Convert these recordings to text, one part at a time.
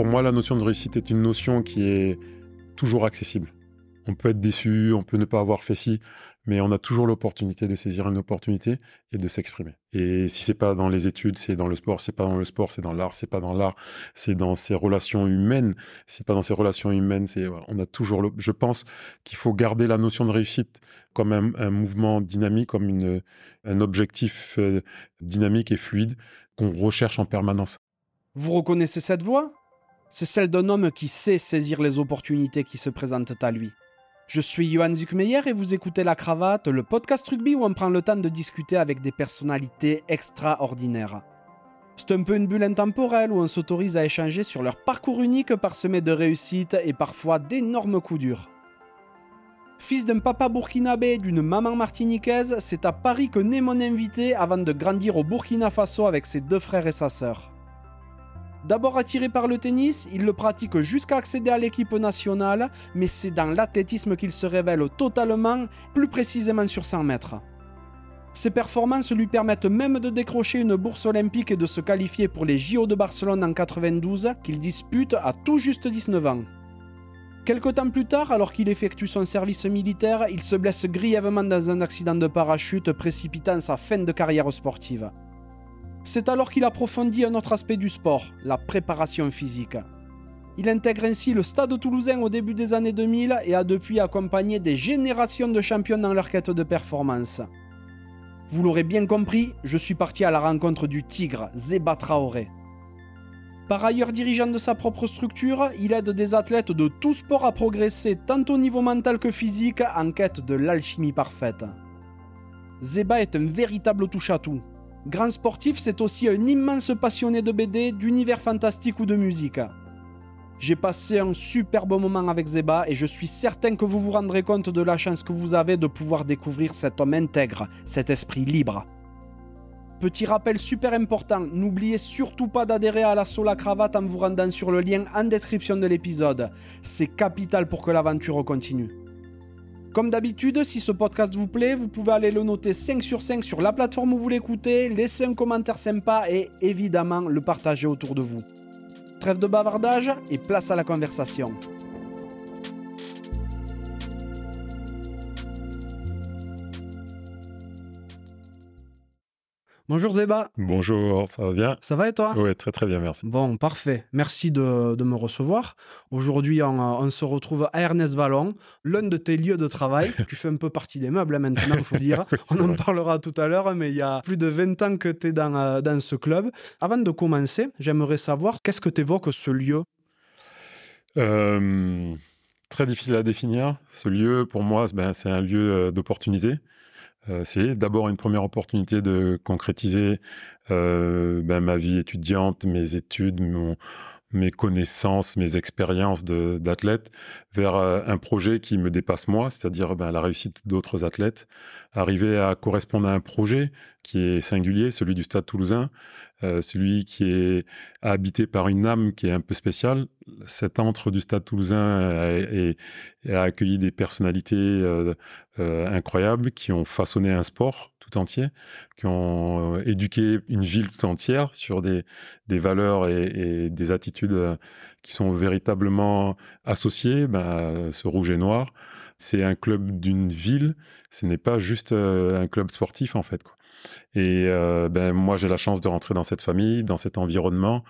Pour moi, la notion de réussite est une notion qui est toujours accessible. On peut être déçu, on peut ne pas avoir fait ci, mais on a toujours l'opportunité de saisir une opportunité et de s'exprimer. Et si c'est pas dans les études, c'est dans le sport, c'est pas dans le sport, c'est dans l'art, c'est pas dans l'art, c'est dans ses relations humaines, c'est pas dans ses relations humaines, c'est on a toujours je pense qu'il faut garder la notion de réussite comme un, mouvement dynamique, comme une, un objectif euh, dynamique et fluide qu'on recherche en permanence. Vous reconnaissez cette voix C'est celle d'un homme qui sait saisir les opportunités qui se présentent à lui. Je suis Johan Zuckmeyer et vous écoutez La Cravate, le podcast rugby où on prend le temps de discuter avec des personnalités extraordinaires. C'est un peu une bulle intemporelle où on s'autorise à échanger sur leur parcours unique parsemé de réussites et parfois d'énormes coups durs. Fils d'un papa burkinabé et d'une maman martiniquaise, c'est à Paris que naît mon invité avant de grandir au Burkina Faso avec ses deux frères et sa sœur. D'abord attiré par le tennis, il le pratique jusqu'à accéder à l'équipe nationale, mais c'est dans l'athlétisme qu'il se révèle totalement, plus précisément sur 100 mètres. Ses performances lui permettent même de décrocher une bourse olympique et de se qualifier pour les JO de Barcelone en 92 qu'il dispute à tout juste 19 ans. Quelque temps plus tard, alors qu'il effectue son service militaire, il se blesse grièvement dans un accident de parachute précipitant sa fin de carrière sportive. C'est alors qu'il approfondit un autre aspect du sport, la préparation physique. Il intègre ainsi le Stade toulousain au début des années 2000 et a depuis accompagné des générations de champions dans leur quête de performance. Vous l'aurez bien compris, je suis parti à la rencontre du tigre, Zeba Traoré. Par ailleurs dirigeant de sa propre structure, il aide des athlètes de tout sport à progresser tant au niveau mental que physique en quête de l'alchimie parfaite. Zeba est un véritable touche-à-tout. Grand sportif, c'est aussi un immense passionné de BD, d'univers fantastique ou de musique. J'ai passé un superbe moment avec Zeba et je suis certain que vous vous rendrez compte de la chance que vous avez de pouvoir découvrir cet homme intègre, cet esprit libre. Petit rappel super important, n'oubliez surtout pas d'adhérer à la Sola Cravate en vous rendant sur le lien en description de l'épisode. C'est capital pour que l'aventure continue. Comme d'habitude, si ce podcast vous plaît, vous pouvez aller le noter 5 sur 5 sur la plateforme où vous l'écoutez, laisser un commentaire sympa et évidemment le partager autour de vous. Trêve de bavardage et place à la conversation. Bonjour Zeba. Bonjour, ça va bien? Ça va et toi? Oui, très très bien, merci. Bon, parfait. Merci de, me recevoir. Aujourd'hui, on, se retrouve à Ernest Vallon, l'un de tes lieux de travail. tu fais un peu partie des meubles hein, maintenant, il faut dire. on en parlera tout à l'heure, mais il y a plus de 20 ans que tu es dans, euh, dans ce club. Avant de commencer, j'aimerais savoir qu'est-ce que tu évoques ce lieu? Euh, Très difficile à définir. Ce lieu, pour moi, ben, c'est un lieu euh, d'opportunité. Euh, c'est d'abord une première opportunité de concrétiser euh, ben, ma vie étudiante, mes études, mes connaissances, mes expériences d'athlète vers euh, un projet qui me dépasse moi, c'est-à-dire ben, la réussite d'autres athlètes, arriver à correspondre à un projet qui est singulier, celui du Stade toulousain, celui qui est habité par une âme qui est un peu spéciale. Cet antre du Stade toulousain a, accueilli des personnalités incroyables qui ont façonné un sport tout entier, qui ont éduqué une ville tout entière sur des, valeurs et, des attitudes qui sont véritablement associées. Ben, ce rouge et noir. C'est un club d'une ville, ce n'est pas juste euh, un club sportif en fait. Et euh, ben, moi, j'ai la chance de rentrer dans cette famille, dans cet environnement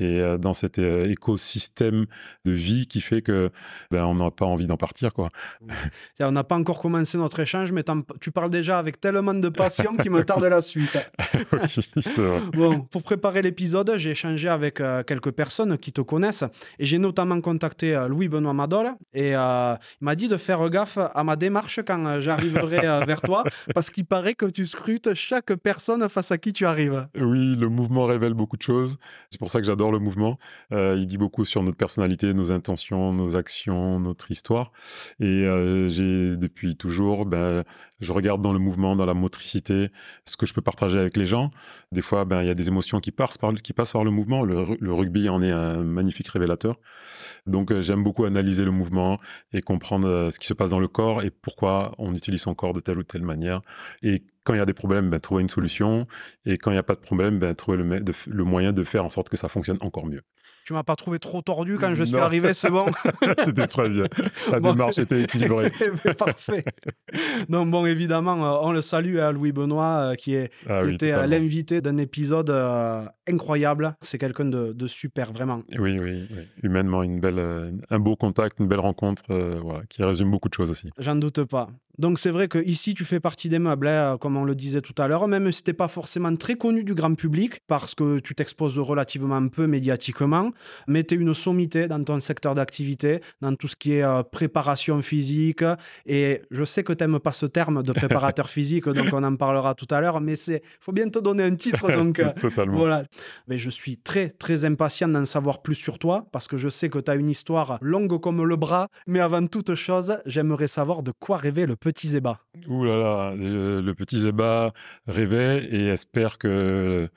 et euh, dans cet euh, écosystème de vie qui fait que ben, on n'a pas envie d'en partir. Quoi. on n'a pas encore commencé notre échange, mais tu parles déjà avec tellement de passion qu'il me tarde la suite. bon, pour préparer l'épisode, j'ai échangé avec quelques personnes qui te connaissent et j'ai notamment contacté Louis-Benoît Madol et il m'a dit de faire gaffe à ma démarche quand j'arriverai vers toi parce qu'il paraît que tu scrutes chaque personne face à qui tu arrives. Oui, le mouvement révèle beaucoup de choses. C'est pour ça que j'adore le mouvement. Euh, il dit beaucoup sur notre personnalité, nos intentions, nos actions, notre histoire. Et euh, j'ai depuis toujours ben, Je regarde dans le mouvement, dans la motricité, ce que je peux partager avec les gens. Des fois, ben, il y a des émotions qui passent par, qui passent par le mouvement. Le, rugby en est un magnifique révélateur. Donc, euh, j'aime beaucoup analyser le mouvement et comprendre euh, ce qui se passe dans le corps et pourquoi on utilise son corps de telle ou telle manière. Et quand il y a des problèmes, ben, trouver une solution. Et quand il n'y a pas de problème, ben, trouver le, le moyen de faire en sorte que ça fonctionne encore mieux. Tu m'as pas trouvé trop tordu quand je suis arrivé, c'est bon. C'était très bien. La démarche était équilibrée. Parfait. Donc bon, évidemment, euh, on le salue à Louis Benoît, euh, qui, est, ah était l'invité d'un épisode euh, incroyable. C'est quelqu'un de, super, vraiment. Oui, oui, humainement, une belle, un beau contact, une belle rencontre, voilà, qui résume beaucoup de choses aussi. J'en doute pas. Donc c'est vrai que ici tu fais partie des meubles, hein, comme on le disait tout à l'heure, même si t'es pas forcément très connu du grand public, parce que tu t'exposes relativement peu médiatiquement, mais tu es une sommité dans ton secteur d'activité, dans tout ce qui est euh, préparation physique. Et je sais que tu n'aimes pas ce terme de préparateur physique, donc on en parlera tout à l'heure, mais il faut bien te donner un titre. Donc euh, voilà. Mais je suis très très impatient d'en savoir plus sur toi, parce que je sais que tu as une histoire longue comme le bras, mais avant toute chose, j'aimerais savoir de quoi rêvait le petit petit Zéba Ouh là là, le, petit Zéba rêvait et espère que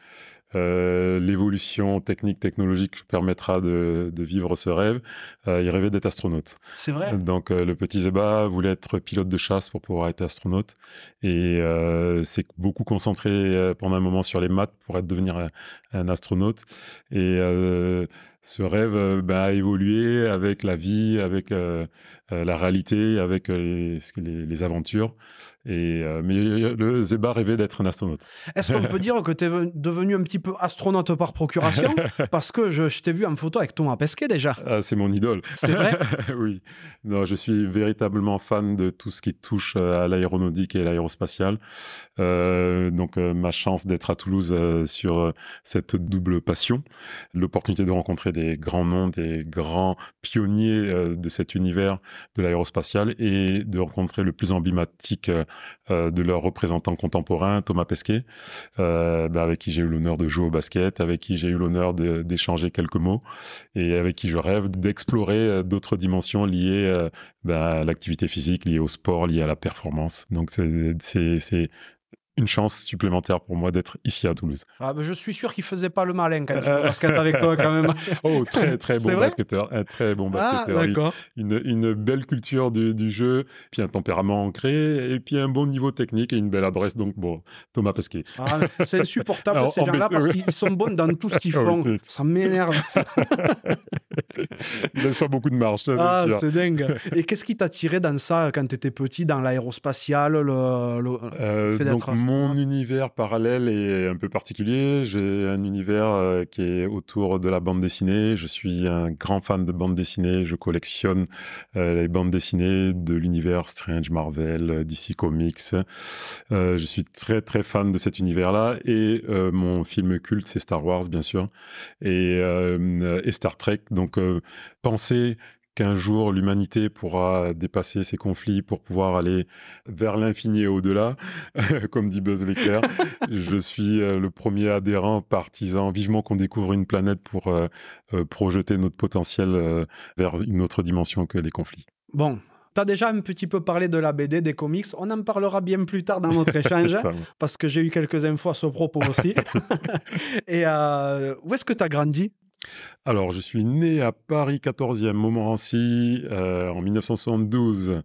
euh, l'évolution technique, technologique permettra de, vivre ce rêve. Euh, il rêvait d'être astronaute. C'est vrai. Donc euh, le petit Zéba voulait être pilote de chasse pour pouvoir être astronaute et s'est beaucoup concentré pendant un moment sur les maths pour être devenir un, un astronaute et ce rêve ben, a évolué avec la vie, avec la réalité, avec les, les aventures. Et, euh, mais le Zeba rêvait d'être un astronaute. Est-ce qu'on peut dire que tu es devenu un petit peu astronaute par procuration? Parce que je, t'ai vu en photo avec Thomas Pesquet déjà. Ah, c'est mon idole. C'est vrai? Oui. Non, je suis véritablement fan de tout ce qui touche euh, à l'aéronautique et l'aérospatial. Euh, donc, ma chance d'être à Toulouse sur cette double passion, l'opportunité de rencontrer des grands noms, des grands pionniers de cet univers de l'aérospatial et de rencontrer le plus emblématique euh, de leur représentant contemporain, Thomas Pesquet, euh, bah, avec qui j'ai eu l'honneur de jouer au basket, avec qui j'ai eu l'honneur d'échanger quelques mots, et avec qui je rêve d'explorer euh, d'autres dimensions liées bah, à l'activité physique, liées au sport, liées à la performance. Donc c'est une chance supplémentaire pour moi d'être ici à Toulouse. Ah, je suis sûr qu'il faisait pas le malin quand il basket avec toi quand même. oh, très très bon basketteur, un très bon ah, basketteur. une, une, belle culture du, du, jeu, puis un tempérament ancré, et puis un bon niveau technique et une belle adresse. Donc bon, Thomas Pesquet. Ah, c'est insupportable ces gens-là parce qu'ils sont bons dans tout ce qu'ils font. ça m'énerve. Il laisse pas beaucoup de marche. Ah, c'est dingue. Et qu'est-ce qui t'a tiré dans ça quand tu étais petit, dans l'aérospatial, le, euh, mon univers parallèle est un peu particulier. J'ai un univers euh, qui est autour de la bande dessinée. Je suis un grand fan de bande dessinée. Je collectionne euh, les bandes dessinées de l'univers Strange, Marvel, euh, DC Comics. je suis très très fan de cet univers-là. Et mon film culte, c'est Star Wars, bien sûr, et, et Star Trek. Donc, penser qu'un jour l'humanité pourra dépasser ses conflits pour pouvoir aller vers l'infini et au-delà, comme dit Buzz l'éclair. je suis euh, le premier adhérent, partisan, vivement qu'on découvre une planète pour euh, euh, projeter notre potentiel vers une autre dimension que les conflits. Bon, tu as déjà un petit peu parlé de la BD, des comics. On en parlera bien plus tard dans notre échange, parce que j'ai eu quelques infos à ce propos aussi. Et où est-ce que tu as grandi? Alors, je suis né à Paris 14e, Montmorency, euh, en 1972.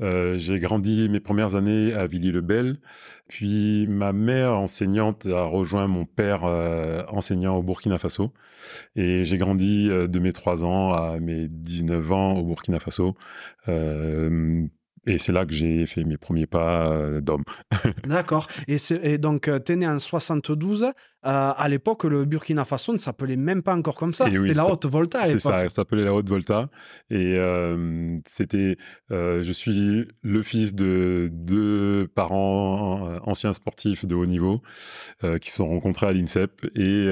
Euh, j'ai grandi mes premières années à Villiers-le-Bel. Puis ma mère enseignante a rejoint mon père euh, enseignant au Burkina Faso. Et j'ai grandi de mes 3 ans à mes 19 ans au Burkina Faso. Et c'est là que j'ai fait mes premiers pas d'homme. D'accord. Et, et, donc, tu es né en 72. Euh, à l'époque, le Burkina Faso ne s'appelait même pas encore comme ça. C'était la Haute Volta. C'est ça, ça s'appelait la Haute Volta. Et euh, c'était, euh, je suis le fils de deux parents anciens sportifs de haut niveau qui se sont rencontrés à l'INSEP et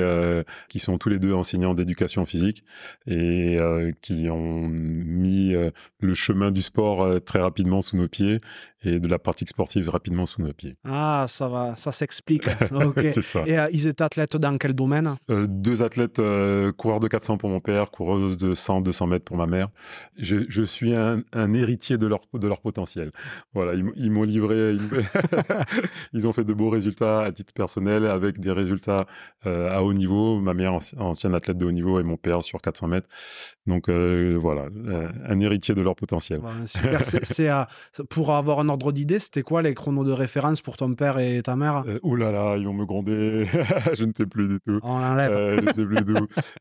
qui sont tous les deux enseignants d'éducation physique et qui ont mis le chemin du sport très rapidement sous nos pieds et de la pratique sportive rapidement sous nos pieds. Ah, ça va, ça s'explique. Ok. C'est ça. Et euh, ils étaient athlètes dans quel domaine? Euh, deux athlètes, euh, coureurs de 400 pour mon père, coureuse de 100, 200 mètres pour ma mère. Je, je suis un, un héritier de leur, de leur potentiel. Voilà, ils, m'ont livré, ils, ont fait de beaux résultats à titre personnel avec des résultats euh, à haut niveau. Ma mère, anci- ancienne athlète de haut niveau, et mon père sur 400 mètres. Donc voilà, un héritier de leur potentiel. Ouais, Super. C'est- pour avoir un ordre d'idée, c'était quoi les chronos de référence pour ton père et ta mère? Euh, ouh là là, ils vont me gronder. je ne sais plus du tout. On l'enlève. Euh, je sais plus d'où.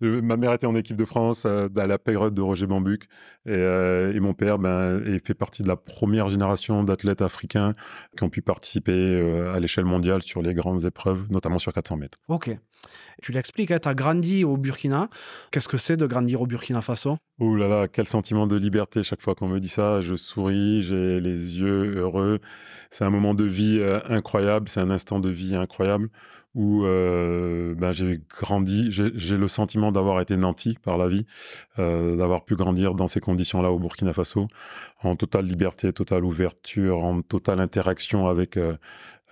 Euh, Ma mère était en équipe de France euh, à la période de Roger Bambuc et, euh, et mon père ben, est- fait partie de la première génération d'athlètes africains qui ont pu participer à l'échelle mondiale sur les grandes épreuves, notamment sur 400 mètres. Ok. Tu l'expliques, tu as grandi au Burkina. Qu'est-ce que c'est de grandir au Burkina Faso? Ouh là là, quel sentiment de liberté chaque fois qu'on me dit ça. Je souris, j'ai les yeux heureux. C'est un moment de vie euh, incroyable, c'est un instant de vie incroyable où euh, ben, j'ai grandi, j'ai j'ai le sentiment d'avoir été nanti par la vie, euh, d'avoir pu grandir dans ces conditions-là au Burkina Faso, en totale liberté, totale ouverture, en totale interaction avec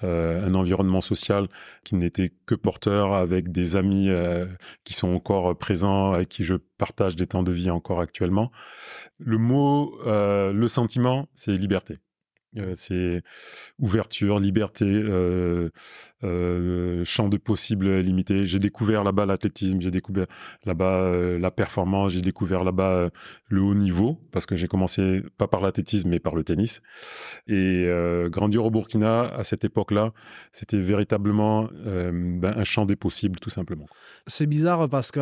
euh, un environnement social qui n'était que porteur, avec des amis euh, qui sont encore présents, avec qui je partage des temps de vie encore actuellement. Le mot, euh, le sentiment, c'est liberté. Euh, c'est ouverture, liberté, euh, euh, champ de possibles limité. J'ai découvert là-bas l'athlétisme, j'ai découvert là-bas la performance, j'ai découvert là-bas le haut niveau, parce que j'ai commencé pas par l'athlétisme, mais par le tennis. Et grandir au Burkina à cette époque-là, c'était véritablement ben, un champ des possibles, tout simplement. C'est bizarre parce que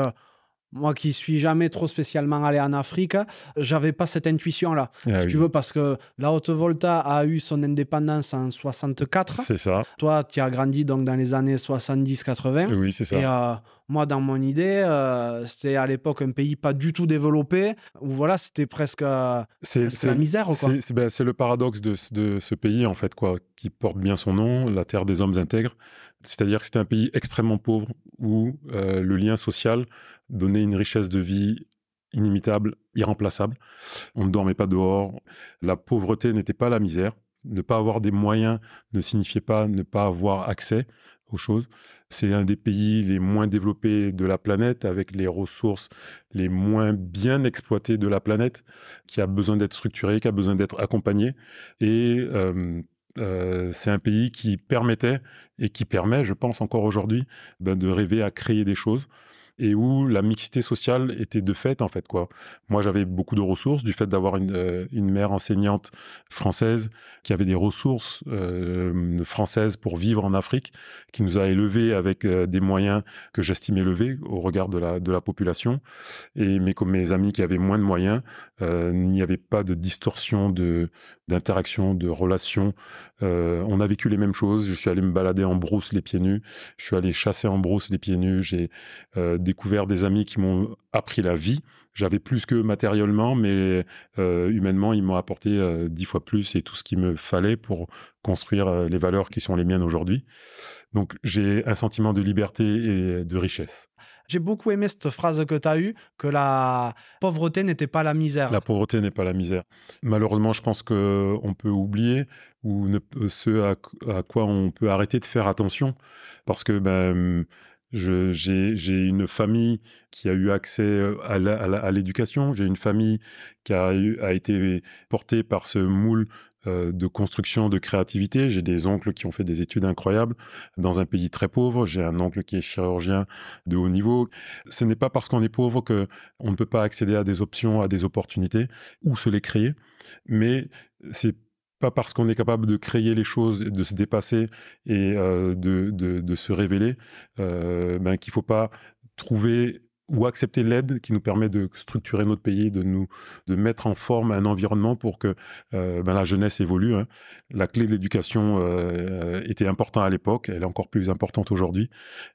moi qui suis jamais trop spécialement allé en Afrique, j'avais pas cette intuition-là. Ah si oui, tu veux, parce que la Haute-Volta a eu son indépendance en 64. c'est ça. Toi, tu as grandi donc dans les années 70-80. Oui, c'est ça. Et euh, moi, dans mon idée, euh, c'était à l'époque un pays pas du tout développé, où voilà, c'était presque, la misère. Quoi. C'est c'est- ben, c'est le paradoxe de, ce- de ce pays, en fait, quoi, qui porte bien son nom, la terre des hommes intègres. C'est-à-dire que c'était un pays extrêmement pauvre où euh, le lien social donnait une richesse de vie inimitable, irremplaçable. On ne dormait pas dehors. La pauvreté n'était pas la misère. Ne pas avoir des moyens ne signifiait pas ne pas avoir accès aux choses. C'est un des pays les moins développés de la planète, avec les ressources les moins bien exploitées de la planète, qui a besoin d'être structuré, qui a besoin d'être accompagné. Et euh, euh, c'est un pays qui permettait et qui permet, je pense encore aujourd'hui, ben, de rêver à créer des choses et où la mixité sociale était de fait en fait quoi. Moi j'avais beaucoup de ressources du fait d'avoir une, euh, mère enseignante française qui avait des ressources euh, françaises pour vivre en Afrique, qui nous a élevés avec euh, des moyens que j'estimais élevés au regard de la, population. Et mais comme mes amis qui avaient moins de moyens, il n'y avait pas de distorsion de d'interaction, de relation. Euh, on a vécu les mêmes choses. Je suis allé me balader en brousse les pieds nus. Je suis allé chasser en brousse les pieds nus. Découvert des amis qui m'ont appris la vie. J'avais plus que matériellement, mais euh, humainement, ils m'ont apporté euh, dix fois plus et tout ce qu'il me fallait pour construire euh, les valeurs qui sont les miennes aujourd'hui. Donc j'ai un sentiment de liberté et de richesse. J'ai beaucoup aimé cette phrase que tu as eue, que la pauvreté n'était pas la misère. La pauvreté n'est pas la misère. Malheureusement, je pense que on peut oublier ou ne, ce à, à, quoi on peut arrêter de faire attention, parce que ben, j'ai une famille qui a eu accès à l'éducation, j'ai une famille qui a, été portée par ce moule de construction, de créativité. J'ai des oncles qui ont fait des études incroyables dans un pays très pauvre. J'ai un oncle qui est chirurgien de haut niveau. Ce n'est pas parce qu'on est pauvre que on ne peut pas accéder à des options, à des opportunités ou se les créer. Mais c'est pas parce qu'on est capable de créer les choses, de se dépasser et euh, de, se révéler euh, ben, qu'il ne faut pas trouver ou accepter l'aide qui nous permet de structurer notre pays, de nous de mettre en forme un environnement pour que euh, ben la jeunesse évolue. Hein. La clé de l'éducation était importante à l'époque, elle est encore plus importante aujourd'hui.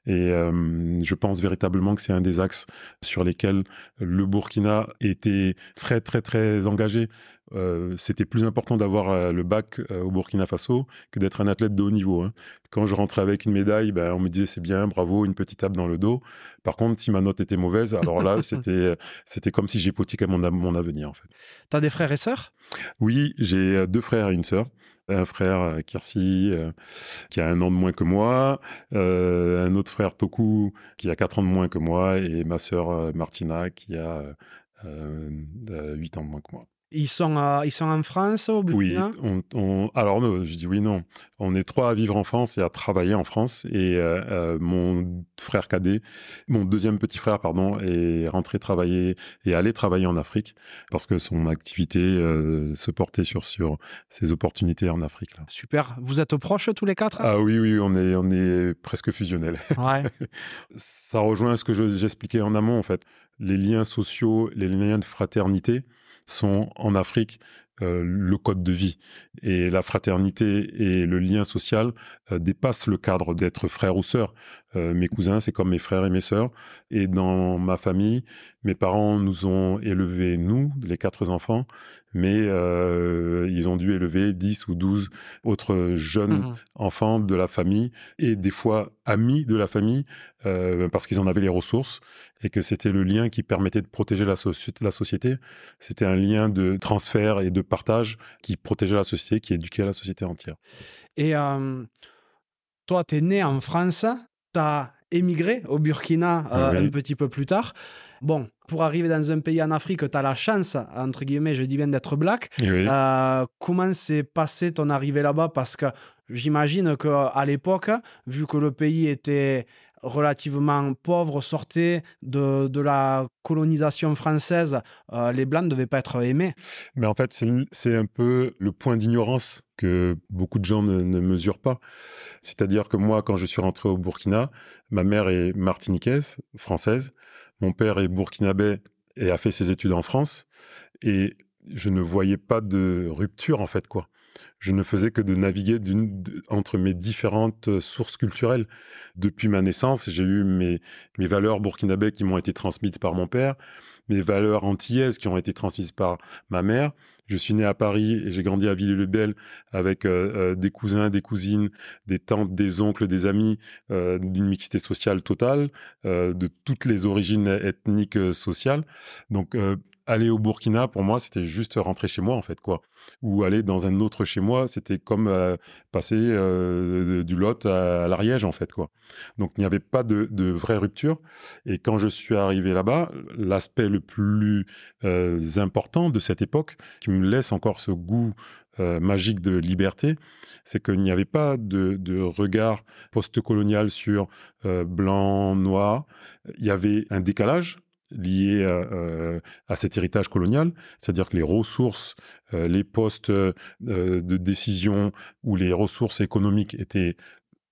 Et je pense véritablement que c'est un des axes sur lesquels le Burkina était très très très engagé. Euh, c'était plus important d'avoir euh, le bac euh, au Burkina Faso que d'être un athlète de haut niveau. Hein. Quand je rentrais avec une médaille, ben, on me disait c'est bien, bravo, une petite tape dans le dos. Par contre, si ma note était mauvaise, alors là, c'était c'était comme si j'hypothéquais mon, mon avenir en fait. T'as des frères et sœurs? Oui, j'ai deux frères et une sœur. un frère Kirsi qui a un an de moins que moi, un autre frère Toku qui a quatre ans de moins que moi et ma sœur Martina qui a huit ans de moins que moi. Ils sont, ils sont en France, au Burkina Oui, on, alors non, je dis oui, non. On est trois à vivre en France et à travailler en France. Et euh, euh, mon frère cadet, mon deuxième petit frère, pardon, est rentré travailler et allé travailler en Afrique parce que son activité euh, se portait sur, sur ses opportunités en Afrique. Là. Super. Vous êtes proches tous les quatre? Ah oui, oui, on est, on est presque fusionnels. Ouais. Ça rejoint ce que j'expliquais en amont, en fait. Les liens sociaux, les liens de fraternité sont en Afrique euh, le code de vie. Et la fraternité et le lien social euh, dépassent le cadre d'être frère ou sœur. Euh, mes cousins, c'est comme mes frères et mes sœurs. Et dans ma famille, mes parents nous ont élevés, nous, les quatre enfants, mais ils ont dû élever 10 ou 12 autres jeunes mmh enfants de la famille et des fois amis de la famille parce qu'ils en avaient les ressources et que c'était le lien qui permettait de protéger la, la société. C'était un lien de transfert et de partage qui protégeait la société, qui éduquait la société entière. Et toi, tu es né en France, tu as émigré au Burkina euh, un petit peu plus tard. Bon, pour arriver dans un pays en Afrique, tu as la chance, entre guillemets, je dis bien d'être black. Euh, comment s'est passé ton arrivée là-bas? Parce que j'imagine qu'à l'époque, vu que le pays était relativement pauvre, sortait de, la colonisation française, euh, les Blancs ne devaient pas être aimés. Mais en fait, c'est un peu le point d'ignorance que beaucoup de gens ne, mesurent pas. C'est-à-dire que moi, quand je suis rentré au Burkina, ma mère est martiniquaise, française, mon père est burkinabé et a fait ses études en France, et je ne voyais pas de rupture en fait quoi je ne faisais que de naviguer entre mes différentes euh, sources culturelles. Depuis ma naissance, j'ai eu mes, valeurs burkinabées qui m'ont été transmises par mon père, mes valeurs antillaises qui ont été transmises par ma mère. Je suis né à Paris et j'ai grandi à Villers-le-Bel avec euh, euh, des cousins, des cousines, des tantes, des oncles, des amis, d'une mixité sociale totale, de toutes les origines ethniques sociales. Donc aller au Burkina, pour moi, c'était juste rentrer chez moi, en fait, quoi. Ou aller dans un autre chez moi, c'était comme euh, passer euh, du Lot à, l'Ariège, en fait, quoi. Donc, il n'y avait pas de, vraie rupture. Et quand je suis arrivé là-bas, l'aspect le plus euh, important de cette époque, qui me laisse encore ce goût magique de liberté, c'est qu'il n'y avait pas de, de regard post-colonial sur blanc, noir. Il y avait un décalage liées euh, à, cet héritage colonial, c'est-à-dire que les ressources, euh, les postes euh, de décision ou les ressources économiques étaient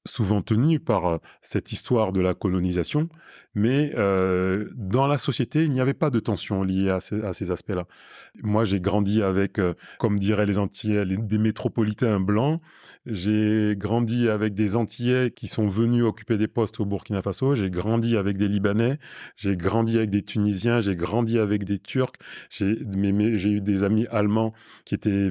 souvent tenu par euh, cette histoire de la colonisation, mais euh, dans la société, il n'y avait pas de tension liée à ces, aspects-là. Moi, j'ai grandi avec, euh, comme diraient les Antillais, des métropolitains blancs. J'ai grandi avec des Antillais qui sont venus occuper des postes au Burkina Faso. J'ai grandi avec des Libanais. J'ai grandi avec des Tunisiens. J'ai grandi avec des Turcs. J'ai eu des amis allemands qui étaient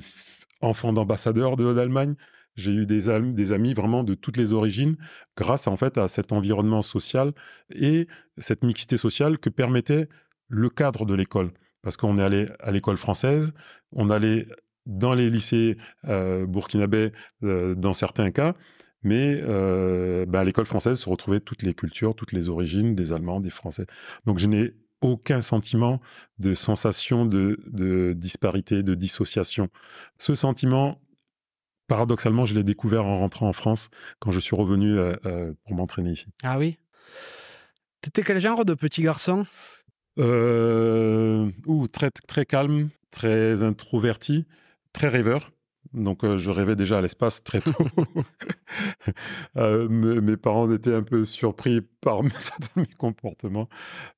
enfants d'ambassadeurs d'Allemagne. J'ai eu des, amis vraiment de toutes les origines grâce en fait à cet environnement social et cette mixité sociale que permettait le cadre de l'école. Parce qu'on est allé à l'école française, on allait dans les lycées euh, euh, dans certains cas, mais euh, bah, à l'école française se retrouvaient toutes les cultures, toutes les origines des Allemands, des Français. Donc je n'ai aucun sentiment de sensation de disparité, de dissociation. Ce sentiment, paradoxalement, je l'ai découvert en rentrant en France quand je suis revenu euh, euh, pour m'entraîner ici. Ah oui T'étais quel genre de petit garçon? Euh, très, très calme, très introverti, très rêveur. Donc, je rêvais déjà à l'espace très tôt. mes, parents étaient un peu surpris par certains mes comportements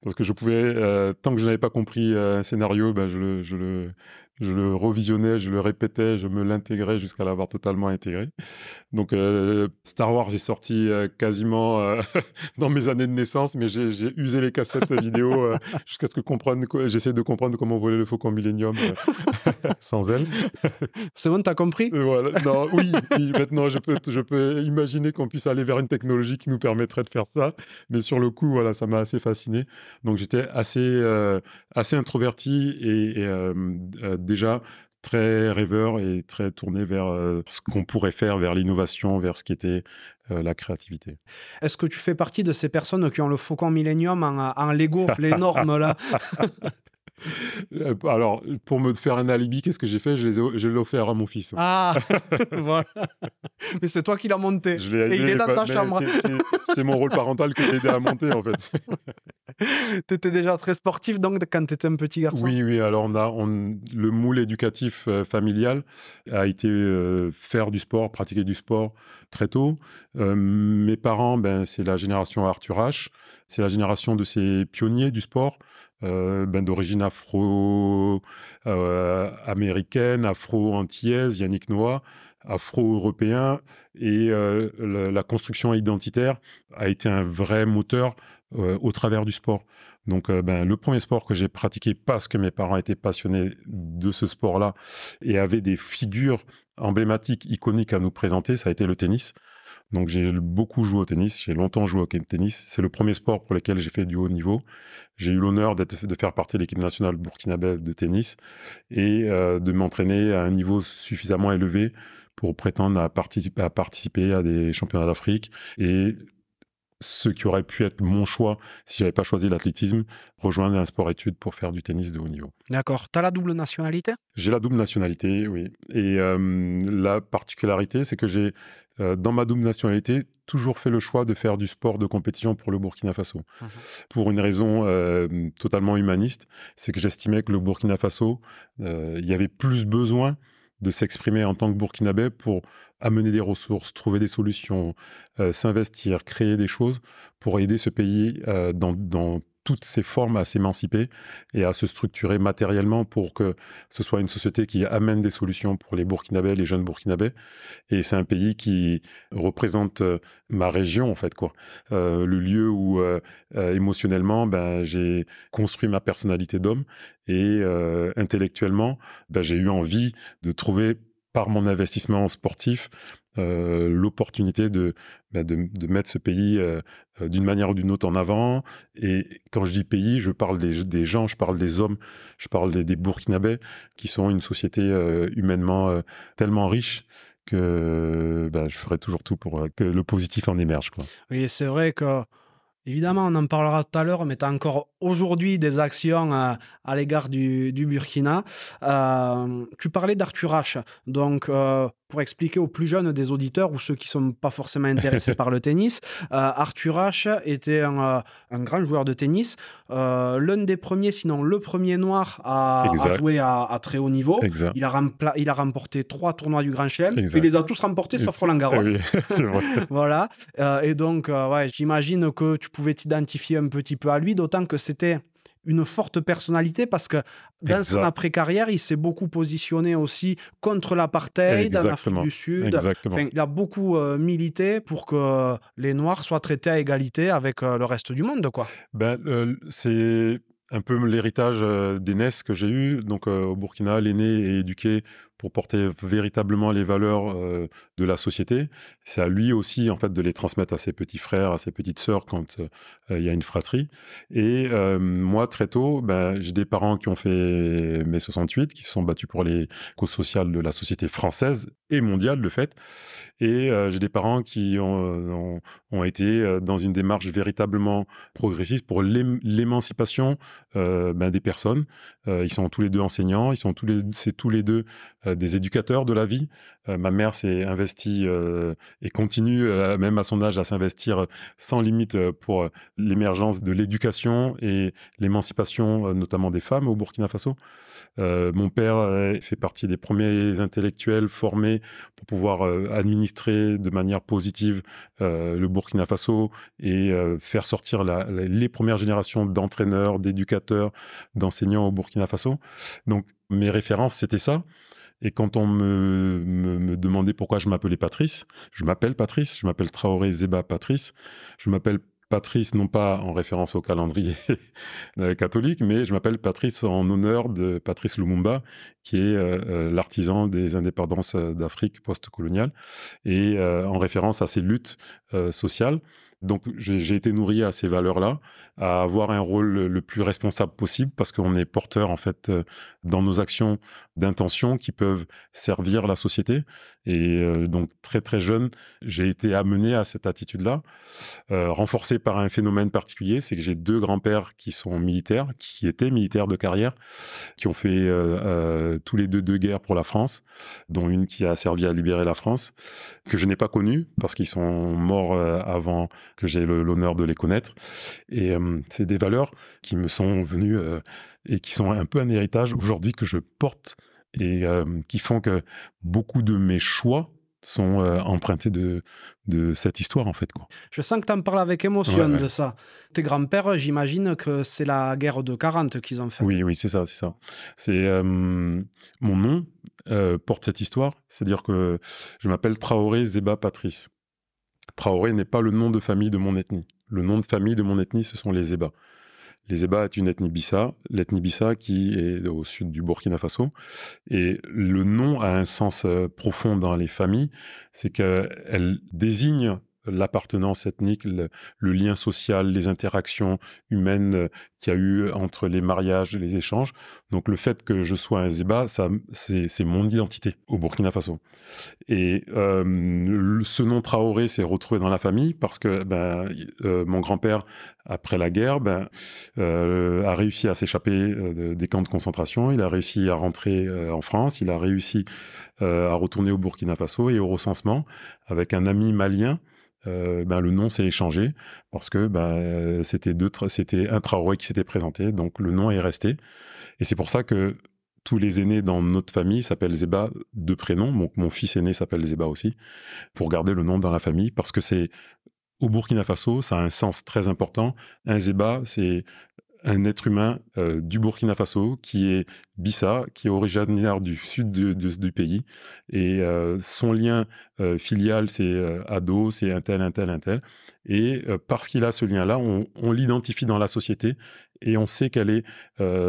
parce que je pouvais, tant que je n'avais pas compris un scénario, ben je, je, le, je le revisionnais, je le répétais, je me l'intégrais jusqu'à l'avoir totalement intégré. Donc euh, Star Wars est sorti euh, quasiment euh, dans mes années de naissance, mais j'ai usé les cassettes vidéo jusqu'à ce que comprenne, j'essaie de comprendre comment voler le Faucon Millennium sans elle. C'est bon, t'as compris? Voilà. Non, oui, maintenant je peux, je peux imaginer qu'on puisse aller vers une technologie qui nous permettrait de faire ça, mais sur le coup, voilà, ça m'a assez fasciné. Donc j'étais assez, assez introverti et, et déjà très rêveur et très tourné vers ce qu'on pourrait faire, vers l'innovation, vers ce qui était la créativité. Est-ce que tu fais partie de ces personnes qui ont le Faucon Millennium en, en Lego, les normes là? Euh, alors, pour me faire un alibi, qu'est-ce que j'ai fait? Je l'ai offert à mon fils. Ah, voilà. Mais c'est toi qui l'as monté. et il est dans ta chambre. C'était mon rôle parental que j'ai aidé à monter, en fait. tu étais déjà très sportif, donc, quand tu étais un petit garçon? Oui, oui. Alors, on a, le moule éducatif euh, familial a été euh, faire du sport, pratiquer du sport très tôt. mes parents, ben, c'est la génération Arthur H. C'est la génération de ces pionniers du sport. Euh, ben, d'origine afro-américaine, euh, afro-antillaise, Yannick Noah, afro-européen, et euh, la, construction identitaire a été un vrai moteur au travers du sport. Donc, ben, le premier sport que j'ai pratiqué parce que mes parents étaient passionnés de ce sport-là et avaient des figures emblématiques, iconiques à nous présenter, ça a été le tennis. Donc j'ai beaucoup joué au tennis, j'ai longtemps joué au tennis. C'est le premier sport pour lequel j'ai fait du haut niveau. J'ai eu l'honneur de faire partie de l'équipe nationale burkinabé de tennis et euh, de m'entraîner à un niveau suffisamment élevé pour prétendre à à, participer à des championnats d'Afrique ce qui aurait pu être mon choix si j'avais pas choisi l'athlétisme, rejoindre un sport-études pour faire du tennis de haut niveau. D'accord. Tu as la double nationalité? J'ai la double nationalité, oui. Et euh, la particularité, c'est que j'ai, euh, dans ma double nationalité, toujours fait le choix de faire du sport de compétition pour le Burkina Faso. Mmh pour une raison euh, totalement humaniste, c'est que j'estimais que le Burkina Faso, il y avait plus besoin de s'exprimer en tant que burkinabé pour amener des ressources, trouver des solutions, euh, s'investir, créer des choses pour aider ce pays euh, dans, dans, toutes ses formes à s'émanciper et à se structurer matériellement pour que ce soit une société qui amène des solutions pour les Burkinabés, les jeunes Burkinabés. Et c'est un pays qui représente euh, ma région, en fait, quoi. le lieu où, émotionnellement, ben, j'ai construit ma personnalité d'homme et intellectuellement, ben, j'ai eu envie de trouver par mon investissement sportif, euh, l'opportunité bah, de, de, mettre ce pays euh, euh, d'une manière ou d'une autre en avant. Et quand je dis pays, je parle des, gens, je parle des hommes, je parle des, Burkinabés, qui sont une société humainement tellement riche que bah, je ferai toujours tout pour que le positif en émerge. Quoi. Oui, c'est vrai que Évidemment, on en parlera tout à l'heure, mais tu as encore aujourd'hui des actions euh, à l'égard du, Burkina. Euh, tu parlais d'Arthur H. Donc, euh, pour expliquer aux plus jeunes des auditeurs ou ceux qui ne sont pas forcément intéressés par le tennis, Arthur H était un, grand joueur de tennis, l'un des premiers, sinon le premier noir à, jouer à, très haut niveau. Il a, il a, remporté trois tournois du Grand Chelem. Il les a tous remportés sauf Roland Garros. Oui, vrai. voilà. et donc, ouais, j'imagine que tu pouvais t'identifier un petit peu à lui, d'autant que c'était une forte personnalité parce que dans son après-carrière, il s'est beaucoup positionné aussi contre l'apartheid en Afrique du Sud. il a beaucoup euh, milité pour que les Noirs soient traités à égalité avec euh, le reste du monde. Quoi. Ben, euh, c'est un peu l'héritage d'aînesse que j'ai eu. Donc au Burkina, l'aîné est éduqué pour porter véritablement les valeurs euh, de la société. C'est à lui aussi, en fait, de les transmettre à ses petits frères, à ses petites sœurs quand euh, il y a une fratrie. Et euh, moi, très tôt, ben, j'ai des parents qui ont fait mai 68, qui se sont battus pour les causes sociales de la société française et mondiale, de fait. Et j'ai des parents qui ont, été dans une démarche véritablement progressiste pour l'émancipation ben, des personnes. ils sont tous les deux enseignants, ils sont c'est tous les deux des éducateurs de la vie. Euh, ma mère s'est investie euh, et continue, même à son âge, à s'investir sans limite pour l'émergence de l'éducation et l'émancipation, notamment des femmes au Burkina Faso. mon père fait partie des premiers intellectuels formés pour pouvoir administrer de manière positive le Burkina Faso et faire sortir les premières générations d'entraîneurs, d'éducateurs, d'enseignants au Burkina Faso. Donc mes références, c'était ça. Et quand on me, demandait pourquoi je m'appelais Patrice, je m'appelle Patrice, je m'appelle Traoré Zeba Patrice, je m'appelle Patrice non pas en référence au calendrier catholique, mais je m'appelle Patrice en honneur de Patrice Lumumba, qui est euh, euh, l'artisan des indépendances d'Afrique post-coloniale, et euh, en référence à ses luttes sociales. Donc j'ai été nourri à ces valeurs-là, à avoir un rôle le plus responsable possible parce qu'on est porteur en fait euh, dans nos actions d'intention qui peuvent servir la société. Et euh, donc très très jeune, j'ai été amené à cette attitude-là, euh, renforcée par un phénomène particulier, c'est que j'ai deux grands-pères qui sont militaires, qui étaient militaires de carrière, qui ont fait tous les deux deux guerres pour la France, dont une qui a servi à libérer la France, que je n'ai pas connue parce qu'ils sont morts avant que j'ai l'honneur de les connaître. Euh, c'est des valeurs qui me sont venues euh, et qui sont un peu un héritage aujourd'hui que je porte et euh, qui font que beaucoup de mes choix sont empruntés de, de cette histoire en fait. Quoi. Je sens que tu en parles avec émotion de ça. Tes grands-pères, j'imagine que c'est la guerre de 40 qu'ils ont fait. Oui, oui, c'est ça, c'est ça. C'est mon nom porte cette histoire, c'est-à-dire que je m'appelle Traoré Zeba Patrice. Traoré n'est pas le nom de famille de mon ethnie. Le nom de famille de mon ethnie, ce sont les Zébas. Les Zébas est une ethnie Bissa, l'ethnie Bissa qui est au sud du Burkina Faso. Et le nom a un sens euh, profond dans les familles, c'est qu'elle désigne l'appartenance ethnique, le, lien social, les interactions humaines euh, qu'il y a eu entre les mariages et les échanges. Donc le fait que je sois un Zéba, ça, c'est, mon identité au Burkina Faso. Et euh, ce nom Traoré s'est retrouvé dans la famille parce que ben, euh, mon grand-père, après la guerre, ben, a réussi à s'échapper des camps de concentration, il a réussi à rentrer en France, il a réussi à retourner au Burkina Faso et au recensement avec un ami malien euh, ben, le nom s'est échangé parce que ben, c'était c'était un Traoré qui s'était présenté, donc le nom est resté. Et c'est pour ça que tous les aînés dans notre famille s'appellent Zeba de prénom. Donc mon fils aîné s'appelle Zeba aussi, pour garder le nom dans la famille, parce que c'est au Burkina Faso, ça a un sens très important. Un Zeba, c'est un être humain euh, du Burkina Faso qui est Bissa, qui est originaire du sud du pays. Et euh, son lien euh, filial, c'est ado, c'est un tel, un tel, un tel. Et parce qu'il a ce lien-là, on, l'identifie dans la société et on sait quelle est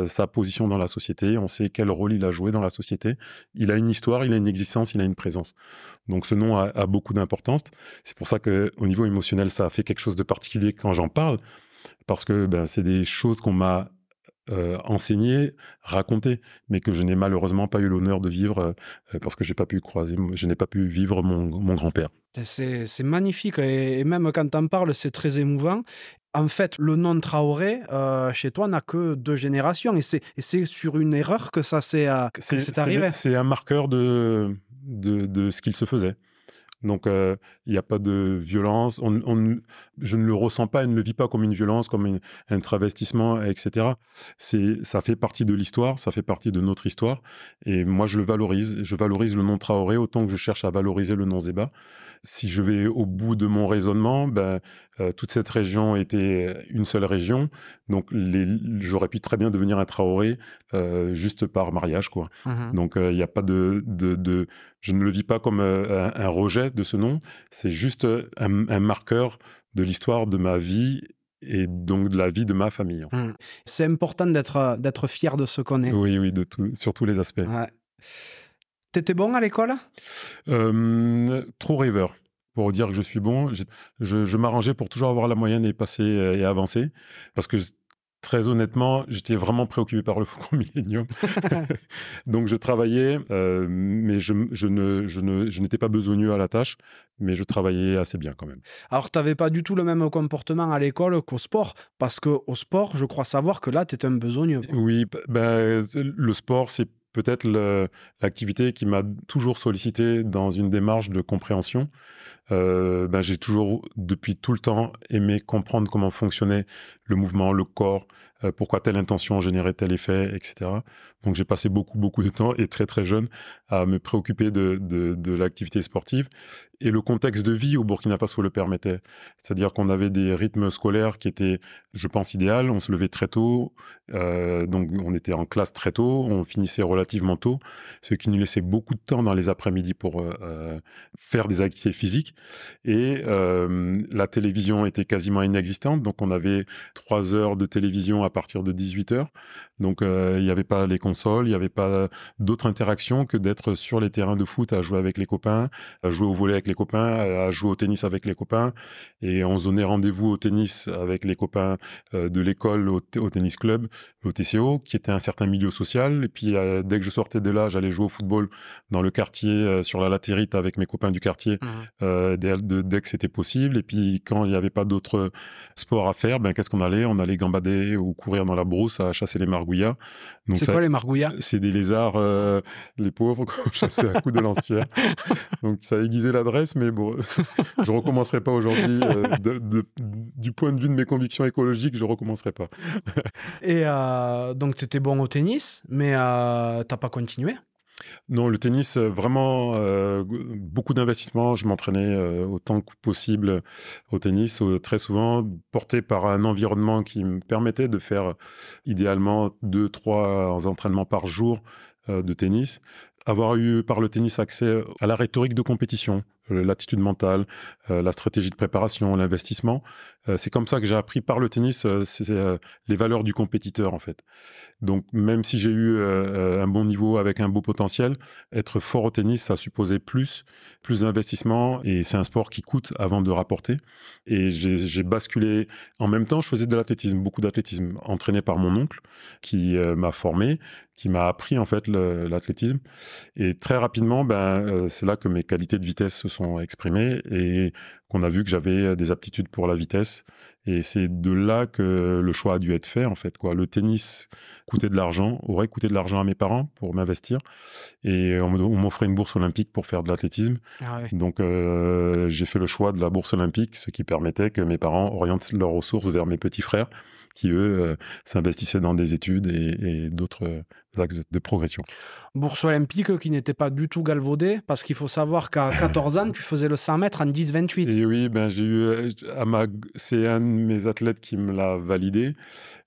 sa position dans la société, on sait quel rôle il a joué dans la société. Il a une histoire, il a une existence, il a une présence. Donc ce nom a, a beaucoup d'importance. C'est pour ça qu'au niveau émotionnel, ça a fait quelque chose de particulier quand j'en parle parce que ben, c'est des choses qu'on m'a euh, enseigné, raconté, mais que je n'ai malheureusement pas eu l'honneur de vivre euh, parce que j'ai pas pu croiser, je n'ai pas pu vivre mon, grand-père. C'est magnifique et, même quand tu en parles, c'est très émouvant. En fait, le nom Traoré, euh, chez toi, n'a que deux générations et c'est sur une erreur que ça s'est arrivé. C'est un marqueur de, de, de ce qu'il se faisait. Donc, euh, il n'y a pas de violence. On, je ne le ressens pas et ne le vis pas comme une violence, comme un travestissement, etc. Ça fait partie de l'histoire, ça fait partie de notre histoire. Et moi, je le valorise. Je valorise le nom Traoré autant que je cherche à valoriser le nom Zéba si je vais au bout de mon raisonnement, ben, euh, toute cette région était une seule région, donc j'aurais pu très bien devenir un Traoré euh, juste par mariage, quoi. Mmh donc il euh, n'y a pas de, de, je ne le vis pas comme un, rejet de ce nom, c'est juste un, marqueur de l'histoire de ma vie et donc de la vie de ma famille. Mmh. C'est important d'être d'être fier de ce qu'on est. Oui, oui, de tout, sur tous les aspects. T'étais bon à l'école? Euh, Trop rêveur. Pour dire que je suis bon, je, m'arrangeais pour toujours avoir la moyenne et passer euh, et avancer. Parce que très honnêtement, j'étais vraiment préoccupé par le Faucon Millennium. Donc je travaillais, euh, mais je, je, ne, je, ne, je n'étais pas besogneux à la tâche, mais je travaillais assez bien quand même. Alors tu n'avais pas du tout le même comportement à l'école qu'au sport, parce qu'au sport, je crois savoir que là, tu étais un besogneux. Oui, ben, le sport, c'est peut-être l'activité qui m'a toujours sollicité dans une démarche de compréhension. Euh, ben, j'ai toujours, depuis tout le temps, aimé comprendre comment fonctionnait le mouvement, le corps, euh, pourquoi telle intention générait tel effet, etc. Donc j'ai passé beaucoup, beaucoup de temps, et très très jeune, à me préoccuper de, de, l'activité sportive. Et le contexte de vie au Burkina Faso le permettait. C'est-à-dire qu'on avait des rythmes scolaires qui étaient, je pense, idéal. On se levait très tôt, euh, donc on était en classe très tôt, on finissait relativement tôt, ce qui nous laissait beaucoup de temps dans les après-midi pour euh, faire des activités physiques. Et la télévision était quasiment inexistante, donc on avait trois heures de télévision à partir de 18 heures. Donc euh, il n'y avait pas les consoles, il n'y avait pas d'autres interactions que d'être sur les terrains de foot à jouer avec les copains, à jouer au volet avec les copains, à jouer au tennis avec les copains. Et on se donnait rendez-vous au tennis avec les copains de l'école au, tennis club, au TCO, qui était un certain milieu social. Et puis, dès que je sortais de là, j'allais jouer au football dans le quartier, sur la latérite avec mes copains du quartier, mmh. dès, dès, que c'était possible. Et puis, quand il n'y avait pas d'autres sports à faire, ben, qu'est-ce qu'on allait? On allait gambader ou courir dans la brousse à chasser les margouillas. C'est quoi les margouillas C'est des lézards, les pauvres, qu'on chassait à coups de lance-pierre. Donc, ça a aiguisé mais bon, je recommencerai pas aujourd'hui. du point de vue de mes convictions écologiques, je recommencerai pas. Et euh, donc, tu étais bon au tennis, mais euh, tu n'as pas continué? Non, le tennis, euh, vraiment beaucoup d'investissement. Je m'entraînais autant que possible au tennis, très souvent porté par un environnement qui me permettait de faire idéalement deux, trois entraînements par jour de tennis avoir eu par le tennis accès à la rhétorique de compétition, l'attitude mentale, euh, la stratégie de préparation, l'investissement. Euh, c'est comme ça que j'ai appris par le tennis, euh, les valeurs du compétiteur en fait. Donc même si j'ai eu un bon niveau avec un beau potentiel, être fort au tennis, ça supposait plus, plus d'investissement et c'est un sport qui coûte avant de rapporter. Et j'ai basculé en même temps, je faisais de l'athlétisme, beaucoup d'athlétisme, entraîné par mon oncle qui m'a formé, qui m'a appris en fait l'athlétisme. Et très rapidement, ben, c'est là que mes qualités de vitesse se sont exprimés et qu'on a vu que j'avais euh, des aptitudes pour la vitesse. Et c'est de là que le choix a dû être fait, en fait. Quoi. Le tennis coûtait de l'argent, aurait coûté de l'argent à mes parents pour m'investir. Et on m'offrait une bourse olympique pour faire de l'athlétisme. Ah Donc euh, j'ai fait le choix de la bourse olympique, ce qui permettait que mes parents orientent leurs ressources vers mes petits frères qui, eux, euh, s'investissaient dans des études et, d'autres euh, axes de progression. Bourse olympique qui n'était pas du tout galvaudée, parce qu'il faut savoir qu'à 14 ans, tu faisais le 100 mètres en 10-28. Et oui, ben, j'ai eu, euh, ma, c'est un de mes athlètes qui me l'a validé.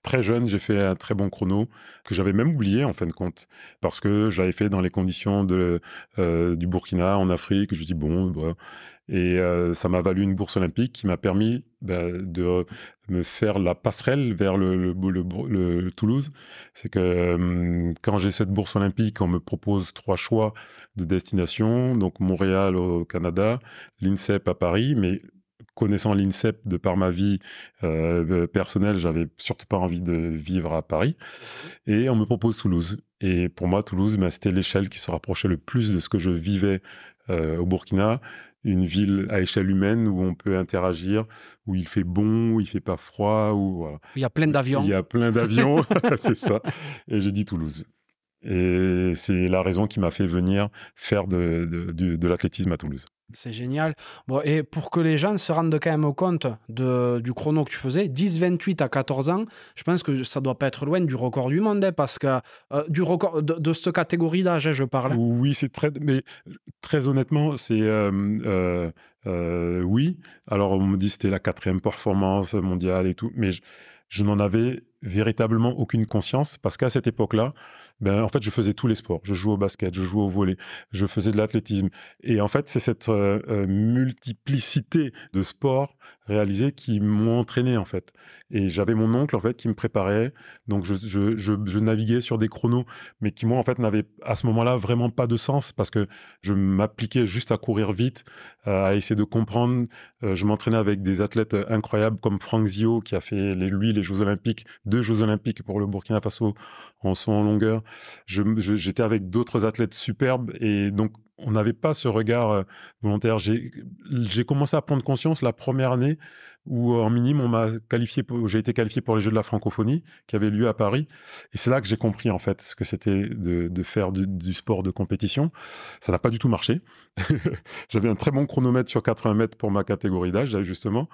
Très jeune, j'ai fait un très bon chrono, que j'avais même oublié en fin de compte, parce que j'avais fait dans les conditions de, du Burkina, en Afrique. Je dis, bon, bah, et ça m'a valu une bourse olympique qui m'a permis bah, de me faire la passerelle vers le, Toulouse. C'est que quand j'ai cette bourse olympique, on me propose trois choix de destination. Donc Montréal au Canada, l'INSEP à Paris, mais connaissant l'INSEP de par ma vie euh, personnelle, j'avais surtout pas envie de vivre à Paris. Et on me propose Toulouse. Et pour moi, Toulouse, bah, c'était l'échelle qui se rapprochait le plus de ce que je vivais au Burkina une ville à échelle humaine où on peut interagir, où il fait bon, où il fait pas froid, où il y a plein d'avions. Il y a plein d'avions, c'est ça. Et j'ai dit Toulouse. Et c'est la raison qui m'a fait venir faire de, de, l'athlétisme à Toulouse. C'est génial. Bon, et pour que les gens se rendent quand même compte de, du chrono que tu faisais, 10-28 à 14 ans, je pense que ça doit pas être loin du record du monde, hein, parce que euh, du record de, cette catégorie d'âge, hein, je parle. Oui, c'est très, mais très honnêtement, c'est euh, euh, oui. Alors on me dit c'était la quatrième performance mondiale et tout, mais je, je n'en avais véritablement aucune conscience parce qu'à cette époque-là, ben, en fait, je faisais tous les sports. Je jouais au basket, je jouais au volley, je faisais de l'athlétisme. Et en fait, c'est cette euh, euh, multiplicité de sports réalisés qui m'ont entraîné, en fait. Et j'avais mon oncle, en fait, qui me préparait. Donc, je, naviguais sur des chronos, mais qui, moi, en fait, n'avaient à ce moment-là vraiment pas de sens parce que je m'appliquais juste à courir vite, euh, à essayer de comprendre. je m'entraînais avec des athlètes incroyables comme Franck Zio, qui a fait, les, lui, les Jeux Olympiques, deux Jeux Olympiques pour le Burkina Faso en son en longueur j'étais avec d'autres athlètes superbes et donc on n'avait pas ce regard euh, volontaire. J'ai commencé à prendre conscience la première année où en minime on m'a qualifié, j'ai été qualifié pour les Jeux de la francophonie qui avaient lieu à Paris, et c'est là que j'ai compris en fait ce que c'était de, faire du, sport de compétition. Ça n'a pas du tout marché. J'avais un très bon chronomètre sur 80 mètres pour ma catégorie d'âge justement,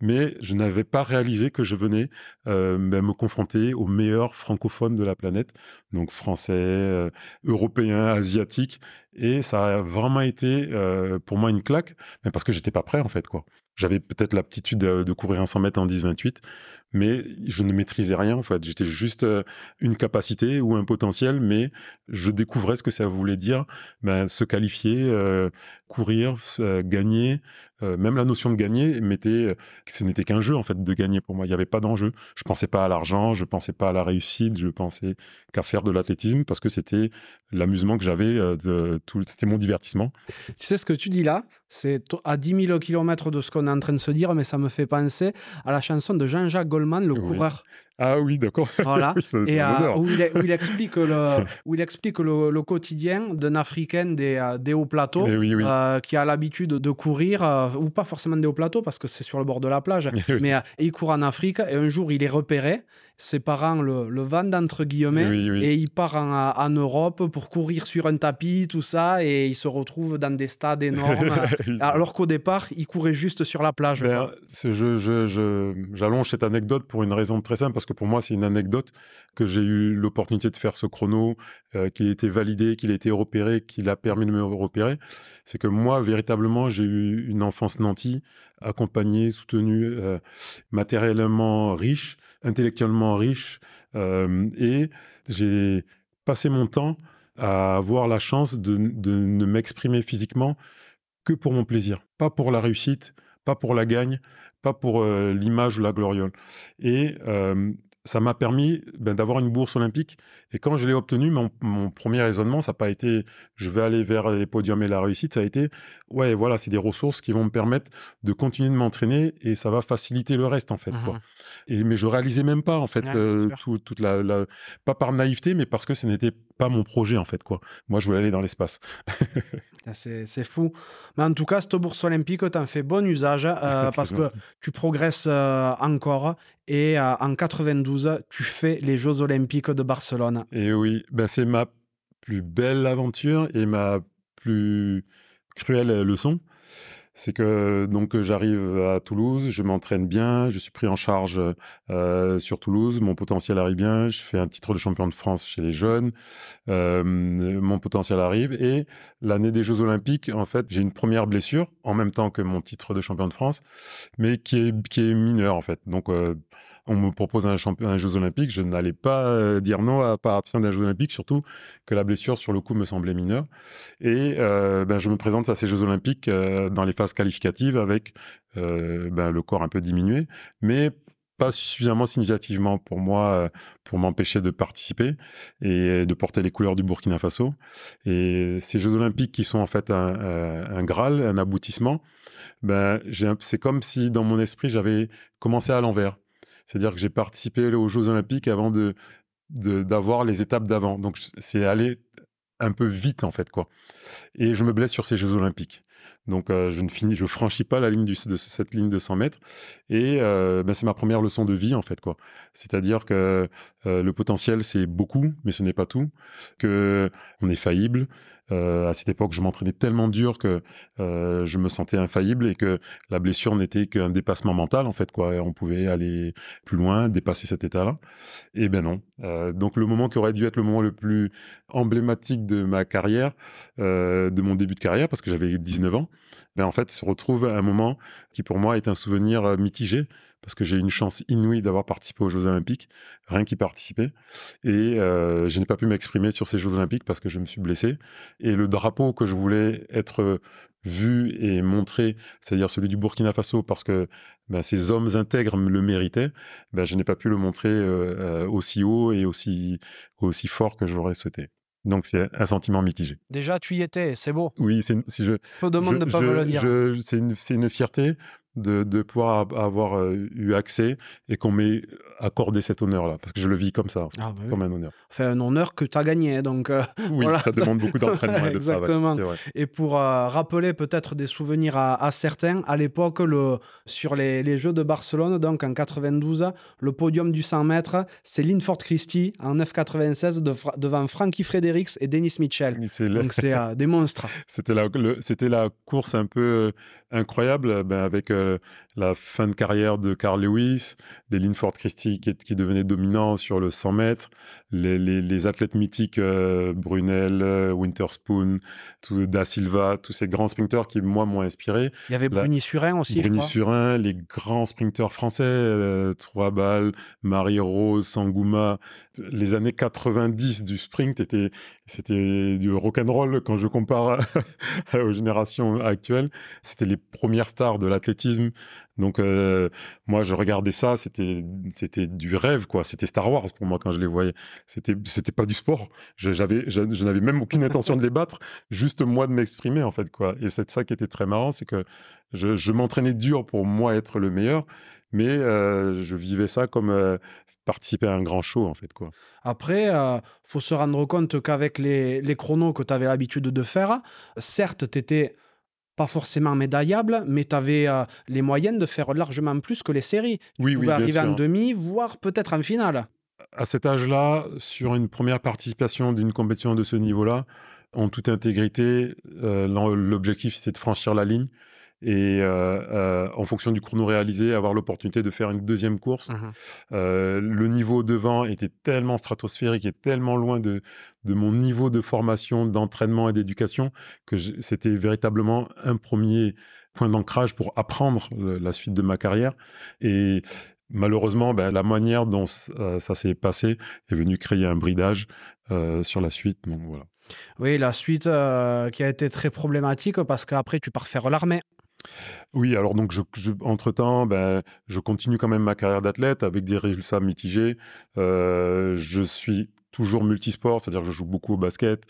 mais je n'avais pas réalisé que je venais euh, ben, me confronter aux meilleurs francophones de la planète, donc français, euh, européens, asiatiques, et ça a vraiment été euh, pour moi une claque, mais parce que j'étais pas prêt en fait quoi. J'avais peut-être l'aptitude de, courir un 100 mètres en 10-28, mais je ne maîtrisais rien en fait. J'étais juste euh, une capacité ou un potentiel, mais je découvrais ce que ça voulait dire, ben, se qualifier, euh, courir, euh, gagner. même la notion de gagner m'était, ce n'était qu'un jeu en fait de gagner pour moi. Il n'y avait pas d'enjeu. Je pensais pas à l'argent, je pensais pas à la réussite, je pensais qu'à faire de l'athlétisme parce que c'était l'amusement que j'avais tout. C'était mon divertissement. Tu sais ce que tu dis là, c'est à 10 000 km de ce qu'on est en train de se dire, mais ça me fait penser à la chanson de Jean-Jacques Le coureur. Ah oui, d'accord. Voilà. et euh, où, il, explique le, où il explique le, quotidien d'un Africain des, euh, des hauts plateaux eh euh, qui a l'habitude de courir, ou pas forcément des hauts plateaux parce que c'est sur le bord de la plage, eh mais il court en Afrique et un jour il est repéré ses parents le, le vendent entre guillemets et il part en, Europe pour courir sur un tapis, tout ça, et il se retrouve dans des stades énormes, alors qu'au départ, il courait juste sur la plage. Ben, j'allonge je, je, cette anecdote pour une raison très simple, parce que pour moi, c'est une anecdote que j'ai eu l'opportunité de faire ce chrono, euh, qu'il a été validé, qu'il a été repéré, qu'il a permis de me repérer. C'est que moi, véritablement, j'ai eu une enfance nantie, accompagnée, soutenue, euh, matériellement riche intellectuellement riche euh, et j'ai passé mon temps à avoir la chance de, ne m'exprimer physiquement que pour mon plaisir, pas pour la réussite, pas pour la gagne, pas pour euh, l'image ou la gloriole. Et ça m'a permis ben, d'avoir une bourse olympique. Et quand je l'ai obtenue, mon, premier raisonnement, ça n'a pas été je vais aller vers les podiums et la réussite, ça a été ouais, voilà, c'est des ressources qui vont me permettre de continuer de m'entraîner et ça va faciliter le reste, en fait. Quoi. Et, mais je réalisais même pas, en fait, euh, toute la, Pas par naïveté, mais parce que ce n'était pas mon projet, en fait. quoi. Moi, je voulais aller dans l'espace. Ah, c'est fou. Mais en tout cas, cette bourse olympique, tu en fais bon usage euh, parce que tu progresses euh, encore et en 92, tu fais les Jeux olympiques de Barcelone. Et oui, ben, c'est ma plus belle aventure et ma plus cruelle leçon c'est que donc j'arrive à Toulouse, je m'entraîne bien, je suis pris en charge euh, sur Toulouse, mon potentiel arrive bien, je fais un titre de champion de France chez les jeunes, euh, mon potentiel arrive et l'année des Jeux Olympiques, en fait, j'ai une première blessure en même temps que mon titre de champion de France, mais qui est qui mineure en fait. Donc euh, on me propose un, champion, un Jeux Olympiques, je n'allais pas euh, dire non à absent d'un Jeux Olympique, surtout que la blessure sur le coup me semblait mineure. Et euh, ben, je me présente à ces Jeux Olympiques euh, dans les phases qualificatives avec ben, le corps un peu diminué, mais pas suffisamment significativement pour moi pour m'empêcher de participer et de porter les couleurs du Burkina Faso. Et ces Jeux Olympiques qui sont en fait un, un Graal, un aboutissement, ben, c'est comme si dans mon esprit j'avais commencé à l'envers. C'est-à-dire que j'ai participé aux Jeux Olympiques avant d'avoir les étapes d'avant. Donc c'est aller un peu vite en fait quoi. Et je me blesse sur ces Jeux Olympiques. Donc euh, je ne finis, je franchis pas la ligne de cette ligne de 100 mètres. Et euh, ben, c'est ma première leçon de vie en fait quoi. C'est-à-dire que euh, le potentiel c'est beaucoup, mais ce n'est pas tout. Que on est faillible, euh, à cette époque, je m'entraînais tellement dur que euh, je me sentais infaillible et que la blessure n'était qu'un dépassement mental, en fait, quoi. on pouvait aller plus loin, dépasser cet état-là. Et ben non. Euh, donc, le moment qui aurait dû être le moment le plus emblématique de ma carrière, de mon début de carrière, parce que j'avais 19 ans, ben en fait, se retrouve un moment qui, pour moi, est un souvenir mitigé parce que j'ai eu une chance inouïe d'avoir participé aux Jeux Olympiques, rien qu'y participer. Et euh, je n'ai pas pu m'exprimer sur ces Jeux Olympiques parce que je me suis blessé. Et le drapeau que je voulais être vu et montré, c'est-à-dire celui du Burkina Faso, parce que ben, ces hommes intègres le méritaient, ben, je n'ai pas pu le montrer euh, aussi haut et aussi, aussi fort que j'aurais souhaité. Donc c'est un sentiment mitigé. Déjà, tu y étais, c'est beau. Oui, si je. Peu de monde ne pas me le dire. C'est une, une, fierté de, pouvoir avoir euh, eu accès et qu'on m'ait accordé cet honneur-là, parce que je le vis comme ça, ah, bah comme un honneur. Enfin, un honneur que tu as gagné, donc... Euh, oui, ça demande beaucoup d'entraînement et de Exactement. Et pour euh, rappeler peut-être des souvenirs à, certains, à l'époque, le, sur les, les, Jeux de Barcelone, donc en 92, le podium du 100 mètres, c'est Linford Christie en 9,96 devant Frankie Fredericks et Dennis Mitchell. Donc c'est des monstres. C'était la, la course un peu incroyable ben, avec euh, la fin de carrière de Carl Lewis, les Linford Christie qui, qui devenaient dominants sur le 100 mètres, les, athlètes mythiques euh, Brunel, euh, Winterspoon, tout, Da Silva, tous ces grands sprinteurs qui, moi, m'ont inspiré. Il y avait Bruni Surin aussi, Bruni Surin, les grands sprinteurs français, Trois balles, Marie-Rose, Sangouma. Les années 90 du sprint étaient, c'était du rock'n'roll quand je compare aux générations actuelles. C'était les premières stars de l'athlétisme. Donc euh, moi je regardais ça, c'était c'était du rêve quoi. C'était Star Wars pour moi quand je les voyais. C'était c'était pas du sport. J'avais je, n'avais même aucune intention de les battre, juste moi de m'exprimer en fait quoi. Et c'est ça qui était très marrant, c'est que je, m'entraînais dur pour moi être le meilleur, mais euh, je vivais ça comme euh, participer à un grand show en fait quoi. Après, il faut se rendre compte qu'avec les, les chronos que tu avais l'habitude de faire, certes tu étais pas forcément médaillable, mais tu avais euh, les moyens de faire largement plus que les séries. Tu oui, pouvais arriver en demi, voire peut-être en finale. À cet âge-là, sur une première participation d'une compétition de ce niveau-là, en toute intégrité, euh, l'objectif c'était de franchir la ligne et euh, euh, en fonction du chrono réalisé, avoir l'opportunité de faire une deuxième course. Mmh euh, le niveau devant était tellement stratosphérique et tellement loin de, de mon niveau de formation, d'entraînement et d'éducation que c'était véritablement un premier point d'ancrage pour apprendre la suite de ma carrière. Et malheureusement, ben, la manière dont ça s'est passé est venue créer un bridage sur la suite. Donc, voilà. Oui, la suite qui a été très problématique parce qu'après, tu pars faire l'armée. Oui, alors donc, je, entre-temps, ben, je continue quand même ma carrière d'athlète avec des résultats mitigés. Euh, je suis toujours multisport, c'est-à-dire que je joue beaucoup au basket.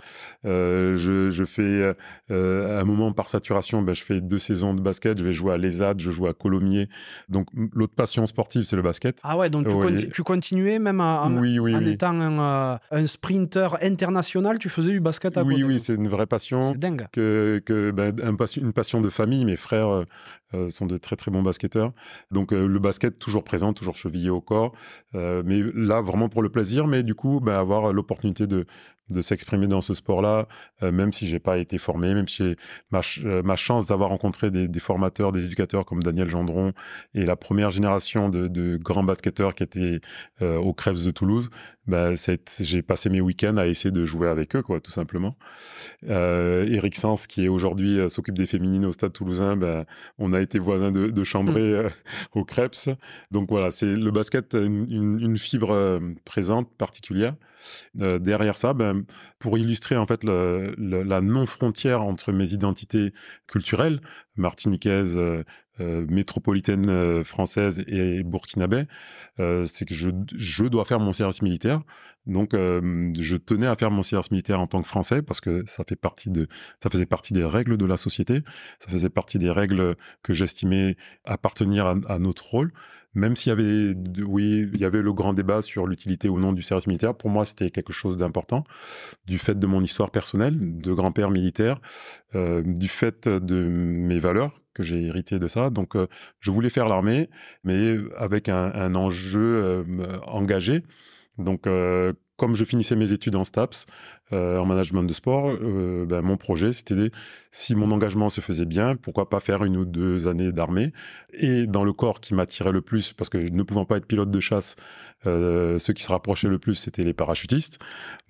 Euh, je, fais, euh, à un moment par saturation, ben, je fais deux saisons de basket. Je vais jouer à l'ESAD, je joue à Colomiers. Donc l'autre passion sportive, c'est le basket. Ah ouais, donc tu, continuais même en, en étant un, un, sprinter international, tu faisais du basket à oui, côté. Oui, oui, c'est une vraie passion. C'est dingue. Que, que ben, une passion de famille. Mes frères euh, sont de très très bons basketteurs. Donc euh, le basket toujours présent, toujours chevillé au corps, euh, mais là vraiment pour le plaisir, mais du coup bah, avoir l'opportunité de, de s'exprimer dans ce sport-là, euh, même si j'ai pas été formé, même si j'ai ma, euh, ma, chance d'avoir rencontré des, des, formateurs, des éducateurs comme Daniel Gendron et la première génération de, de grands basketteurs qui étaient euh, au Krebs de Toulouse, bah, j'ai passé mes week-ends à essayer de jouer avec eux, quoi, tout simplement. Euh, Eric Sens, qui est aujourd'hui s'occupe des féminines au Stade Toulousain, bah, on a été voisins de, de Chambray mmh. au Krebs. Donc voilà, c'est le basket une, une, une fibre présente particulière. Derrière ça, ben, pour illustrer en fait la non-frontière entre mes identités culturelles, martiniquaise, euh, euh, métropolitaine euh, française et burkinabé, c'est que je, je, dois faire mon service militaire. Donc, je tenais à faire mon service militaire en tant que Français parce que ça fait partie de, ça faisait partie des règles de la société, ça faisait partie des règles que j'estimais appartenir à notre rôle même s'il y avait, oui, il y avait le grand débat sur l'utilité ou non du service militaire, pour moi, c'était quelque chose d'important, du fait de mon histoire personnelle, de grand-père militaire, euh, du fait de mes valeurs que j'ai hérité de ça. Donc, euh, je voulais faire l'armée, mais avec un, enjeu euh, engagé. Donc, comme je finissais mes études en STAPS, en management de sport, euh, ben, mon projet, c'était si mon engagement se faisait bien, pourquoi pas faire une ou deux années d'armée. Et dans le corps qui m'attirait le plus, parce que ne pouvant pas être pilote de chasse, euh, ceux qui se rapprochaient le plus, c'était les parachutistes.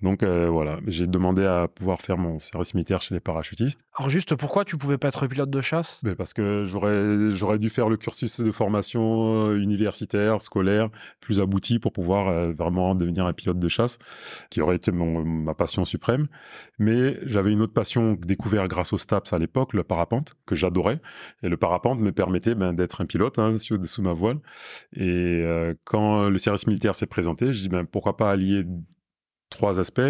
Donc voilà, j'ai demandé à pouvoir faire mon service militaire chez les parachutistes. Alors juste, pourquoi tu pouvais pas être pilote de chasse? Ben Parce que j'aurais, j'aurais dû faire le cursus de formation universitaire, scolaire, plus abouti pour pouvoir vraiment devenir un pilote de chasse, qui aurait été mon, ma passion suprême. Mais j'avais une autre passion découverte grâce au STAPS à l'époque, le parapente, que j'adorais. Et le parapente me permettait ben, d'être un pilote hein, sous, ma voile. Et euh, quand le service militaire s'est présenté, je dis ben, pourquoi pas allier trois aspects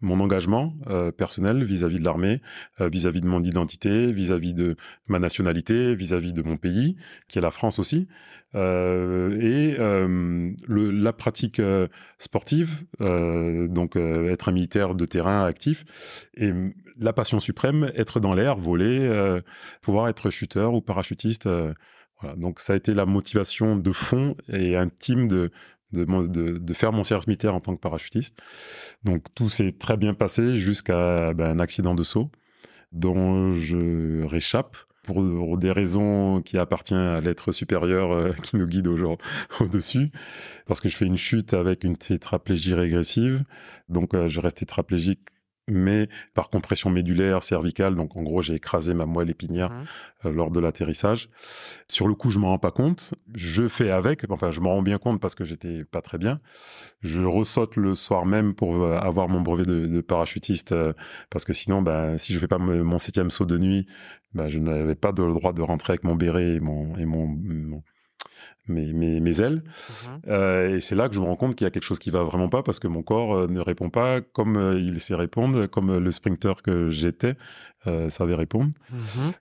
mon engagement euh, personnel vis-à-vis de l'armée, euh, vis-à-vis de mon identité, vis-à-vis de ma nationalité, vis-à-vis de mon pays, qui est la France aussi, euh, et la pratique sportive, donc être un militaire de terrain actif, et la passion suprême, être dans l'air, voler, pouvoir être shooter ou parachutiste. Donc ça a été la motivation de fond et intime de, de, faire mon service militaire en tant que parachutiste. Donc tout s'est très bien passé jusqu'à ben, un accident de saut dont je réchappe pour des raisons qui appartiennent à l'être supérieur euh, qui nous guide au-dessus, parce que je fais une chute avec une tétraplégie régressive. Donc, euh, je reste tétraplégique mais par compression médulaire, cervicale. Donc, en gros, j'ai écrasé ma moelle épinière mmh. euh, lors de l'atterrissage. Sur le coup, je m'en rends pas compte. Je fais avec. Enfin, je m'en rends bien compte parce que j'étais pas très bien. Je ressaute le soir même pour euh, avoir mon brevet de, parachutiste euh, parce que sinon, ben, si je fais pas mon septième saut de nuit, ben, je n'avais pas le droit de rentrer avec mon béret et mon, et mon mes, mes, ailes. Mmh euh, et c'est là que je me rends compte qu'il y a quelque chose qui va vraiment pas parce que mon corps euh, ne répond pas comme euh, il sait répondre, comme le sprinter que j'étais savait répondre. Mmh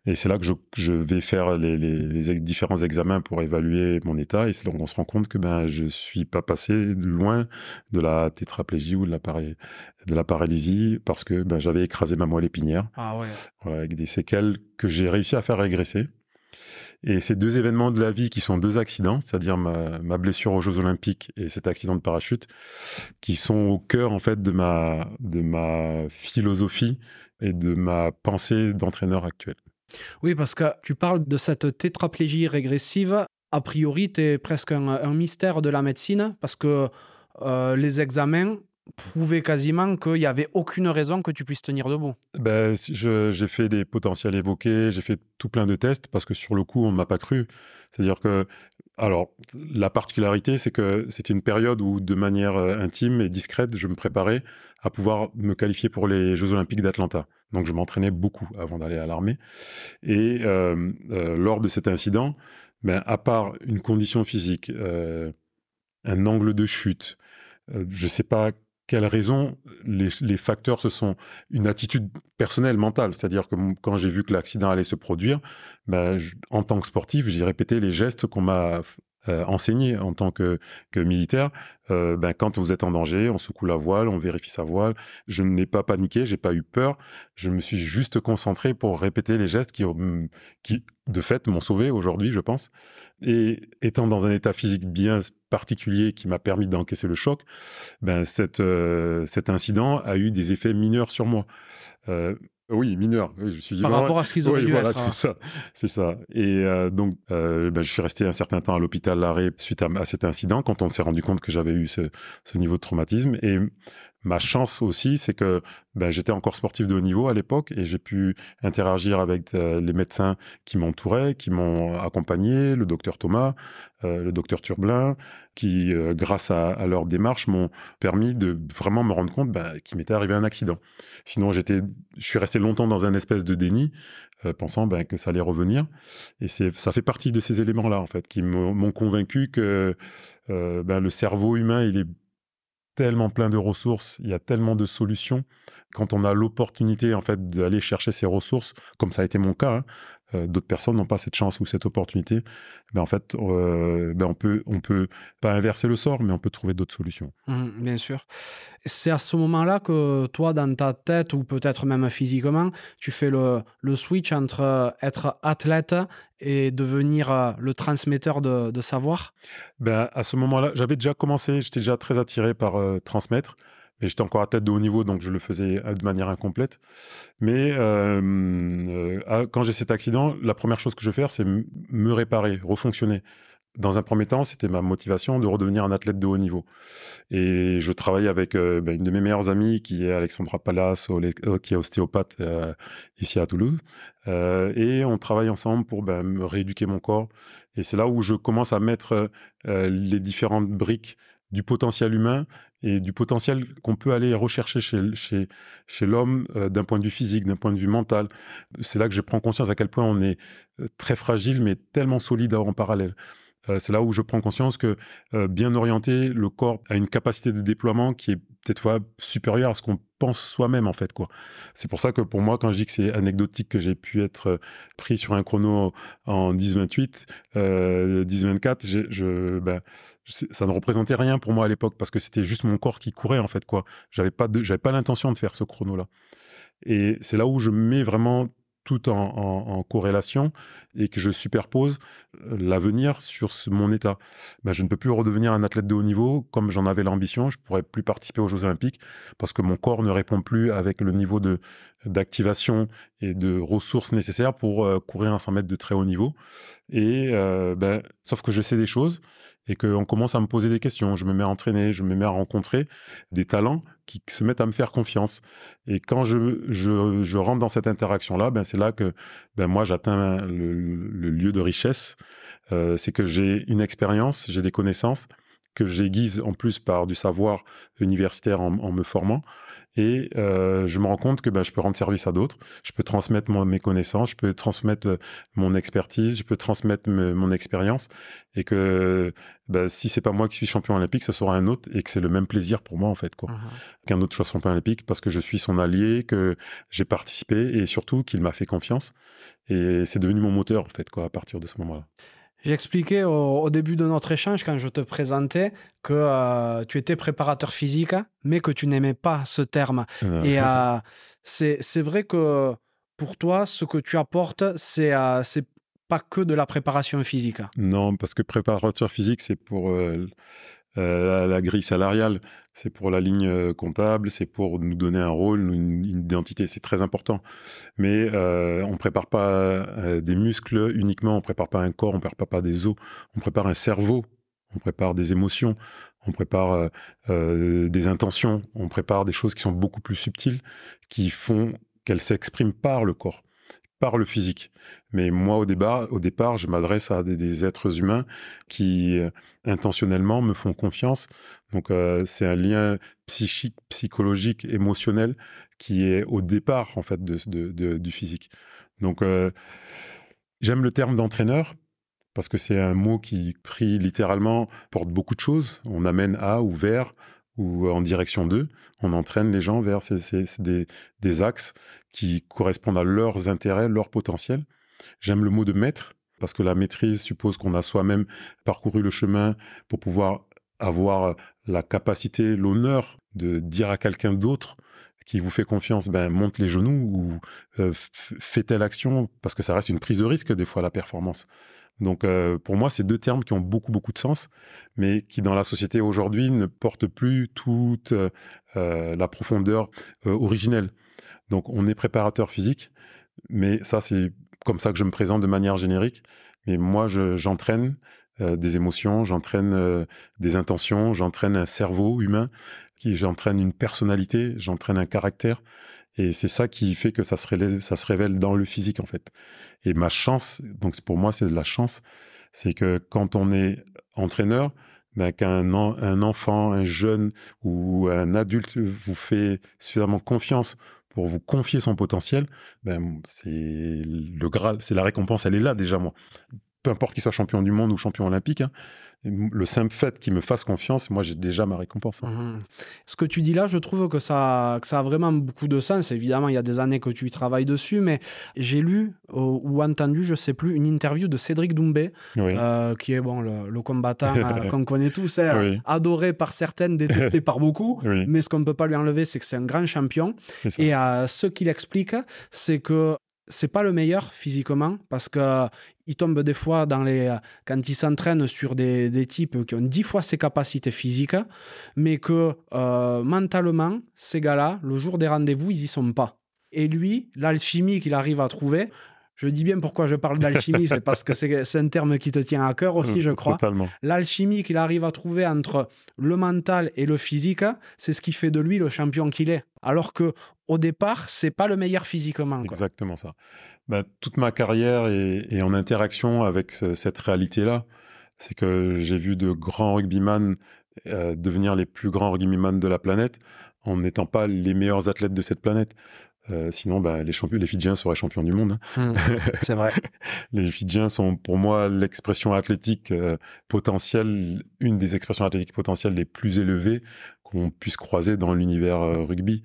et c'est là que je, je vais faire les, les, différents examens pour évaluer mon état. Et c'est là qu'on se rend compte que ben, je suis pas passé loin de la tétraplégie ou de la, de la paralysie parce que ben, j'avais écrasé ma moelle épinière. Ah ouais. avec des séquelles que j'ai réussi à faire régresser. Et ces deux événements de la vie qui sont deux accidents, c'est-à-dire ma, blessure aux Jeux Olympiques et cet accident de parachute, qui sont au cœur en fait de ma, de ma philosophie et de ma pensée d'entraîneur actuel. Oui, parce que tu parles de cette tétraplégie régressive. A priori, tu es presque un, mystère de la médecine parce que euh, les examens prouver quasiment qu'il n'y avait aucune raison que tu puisses tenir debout. Ben, j'ai fait des potentiels évoqués, j'ai fait tout plein de tests parce que sur le coup, on ne m'a pas cru. C'est-à-dire que, alors, la particularité, c'est que c'était une période où, de manière euh, intime et discrète, je me préparais à pouvoir me qualifier pour les Jeux Olympiques d'Atlanta. Donc, je m'entraînais beaucoup avant d'aller à l'armée. Et euh, euh, lors de cet incident, ben, à part une condition physique, un angle de chute, je ne sais pas quelles raisons les, facteurs ce sont une attitude personnelle mentale. C'est-à-dire que quand j'ai vu que l'accident allait se produire ben, en tant que sportif j'ai répété les gestes qu'on m'a euh, enseigné en tant que, militaire. Euh, ben, quand vous êtes en danger, on secoue la voile, on vérifie sa voile. Je n'ai pas paniqué, j'ai pas eu peur. Je me suis juste concentré pour répéter les gestes qui, qui de fait, m'ont sauvé aujourd'hui, je pense. Et étant dans un état physique bien particulier qui m'a permis d'encaisser le choc, ben, euh, cet incident a eu des effets mineurs sur moi. Oui, mineur. je suis Par rapport à ce qu'ils ont oui, voilà, c'est hein. ça, c'est ça. Et euh, donc, euh, ben, je suis resté un certain temps à l'hôpital l'arrêt suite à, cet incident, quand on s'est rendu compte que j'avais eu ce, niveau de traumatisme. Et ma chance aussi, c'est que ben, j'étais encore sportif de haut niveau à l'époque et j'ai pu interagir avec euh, les médecins qui m'entouraient, qui m'ont accompagné, le docteur Thomas, le docteur Turblin, qui, grâce à, leur démarche, m'ont permis de vraiment me rendre compte ben, qu'il m'était arrivé un accident. Sinon, je suis resté longtemps dans un espèce de déni, euh, pensant ben, que ça allait revenir. Et ça fait partie de ces éléments-là, en fait, qui m'ont convaincu que euh, le cerveau humain, il est tellement plein de ressources, il y a tellement de solutions. Quand on a l'opportunité, en fait, d'aller chercher ces ressources, comme ça a été mon cas, hein, euh, d'autres personnes n'ont pas cette chance ou cette opportunité, ben en fait, euh, ben on peut, on peut pas inverser le sort, mais on peut trouver d'autres solutions. Mmh, bien sûr. C'est à ce moment-là que toi, dans ta tête ou peut-être même physiquement, tu fais le, le, switch entre être athlète et devenir euh, le transmetteur de, de savoir? Ben à ce moment-là, j'avais déjà commencé, j'étais déjà très attiré par transmettre. Et j'étais encore tête de haut niveau, donc je le faisais euh, de manière incomplète. Mais euh, euh, quand j'ai cet accident, la première chose que je vais faire, c'est me réparer, refonctionner. Dans un premier temps, c'était ma motivation de redevenir un athlète de haut niveau. Et je travaille avec ben, une de mes meilleures amies, qui est Alexandra Palas, qui est ostéopathe ici à Toulouse. et on travaille ensemble pour ben, rééduquer mon corps. Et c'est là où je commence à mettre les différentes briques du potentiel humain et du potentiel qu'on peut aller rechercher chez, chez, chez l'homme euh, d'un point de vue physique, d'un point de vue mental. C'est là que je prends conscience à quel point on est euh, très fragile, mais tellement solide en parallèle. Euh, c'est là où je prends conscience que bien orienté, le corps a une capacité de déploiement qui est peut-être fois supérieure à ce qu'on pense soi-même en fait quoi. C'est pour ça que pour moi quand je dis que c'est anecdotique que j'ai pu être pris sur un chrono en 10-28, 10-24, je, ben, ça ne représentait rien pour moi à l'époque parce que c'était juste mon corps qui courait en fait quoi. J'avais pas j'avais pas l'intention de faire ce chrono là. Et c'est là où je mets vraiment tout en, corrélation et que je superpose euh, l'avenir sur mon état. Ben, je ne peux plus redevenir un athlète de haut niveau comme j'en avais l'ambition. Je pourrais plus participer aux Jeux Olympiques parce que mon corps ne répond plus avec le niveau de, d'activation et de ressources nécessaires pour euh, courir un 100 mètres de très haut niveau. Et euh, ben, sauf que je sais des choses et qu'on commence à me poser des questions. Je me mets à entraîner, je me mets à rencontrer des talents qui se mettent à me faire confiance. Et quand je, je, je rentre dans cette interaction-là, ben, c'est là que ben, moi j'atteins le, le, lieu de richesse. Euh, c'est que j'ai une expérience, j'ai des connaissances que j'aiguise en plus par du savoir universitaire en, en me formant. Et euh, je me rends compte que ben, je peux rendre service à d'autres, je peux transmettre mes connaissances, je peux transmettre euh, mon expertise, je peux transmettre mon expérience, et que ben, si c'est pas moi qui suis champion olympique, ça sera un autre, et que c'est le même plaisir pour moi en fait, quoi, uh-huh. qu'un autre soit champion olympique, parce que je suis son allié, que j'ai participé, et surtout qu'il m'a fait confiance, et c'est devenu mon moteur en fait, quoi, à partir de ce moment-là. J'ai expliqué au, début de notre échange, quand je te présentais, que euh, tu étais préparateur physique, mais que tu n'aimais pas ce terme. Et euh, c'est vrai que pour toi, ce que tu apportes, c'est euh, c'est pas que de la préparation physique. Non, parce que préparateur physique, c'est pour euh, la, grille salariale, c'est pour la ligne euh, comptable, c'est pour nous donner un rôle, une, identité, c'est très important. Mais euh, on ne prépare pas des muscles uniquement, on ne prépare pas un corps, on ne prépare pas des os, on prépare un cerveau, on prépare des émotions, on prépare des intentions, on prépare des choses qui sont beaucoup plus subtiles, qui font qu'elles s'expriment par le corps par le physique. Mais moi, au départ, au départ je m'adresse à des, êtres humains qui, euh, intentionnellement, me font confiance. Donc, euh, c'est un lien psychique, psychologique, émotionnel qui est au départ, en fait, de, du physique. Donc, euh, j'aime le terme d'entraîneur parce que c'est un mot qui, pris littéralement, porte beaucoup de choses. On amène à ou vers ou en direction d'eux. On entraîne les gens vers des, axes qui correspondent à leurs intérêts, leur potentiel. J'aime le mot de maître, parce que la maîtrise suppose qu'on a soi-même parcouru le chemin pour pouvoir avoir la capacité, l'honneur de dire à quelqu'un d'autre qui vous fait confiance, ben, monte les genoux ou euh, telle action, parce que ça reste une prise de risque des fois la performance. Donc euh, pour moi, c'est deux termes qui ont beaucoup beaucoup de sens, mais qui dans la société aujourd'hui ne portent plus toute euh, la profondeur euh, originelle. Donc on est préparateur physique, mais ça c'est comme ça que je me présente de manière générique. Mais moi, j'entraîne des émotions, j'entraîne des intentions, j'entraîne un cerveau humain, j'entraîne une personnalité, j'entraîne un caractère. Et c'est ça qui fait que ça se, révèle, dans le physique, en fait. Et ma chance, donc pour moi, c'est de la chance, c'est que quand on est entraîneur, ben, qu'un un enfant, un jeune ou un adulte vous fait suffisamment confiance pour vous confier son potentiel, ben, c'est le Graal, c'est la récompense, elle est là déjà, moi. Peu importe qu'il soit champion du monde ou champion olympique, hein, le simple fait qu'il me fasse confiance, moi j'ai déjà ma récompense. Hein. Mmh. Ce que tu dis là, je trouve que ça, que ça a vraiment beaucoup de sens. Évidemment, il y a des années que tu y travailles dessus, mais j'ai lu ou entendu, je sais plus, une interview de Cédric Doumbé, euh, qui est bon, le, combattant euh, qu'on connaît tous, hein, adoré par certaines, détesté par beaucoup. Mais ce qu'on ne peut pas lui enlever, c'est que c'est un grand champion. Et euh, ce qu'il explique, c'est que c'est pas le meilleur physiquement parce que il tombe des fois dans les quand il s'entraîne sur des, des, types qui ont dix fois ses capacités physiques, mais que euh, mentalement ces gars-là, le jour des rendez-vous, ils y sont pas. Et lui, l'alchimie qu'il arrive à trouver, je dis bien pourquoi je parle d'alchimie, c'est parce que c'est un terme qui te tient à cœur aussi, je crois. L'alchimie qu'il arrive à trouver entre le mental et le physique, c'est ce qui fait de lui le champion qu'il est. Alors que au départ, c'est pas le meilleur physiquement. Exactement ça. Bah, toute ma carrière est, en interaction avec cette réalité-là. C'est que j'ai vu de grands rugbyman euh, devenir les plus grands rugbyman de la planète en n'étant pas les meilleurs athlètes de cette planète. Euh, sinon, bah, les, champions, les Fidjiens seraient champions du monde. Hein. Mmh, c'est vrai. les Fidjiens sont pour moi l'expression athlétique euh, potentielle, une des expressions athlétiques potentielles les plus élevées qu'on puisse croiser dans l'univers euh, rugby.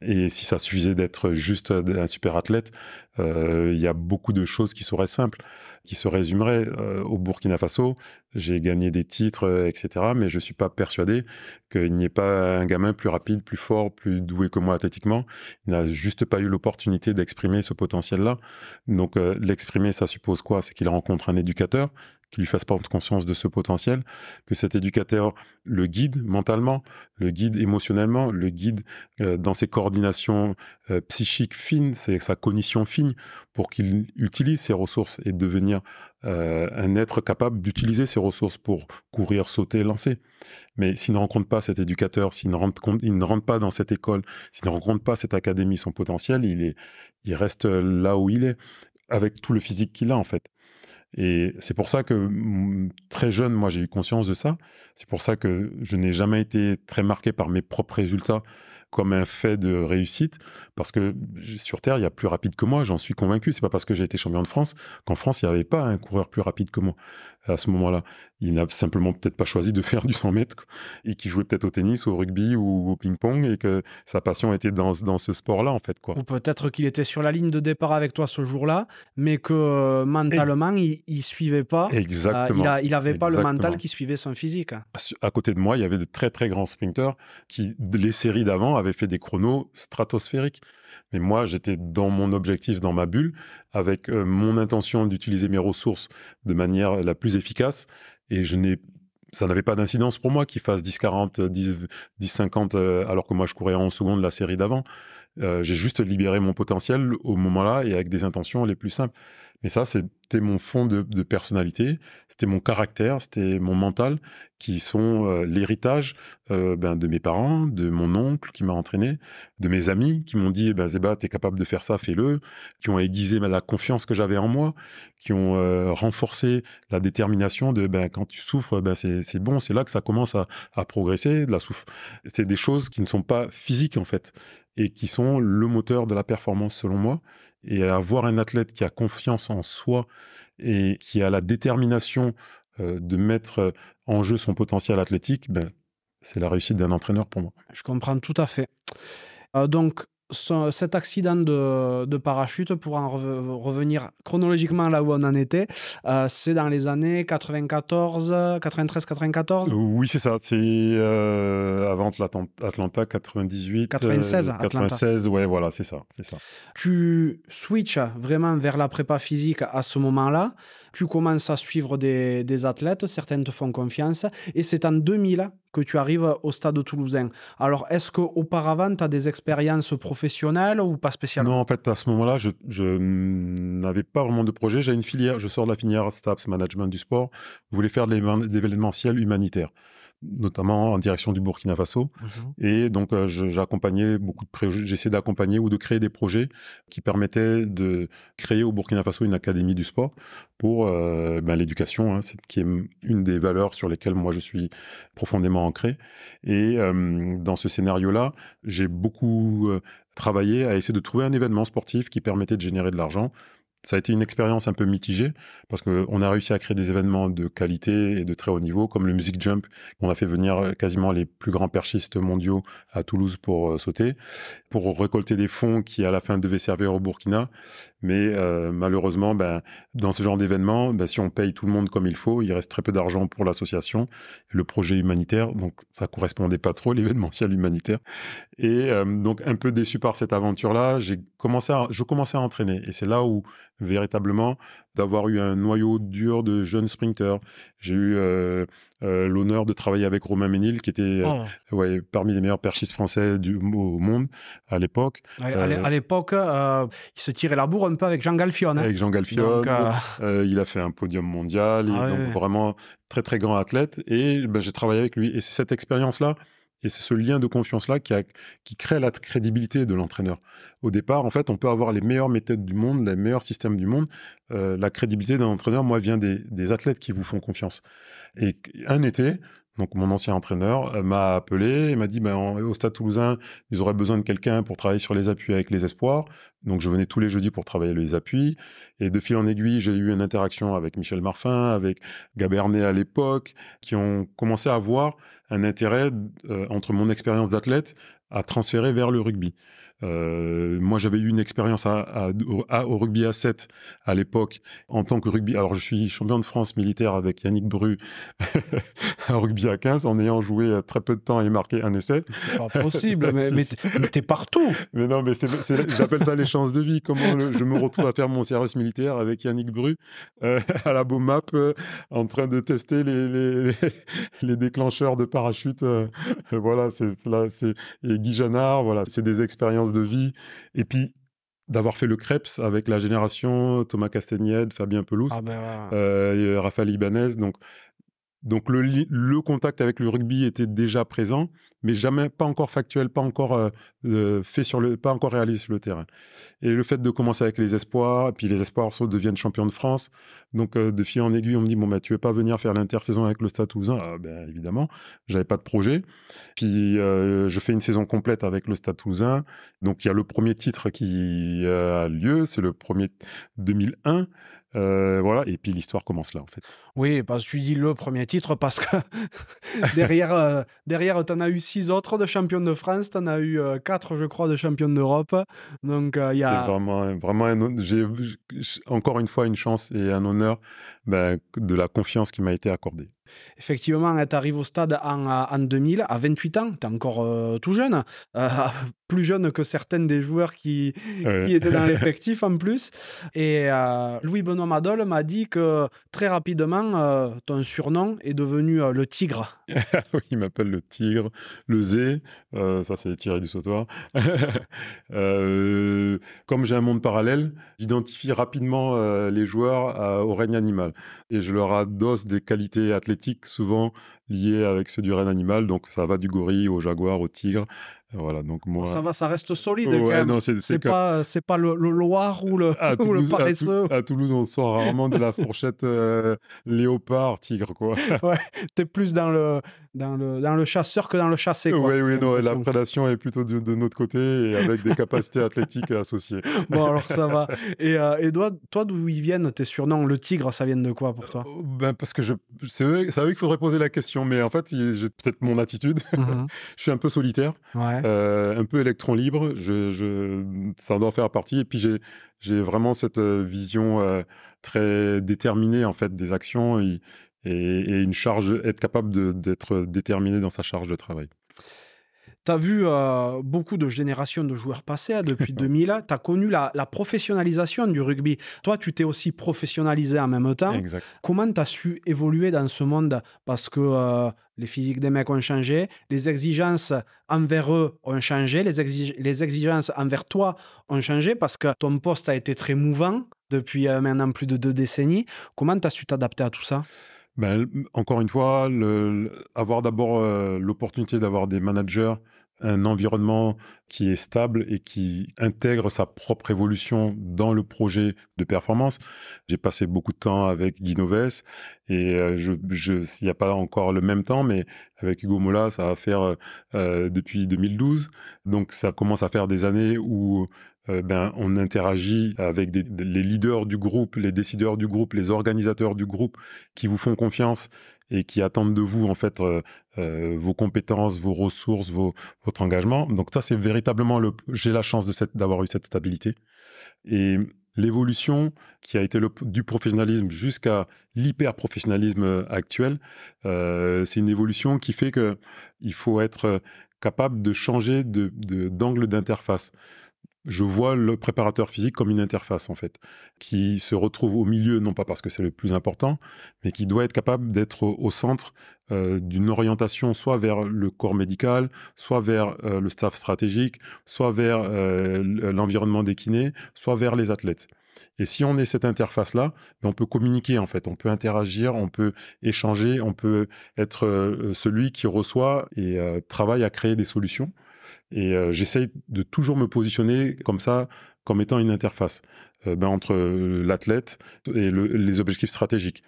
Et si ça suffisait d'être juste un super athlète, il y a beaucoup de choses qui seraient simples, qui se résumeraient. au Burkina Faso, j'ai gagné des titres, etc. Mais je suis pas persuadé qu'il n'y ait pas un gamin plus rapide, plus fort, plus doué que moi athlétiquement. Il n'a juste pas eu l'opportunité d'exprimer ce potentiel-là. Donc, euh, l'exprimer, ça suppose quoi? C'est qu'il rencontre un éducateur qui lui fasse prendre conscience de ce potentiel, que cet éducateur le guide mentalement, le guide émotionnellement, le guide euh, dans ses coordinations euh, psychiques fines, c'est sa cognition fine, pour qu'il utilise ses ressources et devenir euh, un être capable d'utiliser ses ressources pour courir, sauter, lancer. Mais s'il ne rencontre pas cet éducateur, s'il ne rentre, pas dans cette école, s'il ne rencontre pas cette académie, son potentiel, il, est, il reste là où il est, avec tout le physique qu'il a en fait. Et c'est pour ça que très jeune, moi, j'ai eu conscience de ça. C'est pour ça que je n'ai jamais été très marqué par mes propres résultats comme un fait de réussite, parce que sur Terre, il y a plus rapide que moi, j'en suis convaincu. C'est pas parce que j'ai été champion de France qu'en France, il n'y avait pas un coureur plus rapide que moi à ce moment-là. Il n'a simplement peut-être pas choisi de faire du 100 mètres et qui jouait peut-être au tennis, au rugby ou au ping-pong et que sa passion était dans, dans ce sport-là, en fait. Quoi. Ou peut-être qu'il était sur la ligne de départ avec toi ce jour-là, mais que euh, mentalement, il, ne suivait pas. Euh, Exactement. il, n'avait pas le mental qui suivait son physique. À côté de moi, il y avait de très très grands sprinteurs qui, les séries d'avant, avaient fait des chronos stratosphériques. Mais moi, j'étais dans mon objectif, dans ma bulle, avec euh, mon intention d'utiliser mes ressources de manière la plus efficace. Et je n'ai ça n'avait pas d'incidence pour moi qu'il fasse 10-40, 10-50, alors que moi je courais en seconde la série d'avant. Euh, j'ai juste libéré mon potentiel au moment-là et avec des intentions les plus simples. Mais ça, c'était mon fond de, personnalité, c'était mon caractère, c'était mon mental, qui sont euh, l'héritage euh, ben, de mes parents, de mon oncle qui m'a entraîné, de mes amis qui m'ont dit ben, Zéba, tu es capable de faire ça, fais-le, qui ont aiguisé la confiance que j'avais en moi, qui ont renforcé la détermination de ben, quand tu souffres, ben, c'est bon, c'est là que ça commence à, progresser. La C'est des choses qui ne sont pas physiques en fait et qui sont le moteur de la performance selon moi. Et avoir un athlète qui a confiance en soi et qui a la détermination euh, de mettre en jeu son potentiel athlétique, ben, c'est la réussite d'un entraîneur pour moi. Je comprends tout à fait. Euh, donc, cet accident de, parachute, pour en revenir chronologiquement là où on en était, euh, c'est dans les années 94, 93-94 Oui, c'est ça. C'est euh, avant Atlanta, 98. 96, 96, ouais, voilà, c'est ça, c'est ça. Tu switches vraiment vers la prépa physique à ce moment-là tu commences à suivre des, athlètes, certaines te font confiance, et c'est en 2000 que tu arrives au stade toulousain. Alors, est-ce qu'auparavant, tu as des expériences professionnelles ou pas spécialement? Non, en fait, à ce moment-là, je, n'avais pas vraiment de projet. J'ai une filière, je sors de la filière STAPS, Management du Sport, je voulais faire de l'événementiel humanitaire notamment en direction du Burkina Faso. Mhm. Et donc, euh, j'accompagnais beaucoup de projets, j'essayais d'accompagner ou de créer des projets qui permettaient de créer au Burkina Faso une académie du sport pour euh, ben, l'éducation, hein, qui est une des valeurs sur lesquelles moi je suis profondément ancré. Et euh, dans ce scénario-là, j'ai beaucoup travaillé à essayer de trouver un événement sportif qui permettait de générer de l'argent ça a été une expérience un peu mitigée parce qu'on a réussi à créer des événements de qualité et de très haut niveau, comme le Music Jump. On a fait venir quasiment les plus grands perchistes mondiaux à Toulouse pour euh, sauter, pour récolter des fonds qui à la fin devaient servir au Burkina. Mais euh, malheureusement, ben, dans ce genre d'événement, ben, si on paye tout le monde comme il faut, il reste très peu d'argent pour l'association, le projet humanitaire. Donc ça correspondait pas trop l'événementiel humanitaire. Et euh, donc un peu déçu par cette aventure-là, j'ai commencé à, je commençais à entraîner. Et c'est là où véritablement d'avoir eu un noyau dur de jeunes sprinteurs. J'ai eu euh, euh, l'honneur de travailler avec Romain Ménil, qui était euh, oh. ouais, parmi les meilleurs perchistes français du, au monde à l'époque. à l'époque, il se tirait la bourre un peu avec Jean Galfion. Hein. Avec Jean Galfion. il a fait un podium mondial. Ah donc vraiment très très grand athlète. Et ben, j'ai travaillé avec lui. Et c'est cette expérience-là et c'est ce lien de confiance-là qui, qui, crée la crédibilité de l'entraîneur. Au départ, en fait, on peut avoir les meilleures méthodes du monde, les meilleurs systèmes du monde. Euh, la crédibilité d'un entraîneur, moi, vient des, athlètes qui vous font confiance. Et un été, donc mon ancien entraîneur euh, m'a appelé et m'a dit ben, au Stade Toulousain, ils auraient besoin de quelqu'un pour travailler sur les appuis avec les espoirs. Donc je venais tous les jeudis pour travailler les appuis. Et de fil en aiguille, j'ai eu une interaction avec Michel Marfin, avec Gabernet à l'époque, qui ont commencé à voir un intérêt entre mon expérience d'athlète à transférer vers le rugby. Euh, moi, j'avais eu une expérience à, au rugby à 7 à l'époque en tant que rugby. Alors, je suis champion de France militaire avec Yannick Bru en rugby à 15 en ayant joué très peu de temps et marqué un essai. C'est pas possible, mais, mais t'es partout. Mais non, mais j'appelle ça les chances de vie. Comment je me retrouve à faire mon service militaire avec Yannick Bru euh, à la Beaumap euh, en train de tester les, les, les déclencheurs de parachute. voilà, c'est là, c'est et Guy Janard. Voilà, c'est des expériences de vie. Et puis, d'avoir fait le Krebs avec la génération Thomas Castagnède, Fabien Pelouse, ah ben euh, Raphaël Ibanez. Donc, donc le, contact avec le rugby était déjà présent, mais jamais pas encore factuel, pas encore euh, euh, fait sur le, pas encore réalisé sur le terrain. Et le fait de commencer avec les espoirs, puis les espoirs deviennent champions de France. Donc euh, de fil en aiguille, on me dit bon bah tu veux pas venir faire l'intersaison avec le Stade Toulousain? Ah, Ben évidemment, j'avais pas de projet. Puis je fais une saison complète avec le Stade Toulousain. Donc il y a le premier titre qui a lieu, c'est le premier 2001. Voilà, et puis l'histoire commence là en fait. Oui, parce que tu dis le premier titre parce que derrière, euh, derrière tu en as eu six autres de champions de France, tu en as eu euh, quatre, je crois, de champions d'Europe. Donc, euh, il y a. C'est vraiment, vraiment j'ai encore une fois une chance et un honneur ben, de la confiance qui m'a été accordée. Effectivement, tu arrives au stade en, 2000, à 28 ans, tu es encore euh, tout jeune, euh, plus jeune que certaines des joueurs qui, qui étaient dans l'effectif en plus. Et euh, Louis-Benoît Madol m'a dit que très rapidement, ton surnom est devenu le Tigre. il m'appelle le Tigre, le Zé, ça c'est tiré du sautoir. comme j'ai un monde parallèle, j'identifie rapidement les joueurs au règne animal et je leur adosse des qualités athlétiques souvent liées avec ceux du règne animal. Donc ça va du gorille au jaguar, au tigre. Voilà, donc moi... Ça va, ça reste solide quand même. c'est pas, c'est pas le, Loir ou le, à Toulouse, paresseux. À, Toulouse, on sort rarement de la fourchette euh, léopard, tigre, quoi. ouais, t'es plus dans le, dans, le, dans le chasseur que dans le chassé, quoi. Oui, oui, non, la prédation est plutôt de, notre côté et avec des capacités athlétiques associées. bon, alors ça va. Et, euh, et toi, toi d'où ils viennent tes surnoms? Le tigre, ça vient de quoi pour toi? Euh, ben, Parce que je... c'est à eux qu'il faudrait poser la question, mais en fait, j'ai peut-être mon attitude. Mhm. je suis un peu solitaire. Ouais. Euh, un peu électron libre. Je, ça doit faire partie. Et puis j'ai vraiment cette euh, vision euh, très déterminée en fait des actions et, et une charge, être capable d'être déterminé dans sa charge de travail. Tu as vu beaucoup de générations de joueurs passer hein, depuis 2000. Tu as connu la, professionnalisation du rugby. Toi, tu t'es aussi professionnalisé en même temps. Comment tu as su évoluer dans ce monde? Parce que les physiques des mecs ont changé, les exigences envers eux ont changé, les, les exigences envers toi ont changé parce que ton poste a été très mouvant depuis maintenant plus de deux décennies. Comment tu as su t'adapter à tout ça? Ben, encore une fois, avoir d'abord l'opportunité d'avoir des managers un environnement qui est stable et qui intègre sa propre évolution dans le projet de performance. J'ai passé beaucoup de temps avec Guy Noves et euh, je, je, il n'y a pas encore le même temps, mais avec Hugo Mola, ça va faire euh, euh, depuis 2012. Donc ça commence à faire des années où ben, on interagit avec les leaders du groupe, les décideurs du groupe, les organisateurs du groupe qui vous font confiance et qui attendent de vous en fait euh, euh, vos compétences, vos ressources, votre engagement. Donc ça, c'est véritablement le. J'ai la chance d'avoir eu cette stabilité et l'évolution qui a été du professionnalisme jusqu'à l'hyper professionnalisme actuel. Euh, c'est une évolution qui fait que il faut être capable de changer d'angle d'interface je vois le préparateur physique comme une interface en fait, qui se retrouve au milieu, non pas parce que c'est le plus important, mais qui doit être capable d'être au, centre euh, d'une orientation soit vers le corps médical, soit vers euh, le staff stratégique, soit vers euh, l'environnement des kinés, soit vers les athlètes. Et si on est cette interface-là, ben, on peut communiquer en fait, on peut interagir, on peut échanger, on peut être celui qui reçoit et travaille à créer des solutions. Et euh, j'essaye de toujours me positionner comme ça, comme étant une interface euh, ben, entre euh, l'athlète et les objectifs stratégiques.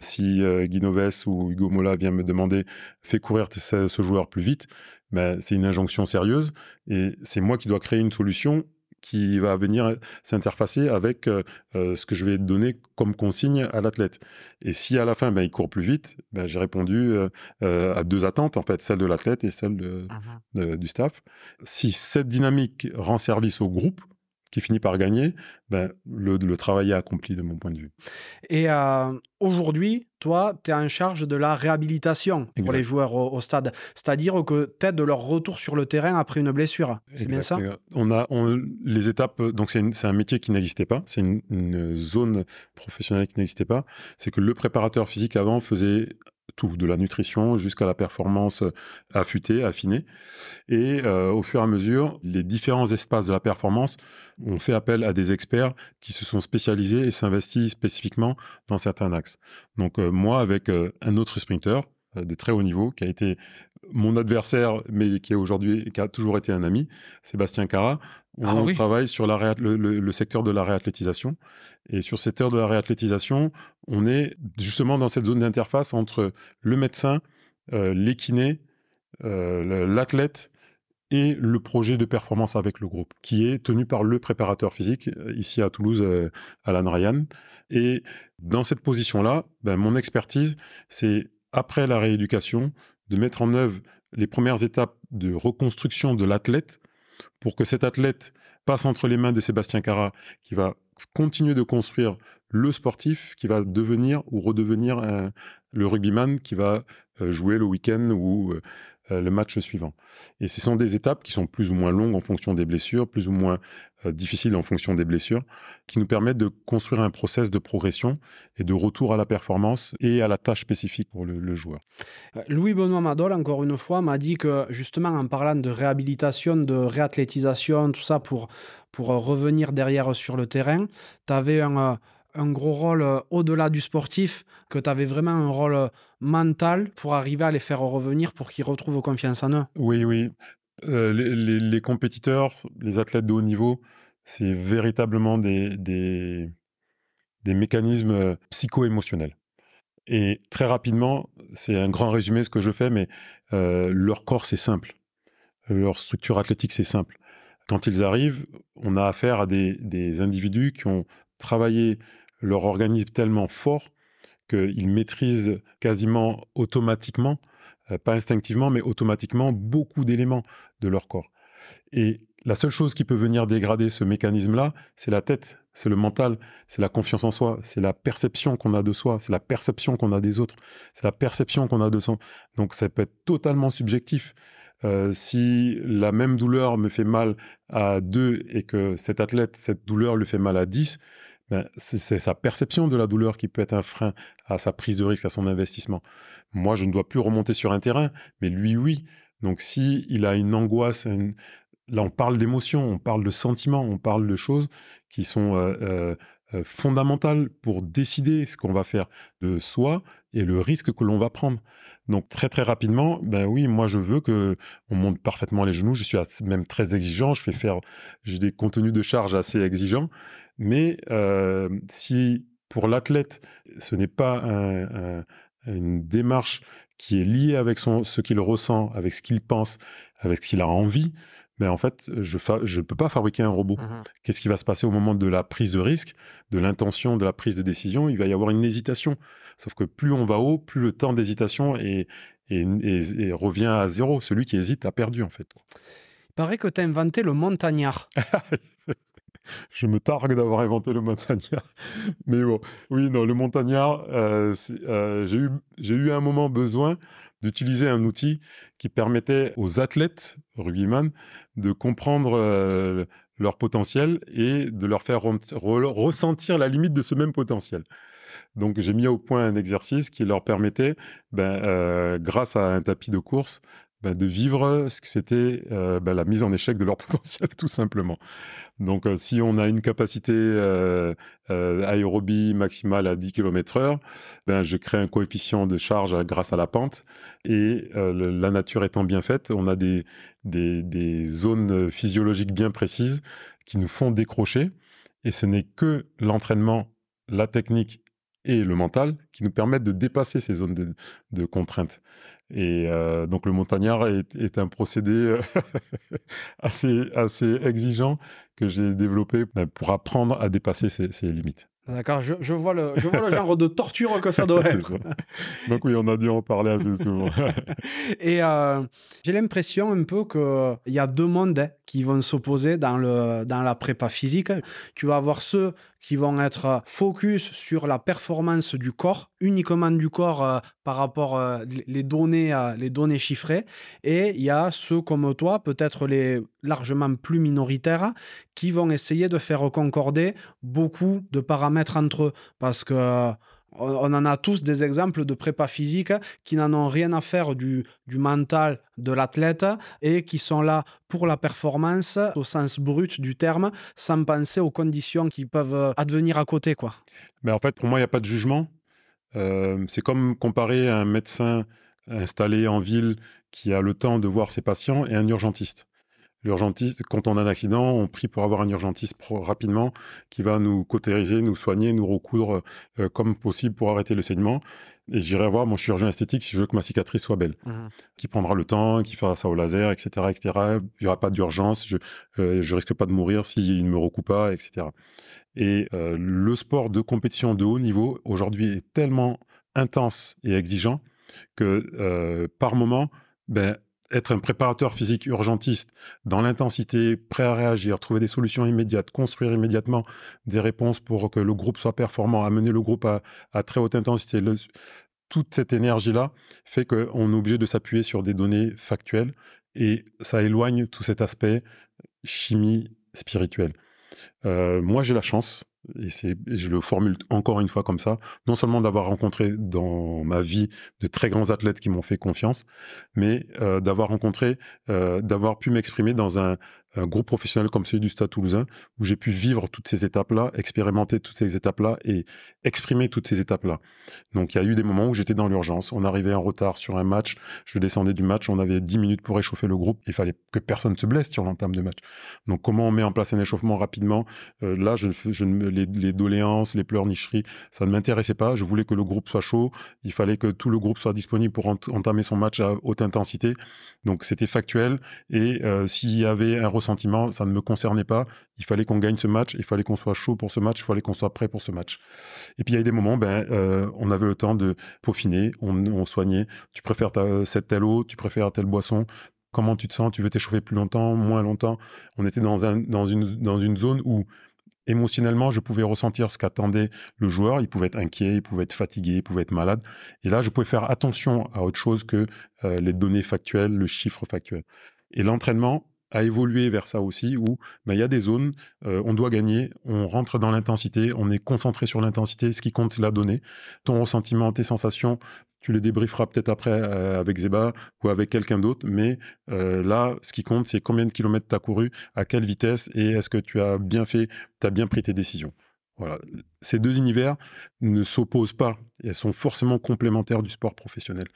Si Guy Noves ou Hugo Mola vient me demander fais courir ce, joueur plus vite, ben, c'est une injonction sérieuse et c'est moi qui dois créer une solution qui va venir s'interfacer avec euh, euh, ce que je vais donner comme consigne à l'athlète. Et si à la fin, ben, il court plus vite, ben, j'ai répondu à deux attentes, en fait, celle de l'athlète et celle mmh du staff. Si cette dynamique rend service au groupe, qui finit par gagner, ben, le, travail est accompli de mon point de vue. Et euh, aujourd'hui, toi, tu es en charge de la réhabilitation pour les joueurs au, stade. C'est-à-dire que tu aides de leur retour sur le terrain après une blessure. C'est bien ça? On a, Les étapes, donc c'est un métier qui n'existait pas, c'est une, une, zone professionnelle qui n'existait pas. C'est que le préparateur physique avant faisait tout, de la nutrition jusqu'à la performance euh, affûtée, affinée. Et euh, au fur et à mesure, les différents espaces de la performance ont fait appel à des experts qui se sont spécialisés et s'investissent spécifiquement dans certains axes. Donc euh, moi, avec un autre sprinter de très haut niveau, qui a été mon adversaire, mais qui est aujourd'hui, qui a toujours été un ami, Sébastien Cara. Ah on travaille sur la le, secteur de la réathlétisation. Et sur ce secteur de la réathlétisation, on est justement dans cette zone d'interface entre le médecin, euh, l'équiné, euh, l'athlète et le projet de performance avec le groupe, qui est tenu par le préparateur physique, euh, ici à Toulouse, Alan Ryan. Et dans cette position-là, ben, mon expertise, c'est après la rééducation, de mettre en œuvre les premières étapes de reconstruction de l'athlète pour que cet athlète passe entre les mains de Sébastien Cara, qui va continuer de construire le sportif qui va devenir ou redevenir le rugbyman qui va euh, jouer le week-end ou euh, le match suivant. Et ce sont des étapes qui sont plus ou moins longues en fonction des blessures, plus ou moins euh, difficiles en fonction des blessures, qui nous permettent de construire un process de progression et de retour à la performance et à la tâche spécifique pour le, joueur. Euh, Louis-Benoît Madol, encore une fois, m'a dit que justement en parlant de réhabilitation, de réathlétisation, tout ça pour, pour revenir derrière sur le terrain, tu avais un un gros rôle euh, au-delà du sportif, que tu avais vraiment un rôle euh, mental pour arriver à les faire revenir pour qu'ils retrouvent confiance en eux. Oui, oui. Euh, les, compétiteurs, les athlètes de haut niveau, c'est véritablement des, des, mécanismes psycho-émotionnels. Et très rapidement, c'est un grand résumé ce que je fais, mais leur corps, c'est simple. Leur structure athlétique, c'est simple. Quand ils arrivent, on a affaire à des, des individus qui ont travaillé leur organisme tellement fort qu'ils maîtrisent quasiment automatiquement, euh, pas instinctivement, mais automatiquement, beaucoup d'éléments de leur corps. Et la seule chose qui peut venir dégrader ce mécanisme-là, c'est la tête, c'est le mental, c'est la confiance en soi, c'est la perception qu'on a de soi, c'est la perception qu'on a des autres, c'est la perception qu'on a de son. Donc ça peut être totalement subjectif. Euh, si la même douleur me fait mal à deux et que cet athlète, cette douleur lui fait mal à 10, ben, c'est sa perception de la douleur qui peut être un frein à sa prise de risque, à son investissement. Moi, je ne dois plus remonter sur un terrain, mais lui, oui. Donc, si il a une angoisse, là, on parle d'émotions, on parle de sentiments, on parle de choses qui sont euh, euh, euh, fondamentales pour décider ce qu'on va faire de soi et le risque que l'on va prendre. Donc très très rapidement, ben oui, moi je veux que on monte parfaitement les genoux. Je suis même très exigeant. Je fais faire, j'ai des contenus de charge assez exigeants mais euh, si pour l'athlète, ce n'est pas une démarche qui est liée avec son, ce qu'il ressent, avec ce qu'il pense, avec ce qu'il a envie, mais ben, en fait, je ne peux pas fabriquer un robot. Mmh Qu'est-ce qui va se passer au moment de la prise de risque, de l'intention, de la prise de décision? Il va y avoir une hésitation. Sauf que plus on va haut, plus le temps d'hésitation revient à zéro. Celui qui hésite a perdu, en fait. Il paraît que tu as inventé le montagnard. je me targue d'avoir inventé le montagnard. Mais bon, oui, non, le montagnard, euh, euh, j'ai eu, un moment besoin d'utiliser un outil qui permettait aux athlètes rugbyman de comprendre euh, leur potentiel et de leur faire ressentir la limite de ce même potentiel. Donc j'ai mis au point un exercice qui leur permettait, ben, grâce à un tapis de course, bah, de vivre ce que c'était euh, bah, la mise en échec de leur potentiel, tout simplement. Donc, euh, si on a une capacité euh, aérobie maximale à 10 km/h, ben, je crée un coefficient de charge grâce à la pente. Et la nature étant bien faite, on a des, des, des zones physiologiques bien précises qui nous font décrocher. Et ce n'est que l'entraînement, la technique et le mental qui nous permettent de dépasser ces zones de, de contrainte. Et euh, donc le montagnard est, un procédé euh, assez, assez exigeant que j'ai développé pour apprendre à dépasser ces limites. D'accord, je, je, vois le, je vois le genre de torture que ça doit être. Ça. Donc oui, on a dû en parler assez souvent. Et euh, j'ai l'impression un peu qu'il y a deux mondes hein, qui vont s'opposer dans, le, dans la prépa physique. Tu vas avoir ceux qui vont être focus sur la performance du corps, uniquement du corps euh, par rapport euh, les données euh, les données chiffrées et il y a ceux comme toi, peut-être les largement plus minoritaires qui vont essayer de faire concorder beaucoup de paramètres entre eux parce que on en a tous des exemples de prépa physique qui n'en ont rien à faire du, du mental de l'athlète et qui sont là pour la performance au sens brut du terme, sans penser aux conditions qui peuvent advenir à côté. Quoi. Mais en fait, pour moi, il n'y a pas de jugement. Euh, c'est comme comparer un médecin installé en ville qui a le temps de voir ses patients et un urgentiste. L'urgentiste, quand on a un accident, on prie pour avoir un urgentiste rapidement qui va nous cautériser, nous soigner, nous recoudre euh, comme possible pour arrêter le saignement. Et j'irai voir mon chirurgien esthétique si je veux que ma cicatrice soit belle, mmh. qui prendra le temps, qui fera ça au laser, etc., etc. Il n'y aura pas d'urgence, je, euh, je risque pas de mourir s'il ne me recoupe pas, etc. Et euh, le sport de compétition de haut niveau aujourd'hui est tellement intense et exigeant que euh, par moment, ben, être un préparateur physique urgentiste dans l'intensité, prêt à réagir, trouver des solutions immédiates, construire immédiatement des réponses pour que le groupe soit performant, amener le groupe à, très haute intensité, toute cette énergie-là fait qu'on est obligé de s'appuyer sur des données factuelles et ça éloigne tout cet aspect chimie spirituelle. Euh, moi, j'ai la chance, et, je le formule encore une fois comme ça, non seulement d'avoir rencontré dans ma vie de très grands athlètes qui m'ont fait confiance, mais euh, d'avoir rencontré, euh, d'avoir pu m'exprimer dans un, un groupe professionnel comme celui du Stade toulousain, où j'ai pu vivre toutes ces étapes-là, expérimenter toutes ces étapes-là et exprimer toutes ces étapes-là. Donc il y a eu des moments où j'étais dans l'urgence, on arrivait en retard sur un match, je descendais du match, on avait 10 minutes pour échauffer le groupe, il fallait que personne se blesse sur l'entame de match. Donc comment on met en place un échauffement rapidement? Euh, Là, je, je, les, les doléances, les pleurnicheries, ça ne m'intéressait pas, je voulais que le groupe soit chaud, il fallait que tout le groupe soit disponible pour entamer son match à haute intensité. Donc c'était factuel et euh, s'il y avait un sentiment, ça ne me concernait pas. Il fallait qu'on gagne ce match, il fallait qu'on soit chaud pour ce match, il fallait qu'on soit prêt pour ce match. Et puis il y a eu des moments, ben, euh, on avait le temps de peaufiner, on, soignait. Tu préfères ta, cette telle eau, tu préfères telle boisson. Comment tu te sens? Tu veux t'échauffer plus longtemps, moins longtemps? On était dans, dans, une, dans une zone où émotionnellement, je pouvais ressentir ce qu'attendait le joueur. Il pouvait être inquiet, il pouvait être fatigué, il pouvait être malade. Et là, je pouvais faire attention à autre chose que euh, les données factuelles, le chiffre factuel. Et l'entraînement, à évoluer vers ça aussi, où ben, il y a des zones, euh, on doit gagner, on rentre dans l'intensité, on est concentré sur l'intensité, ce qui compte, c'est la donnée. Ton ressentiment, tes sensations, tu les débrieferas peut-être après euh, avec Zeba ou avec quelqu'un d'autre, mais euh, là, ce qui compte, c'est combien de kilomètres tu as couru, à quelle vitesse, et est-ce que tu as bien fait, tu as bien pris tes décisions. Voilà. Ces deux univers ne s'opposent pas, elles sont forcément complémentaires du sport professionnel.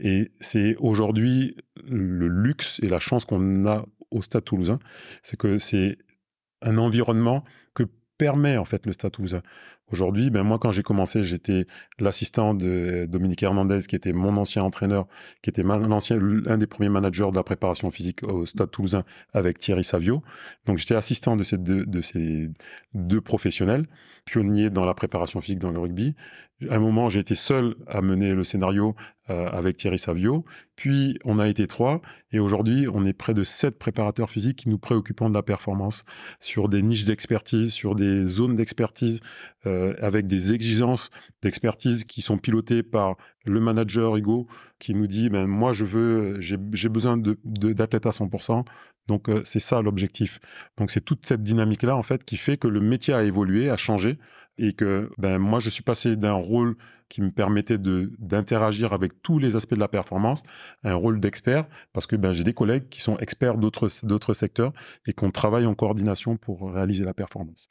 Et c'est aujourd'hui le luxe et la chance qu'on a au Stade toulousain, c'est que c'est un environnement que permet en fait le Stade toulousain. Aujourd'hui, ben moi quand j'ai commencé, j'étais l'assistant de Dominique Hernandez, qui était mon ancien entraîneur, qui était l'ancien, un des premiers managers de la préparation physique au Stade Toulousain avec Thierry Savio. Donc j'étais assistant de ces deux, de ces deux professionnels, pionniers dans la préparation physique dans le rugby. À un moment, j'ai été seul à mener le scénario euh, avec Thierry Savio. Puis, on a été trois. Et aujourd'hui, on est près de sept préparateurs physiques qui nous préoccupent de la performance sur des niches d'expertise, sur des zones d'expertise, euh, avec des exigences d'expertise qui sont pilotées par le manager Hugo, qui nous dit ben, Moi, je veux, j'ai besoin d'athlètes à 100%. Donc, euh, c'est ça l'objectif. Donc, c'est toute cette dynamique-là, en fait, qui fait que le métier a évolué, a changé et que ben, moi, je suis passé d'un rôle qui me permettait d'interagir avec tous les aspects de la performance, un rôle d'expert, parce que ben, j'ai des collègues qui sont experts d'autres secteurs et qu'on travaille en coordination pour réaliser la performance.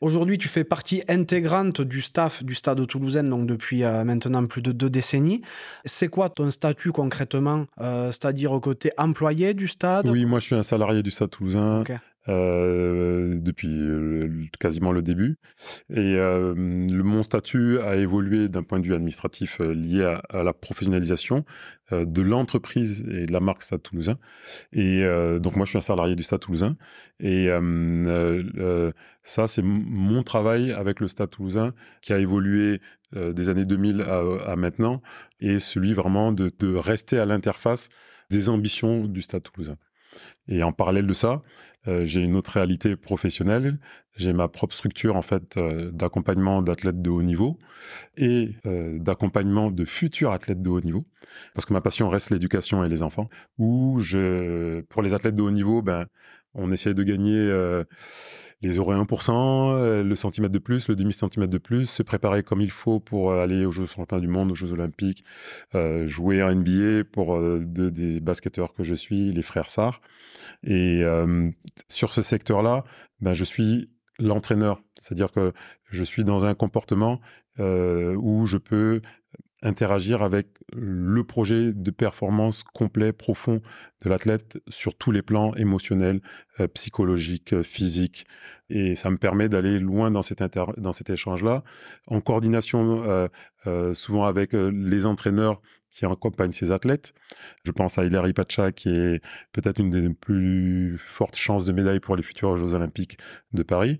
Aujourd'hui, tu fais partie intégrante du staff du Stade Toulousain, donc depuis euh, maintenant plus de deux décennies. C'est quoi ton statut concrètement euh, C'est-à-dire côté employé du stade? Oui, moi je suis un salarié du Stade Toulousain. Euh, depuis euh, quasiment le début. Et euh, mon statut a évolué d'un point de vue administratif lié à, la professionnalisation de l'entreprise et de la marque Stade Toulousain. Et donc moi, je suis un salarié du Stade Toulousain. Et ça, c'est mon travail avec le Stade Toulousain qui a évolué des années 2000 à, à, maintenant et celui vraiment de, de rester à l'interface des ambitions du Stade Toulousain. Et en parallèle de ça, euh, j'ai une autre réalité professionnelle. J'ai ma propre structure en fait euh, d'accompagnement d'athlètes de haut niveau et euh, d'accompagnement de futurs athlètes de haut niveau, parce que ma passion reste l'éducation et les enfants. Où je, pour les athlètes de haut niveau, ben, on essaie de gagner les euros 1%, le centimètre de plus, le demi-centimètre de plus, se préparer comme il faut pour aller aux Jeux champions du monde, aux Jeux olympiques, jouer en NBA pour des basketteurs que je suis, les frères Sarr. Et sur ce secteur-là, ben, je suis l'entraîneur, c'est-à-dire que je suis dans un comportement où je peux interagir avec le projet de performance complet, profond de l'athlète sur tous les plans émotionnels, euh, psychologiques, euh, physiques. Et ça me permet d'aller loin dans cet, échange-là, en coordination euh, souvent avec les entraîneurs qui accompagnent ces athlètes. Je pense à Hilary Pacha, qui est peut-être une des plus fortes chances de médaille pour les futurs Jeux Olympiques de Paris,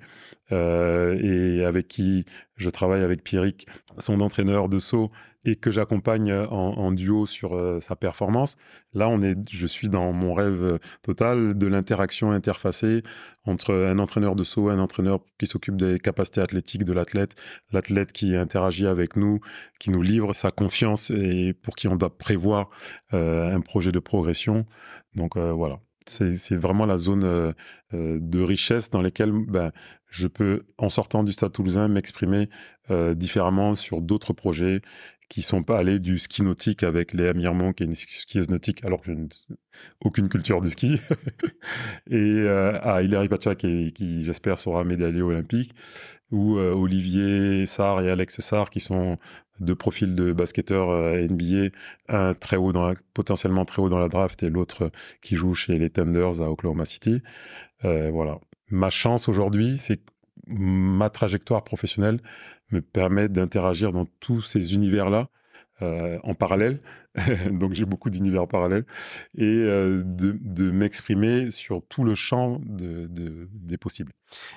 euh, et avec qui je travaille avec Pierrick, son entraîneur de saut, et que j'accompagne en, duo sur euh, sa performance. Là, on est, je suis dans mon rêve total de l'interaction interfacée entre un entraîneur de saut, un entraîneur qui s'occupe des capacités athlétiques de l'athlète, l'athlète qui interagit avec nous, qui nous livre sa confiance et pour qui on doit prévoir euh, un projet de progression. Donc euh, voilà, c'est vraiment la zone euh, de richesse dans laquelle ben, je peux, en sortant du Stade toulousain, m'exprimer différemment sur d'autres projets qui sont pas allés du ski nautique avec Léa Mirmont, qui est une skieuse nautique, alors que je n'ai aucune culture du ski, et à Hilary Pacha, qui, qui j'espère sera médaillé olympique, ou Olivier Sarr et Alex Sarr, qui sont deux profils de basketteurs euh, NBA, un très haut dans potentiellement très haut dans la draft et l'autre qui joue chez les Thunders à Oklahoma City. Euh, voilà. Ma chance aujourd'hui, c'est ma trajectoire professionnelle me permet d'interagir dans tous ces univers-là euh, en parallèle, donc j'ai beaucoup d'univers parallèles, et euh, de, m'exprimer sur tout le champ de, de, des possibles.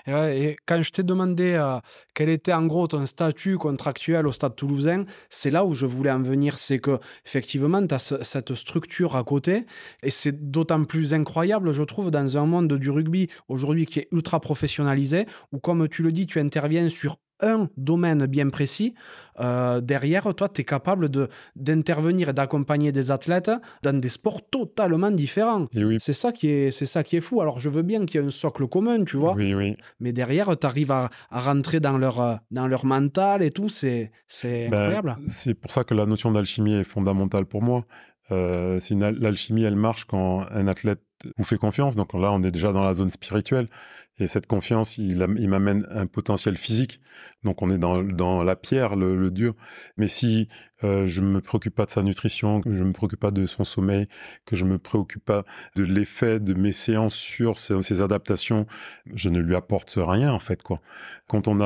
Et, quand je t'ai demandé euh, quel était en gros ton statut contractuel au Stade toulousain, c'est là où je voulais en venir, c'est que effectivement tu as ce, cette structure à côté, et c'est d'autant plus incroyable, je trouve, dans un monde du rugby aujourd'hui qui est ultra professionnalisé, où comme tu le dis, tu interviens sur un domaine bien précis, euh, derrière, toi, tu es capable d'intervenir et d'accompagner des athlètes dans des sports totalement différents. Oui. C'est ça, qui est, ça qui est fou. Alors, je veux bien qu'il y ait un socle commun, tu vois. Oui, oui. Mais derrière, tu arrives à, à, rentrer dans leur, dans leur mental et tout. C'est ben, incroyable. C'est pour ça que la notion d'alchimie est fondamentale pour moi. Euh, L'alchimie, elle marche quand un athlète vous fait confiance. Donc là, on est déjà dans la zone spirituelle. Et cette confiance, il, il m'amène un potentiel physique. Donc on est dans, dans la pierre, le, le, dur. Mais si euh, je ne me préoccupe pas de sa nutrition, que je ne me préoccupe pas de son sommeil, que je ne me préoccupe pas de l'effet de mes séances sur ses, ses, adaptations, je ne lui apporte rien en fait. quoi. Quand on a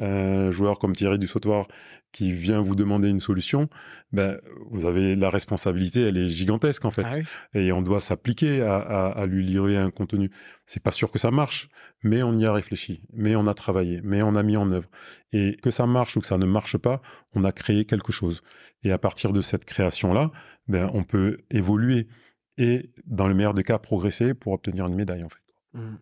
un joueur comme Thierry du Sautoir qui vient vous demander une solution, ben, vous avez la responsabilité, elle est gigantesque en fait. Ah oui. Et on doit s'appliquer à, à, à, lui livrer un contenu. C'est pas sûr que ça marche, mais on y a réfléchi, mais on a travaillé, mais on a mis en œuvre. Et que ça marche ou que ça ne marche pas, on a créé quelque chose. Et à partir de cette création-là, ben, on peut évoluer et, dans le meilleur des cas, progresser pour obtenir une médaille en fait. Mmh.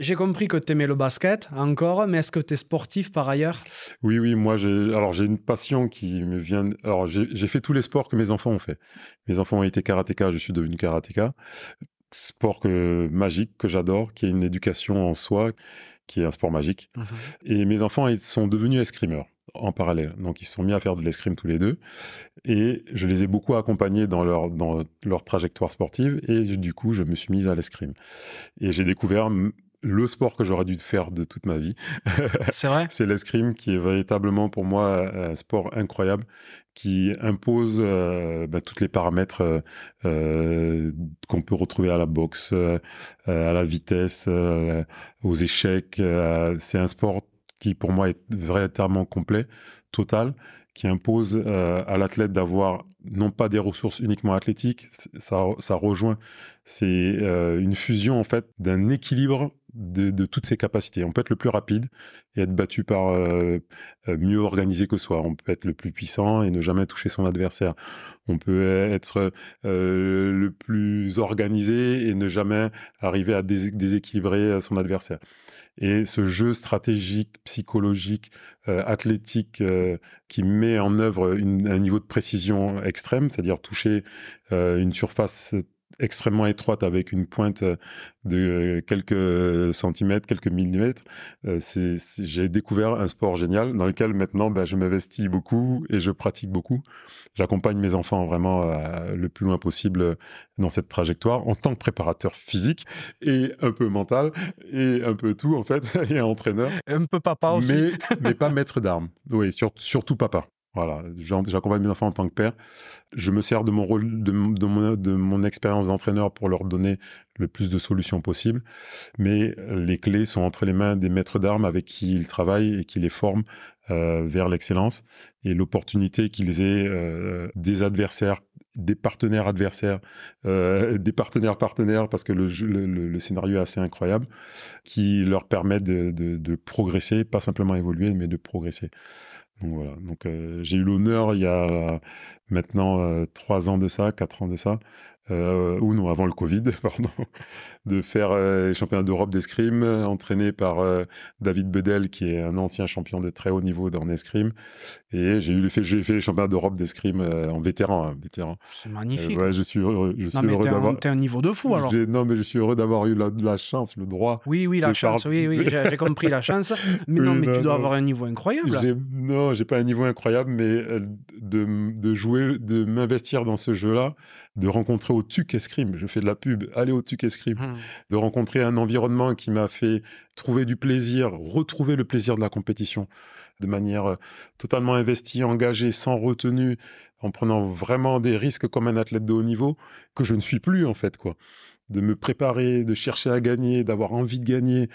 J'ai compris que tu aimais le basket encore, mais est-ce que tu es sportif par ailleurs? Oui, oui, moi j'ai alors j'ai une passion qui me vient. Alors j'ai fait tous les sports que mes enfants ont fait. Mes enfants ont été karatéka, je suis devenu karatéka. Sport que, magique que j'adore, qui est une éducation en soi, qui est un sport magique. Mmh. Et mes enfants ils sont devenus escrimeurs en parallèle. Donc ils se sont mis à faire de l'escrime tous les deux. Et je les ai beaucoup accompagnés dans leur, dans leur trajectoire sportive. Et du coup, je me suis mis à l'escrime. Et j'ai découvert le sport que j'aurais dû faire de toute ma vie. C'est vrai? C'est l'escrime qui est véritablement pour moi un sport incroyable qui impose euh, bah, tous les paramètres euh, euh, qu'on peut retrouver à la boxe, à la vitesse, aux échecs. c'est un sport qui pour moi est véritablement complet, total, qui impose à l'athlète d'avoir non pas des ressources uniquement athlétiques, ça, ça rejoint, c'est une fusion en fait d'un équilibre de, toutes ses capacités. On peut être le plus rapide et être battu par euh, euh, mieux organisé que soi. On peut être le plus puissant et ne jamais toucher son adversaire. On peut être euh, le plus organisé et ne jamais arriver à déséquilibrer son adversaire. Et ce jeu stratégique, psychologique, athlétique qui met en œuvre un niveau de précision extrême, c'est-à-dire toucher une surface extrêmement étroite avec une pointe euh, de euh, quelques centimètres, quelques millimètres. Euh, j'ai découvert un sport génial dans lequel maintenant ben, je m'investis beaucoup et je pratique beaucoup. J'accompagne mes enfants vraiment le plus loin possible dans cette trajectoire en tant que préparateur physique et un peu mental et un peu tout en fait et entraîneur. Un peu papa aussi. Mais, mais pas maître d'armes. Oui, surtout papa. Voilà, j'accompagne mes enfants en tant que père. Je me sers de mon rôle, de, mon, expérience d'entraîneur pour leur donner le plus de solutions possibles. Mais les clés sont entre les mains des maîtres d'armes avec qui ils travaillent et qui les forment euh, vers l'excellence. Et l'opportunité qu'ils aient euh, des adversaires, des partenaires adversaires, euh, des partenaires partenaires, parce que le, scénario est assez incroyable, qui leur permet de progresser, pas simplement évoluer, mais de progresser. Donc voilà. Donc euh, j'ai eu l'honneur il y a maintenant euh, trois ans de ça, quatre ans de ça, euh, ou non, avant le Covid, pardon, de faire euh, les championnats d'Europe d'escrime, entraîné par euh, David Bedel, qui est un ancien champion de très haut niveau dans l'escrime. Et j'ai eu fait, j'ai fait les championnats d'Europe d'escrime en vétéran. Hein, vétéran. C'est magnifique. ouais, je suis heureux, je suis non, heureux d'avoir. T'es un niveau de fou alors. Non, mais je suis heureux d'avoir eu la, chance, le droit. Oui, oui, la chance. Oui, oui, j'ai compris la chance. Mais non, mais tu dois avoir un niveau incroyable. Non, j'ai pas un niveau incroyable, mais de, de jouer, de m'investir dans ce jeu-là, de rencontrer au TUC Escrime, je fais de la pub, aller au TUC Escrime, mmh. de rencontrer un environnement qui m'a fait trouver du plaisir, retrouver le plaisir de la compétition de manière euh, totalement investie, engagée, sans retenue, en prenant vraiment des risques comme un athlète de haut niveau, que je ne suis plus en fait, quoi de me préparer, de chercher à gagner, d'avoir envie de gagner.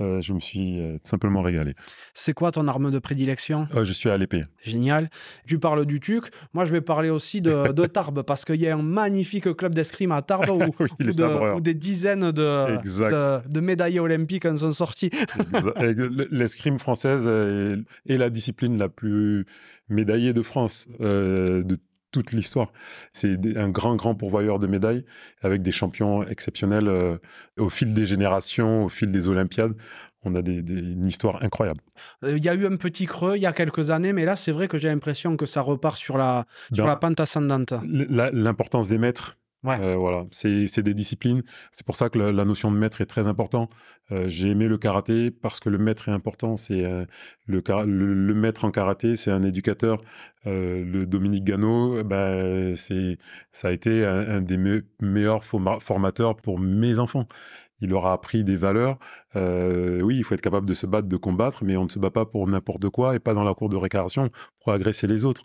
Euh, je me suis euh, simplement régalé. C'est quoi ton arme de prédilection? Euh, Je suis à l'épée. Génial. Tu parles du TUC. Moi, je vais parler aussi de, Tarbes parce qu'il y a un magnifique club d'escrime à Tarbes où, des dizaines de, de, médaillés olympiques en sont sortis. L'escrime française est, la discipline la plus médaillée de France de toute l'histoire. C'est un grand, grand pourvoyeur de médailles avec des champions exceptionnels euh, au fil des générations, au fil des Olympiades. On a une histoire incroyable. Euh, il y a eu un petit creux il y a quelques années, mais là, c'est vrai que j'ai l'impression que ça repart sur la, sur ben, la pente ascendante. L'importance des maîtres, euh, voilà, c'est des disciplines. C'est pour ça que la, notion de maître est très importante. Euh, j'ai aimé le karaté parce que le maître est important. C'est euh, le, le, maître en karaté, c'est un éducateur. le Dominique Gano, bah, c'est ça a été un, des meilleurs formateurs pour mes enfants il leur a appris des valeurs. Euh, oui, il faut être capable de se battre, de combattre, mais on ne se bat pas pour n'importe quoi et pas dans la cour de récréation pour agresser les autres.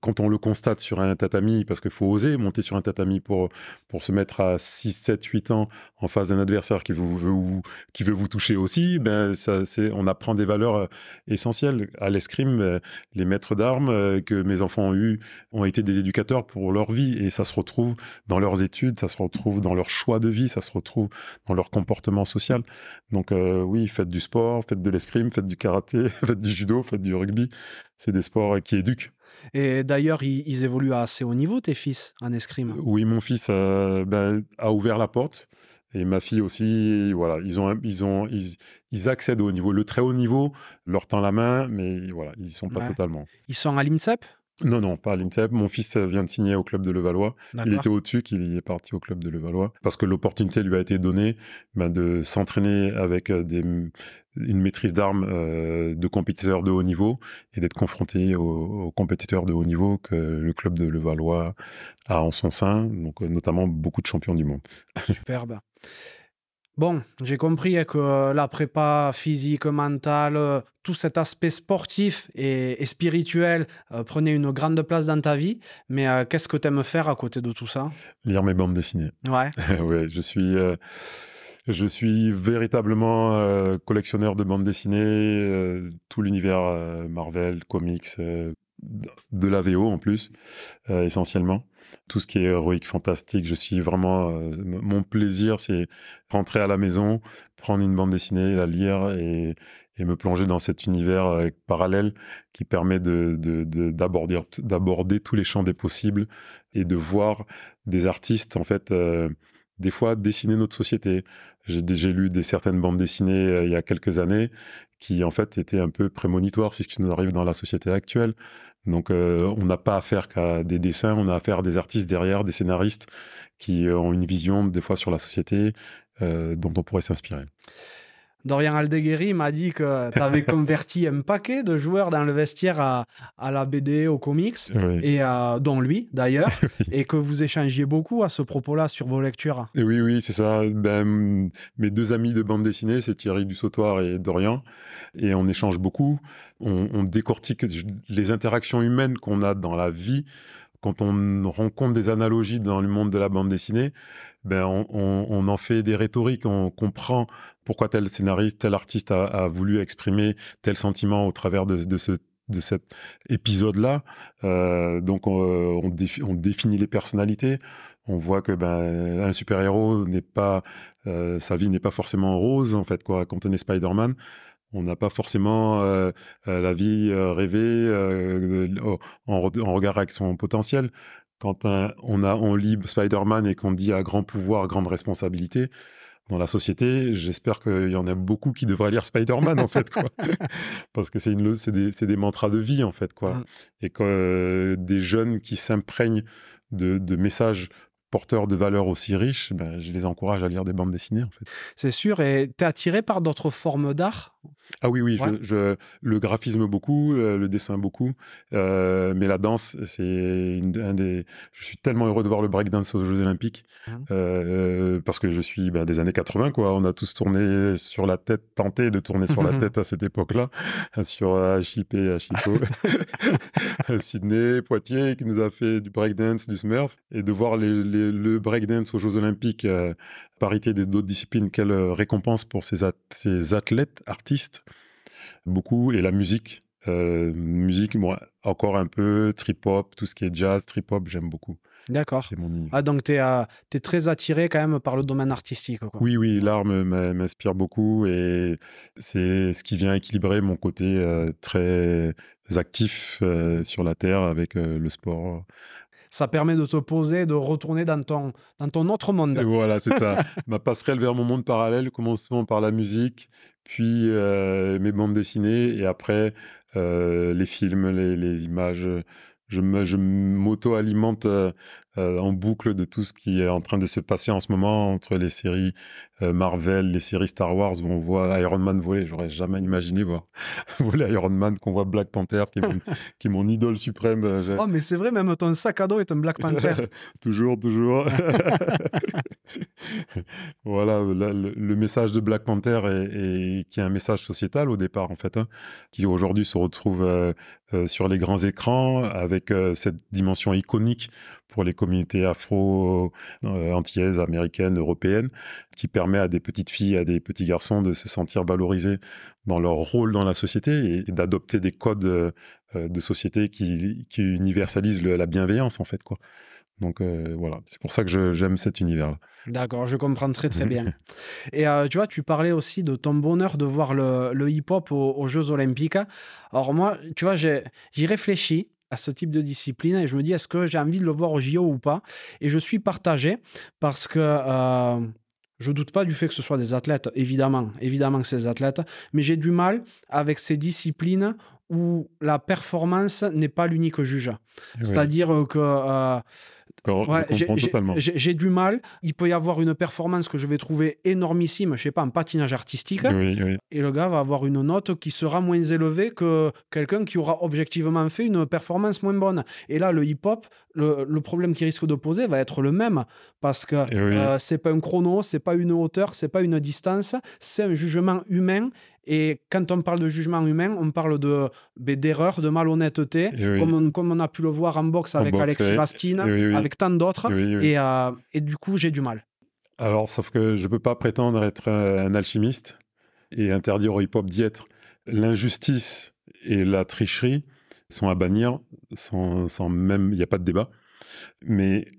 Quand on le constate sur un tatami, parce qu'il faut oser monter sur un tatami pour, pour se mettre à 6, 7, 8 ans en face d'un adversaire qui veut, vous, qui veut vous toucher aussi, ben ça, on apprend des valeurs euh, essentielles. À l'escrime, euh, les maîtres d'armes que mes enfants ont eu ont été des éducateurs pour leur vie et ça se retrouve dans leurs études, ça se retrouve dans leur choix de vie, ça se retrouve dans leur comportement social. Donc euh, oui, faites du sport, faites de l'escrime, faites du karaté, faites du judo, faites du rugby. C'est des sports qui éduquent. Et d'ailleurs, ils, évoluent à assez haut niveau, tes fils, en escrime? Oui, mon fils euh, ben, a ouvert la porte. Et ma fille aussi, voilà, ils ont, ils ont, ils, accèdent au niveau, le très haut niveau, leur tend la main, mais voilà, ils sont pas totalement. Ils sont à l'INSEP? Non, non, pas à l'INSEP. Mon fils vient de signer au club de Levallois. Il était au-dessus, il est parti au club de Levallois. Parce que l'opportunité lui a été donnée ben, de s'entraîner avec euh, des, une maîtrise d'armes euh, de compétiteurs de haut niveau et d'être confronté aux, compétiteurs de haut niveau que le club de Levallois a en son sein, donc euh, notamment beaucoup de champions du monde. Superbe. Bon, j'ai compris hein, que la prépa physique, mentale, euh, tout cet aspect sportif et, spirituel euh, prenait une grande place dans ta vie. Mais euh, qu'est-ce que tu aimes faire à côté de tout ça? Lire mes bandes dessinées. Ouais. ouais, je suis. Je suis véritablement collectionneur de bandes dessinées, tout l'univers Marvel, comics, de la VO en plus, essentiellement tout ce qui est héroïque, fantastique. Je suis vraiment. Euh, mon plaisir, c'est rentrer à la maison, prendre une bande dessinée, la lire et, me plonger dans cet univers euh, parallèle qui permet d'aborder de, tous les champs des possibles et de voir des artistes, en fait. Euh, des fois dessiner notre société. J'ai lu des certaines bandes dessinées il y a quelques années qui en fait étaient un peu prémonitoires, c'est ce qui nous arrive dans la société actuelle. Donc, euh, on n'a pas affaire qu'à des dessins, on a affaire à des artistes derrière, des scénaristes qui euh, ont une vision, des fois, sur la société euh, dont on pourrait s'inspirer. Dorian Aldeguerri m'a dit que tu avais converti un paquet de joueurs dans le vestiaire à, la BD, aux comics, et dont lui d'ailleurs, et que vous échangiez beaucoup à ce propos-là sur vos lectures. oui, oui, c'est ça. Ben, mes deux amis de bande dessinée, c'est Thierry Dussautoir et Dorian, et on échange beaucoup. on décortique les interactions humaines qu'on a dans la vie quand on rencontre des analogies dans le monde de la bande dessinée, ben on, en fait des rhétoriques, on comprend pourquoi tel scénariste, tel artiste a, voulu exprimer tel sentiment au travers de, ce de cet épisode-là. Euh, donc on, définit les personnalités. On voit que ben, un super-héros n'est pas, euh, sa vie n'est pas forcément rose en fait quoi. Quand on est Spider-Man, on n'a pas forcément euh, euh, la vie euh, rêvée en, regard avec son potentiel. Quand on, a, on lit Spider-Man et qu'on dit à grand pouvoir, grande responsabilité, dans la société, j'espère qu'il y en a beaucoup qui devraient lire Spider-Man, en fait, quoi. Parce que c'est, des, mantras de vie, en fait, quoi. Mm. Et que des jeunes qui s'imprègnent de, de messages porteurs de valeurs aussi riches, ben, je les encourage à lire des bandes dessinées. En fait. C'est sûr. Et tu es attiré par d'autres formes d'art? Ah oui, oui, je, le graphisme beaucoup, euh, le dessin beaucoup, euh, mais la danse, c'est un des. Je suis tellement heureux de voir le breakdance aux Jeux Olympiques mmh. euh, parce que je suis ben, des années 80, quoi. On a tous tourné sur la tête, tenté de tourner sur la tête à cette époque-là, sur HIP, HIPO, Sydney, Poitiers, qui nous a fait du breakdance, du Smurf, et de voir le breakdance aux Jeux Olympiques parité d'autres disciplines, quelle euh, récompense pour ces, athlètes, artistes, beaucoup, et la musique. Euh, musique, moi, encore un peu, trip-hop, tout ce qui est jazz, trip-hop, j'aime beaucoup. D'accord. Ah, donc tu es, es, très attiré quand même par le domaine artistique. Oui, oui, l'art m'inspire beaucoup et c'est ce qui vient équilibrer mon côté euh, très actif sur la Terre avec le sport, ça permet de te poser, de retourner dans ton, dans ton autre monde. voilà, c'est ça. Ma passerelle vers mon monde parallèle commence souvent par la musique, puis euh, mes bandes dessinées, et après euh, les films, les, les images je m'auto-alimente euh, euh, en boucle de tout ce qui est en train de se passer en ce moment entre les séries euh, Marvel, les séries Star Wars où on voit Iron Man voler. J'aurais jamais imaginé voir voler Iron Man, qu'on voit Black Panther qui est mon, idole suprême. oh, mais c'est vrai, même ton sac à dos est un Black Panther. toujours, toujours. voilà, le, message de Black Panther est, qui est un message sociétal au départ, en fait, hein, qui aujourd'hui se retrouve sur les grands écrans avec euh, cette dimension iconique pour les communautés afro-antillaises, américaines, européennes, qui permet à des petites filles, à des petits garçons de se sentir valorisés dans leur rôle dans la société et d'adopter des codes euh, de société qui, universalisent la bienveillance, en fait, quoi. Donc euh, voilà, c'est pour ça que j'aime cet univers-là. D'accord, je comprends très très bien. Et tu vois, tu parlais aussi de ton bonheur de voir le, hip-hop aux, aux, Jeux Olympiques. Alors moi, tu vois, j'y réfléchis à ce type de discipline et je me dis est-ce que j'ai envie de le voir au JO ou pas? Et je suis partagé parce que euh, je doute pas du fait que ce soit des athlètes, évidemment, évidemment que c'est des athlètes, mais j'ai du mal avec ces disciplines où la performance n'est pas l'unique juge. C'est-à-dire que euh, j'ai du mal. Il peut y avoir une performance que je vais trouver énormissime, je sais pas, en patinage artistique. et le gars va avoir une note qui sera moins élevée que quelqu'un qui aura objectivement fait une performance moins bonne. Et là, le hip-hop, le, problème qui risque de poser va être le même. Parce que euh, c'est pas un chrono, c'est pas une hauteur, c'est pas une distance, c'est un jugement humain. Et quand on parle de jugement humain, on parle de ben, d'erreur, de malhonnêteté, comme, on, comme, on, a pu le voir en boxe avec Alexis Bastine, avec tant d'autres. Et, euh, et, du coup, j'ai du mal. Alors, sauf que je ne peux pas prétendre être un alchimiste et interdire au hip-hop d'y être. L'injustice et la tricherie sont à bannir, sans, sans même, il n'y a pas de débat. Mais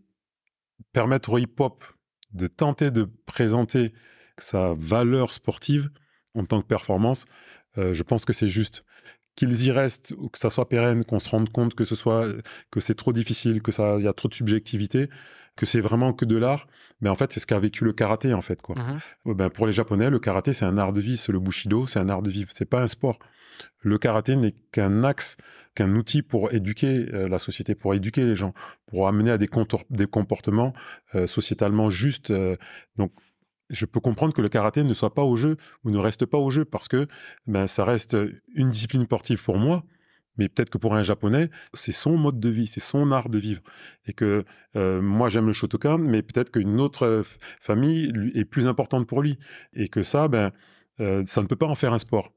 permettre au hip-hop de tenter de présenter sa valeur sportive, en tant que performance, euh, je pense que c'est juste qu'ils y restent ou que ça soit pérenne, qu'on se rende compte que ce soit que c'est trop difficile, que ça y a trop de subjectivité, que c'est vraiment que de l'art. Mais en fait, c'est ce qu'a vécu le karaté en fait quoi. Mmh euh, ben, pour les Japonais, le karaté c'est un art de vie, c'est le bushido, c'est un art de vie, c'est pas un sport. Le karaté n'est qu'un axe, qu'un outil pour éduquer euh, la société, pour éduquer les gens, pour amener à des, des comportements sociétalement justes. donc je peux comprendre que le karaté ne soit pas au jeu ou ne reste pas au jeu parce que ben, ça reste une discipline sportive pour moi, mais peut-être que pour un japonais, c'est son mode de vie, c'est son art de vivre. Et que euh, moi, j'aime le Shotokan, mais peut-être qu'une autre famille est plus importante pour lui. Et que ça, ben, euh, ça ne peut pas en faire un sport.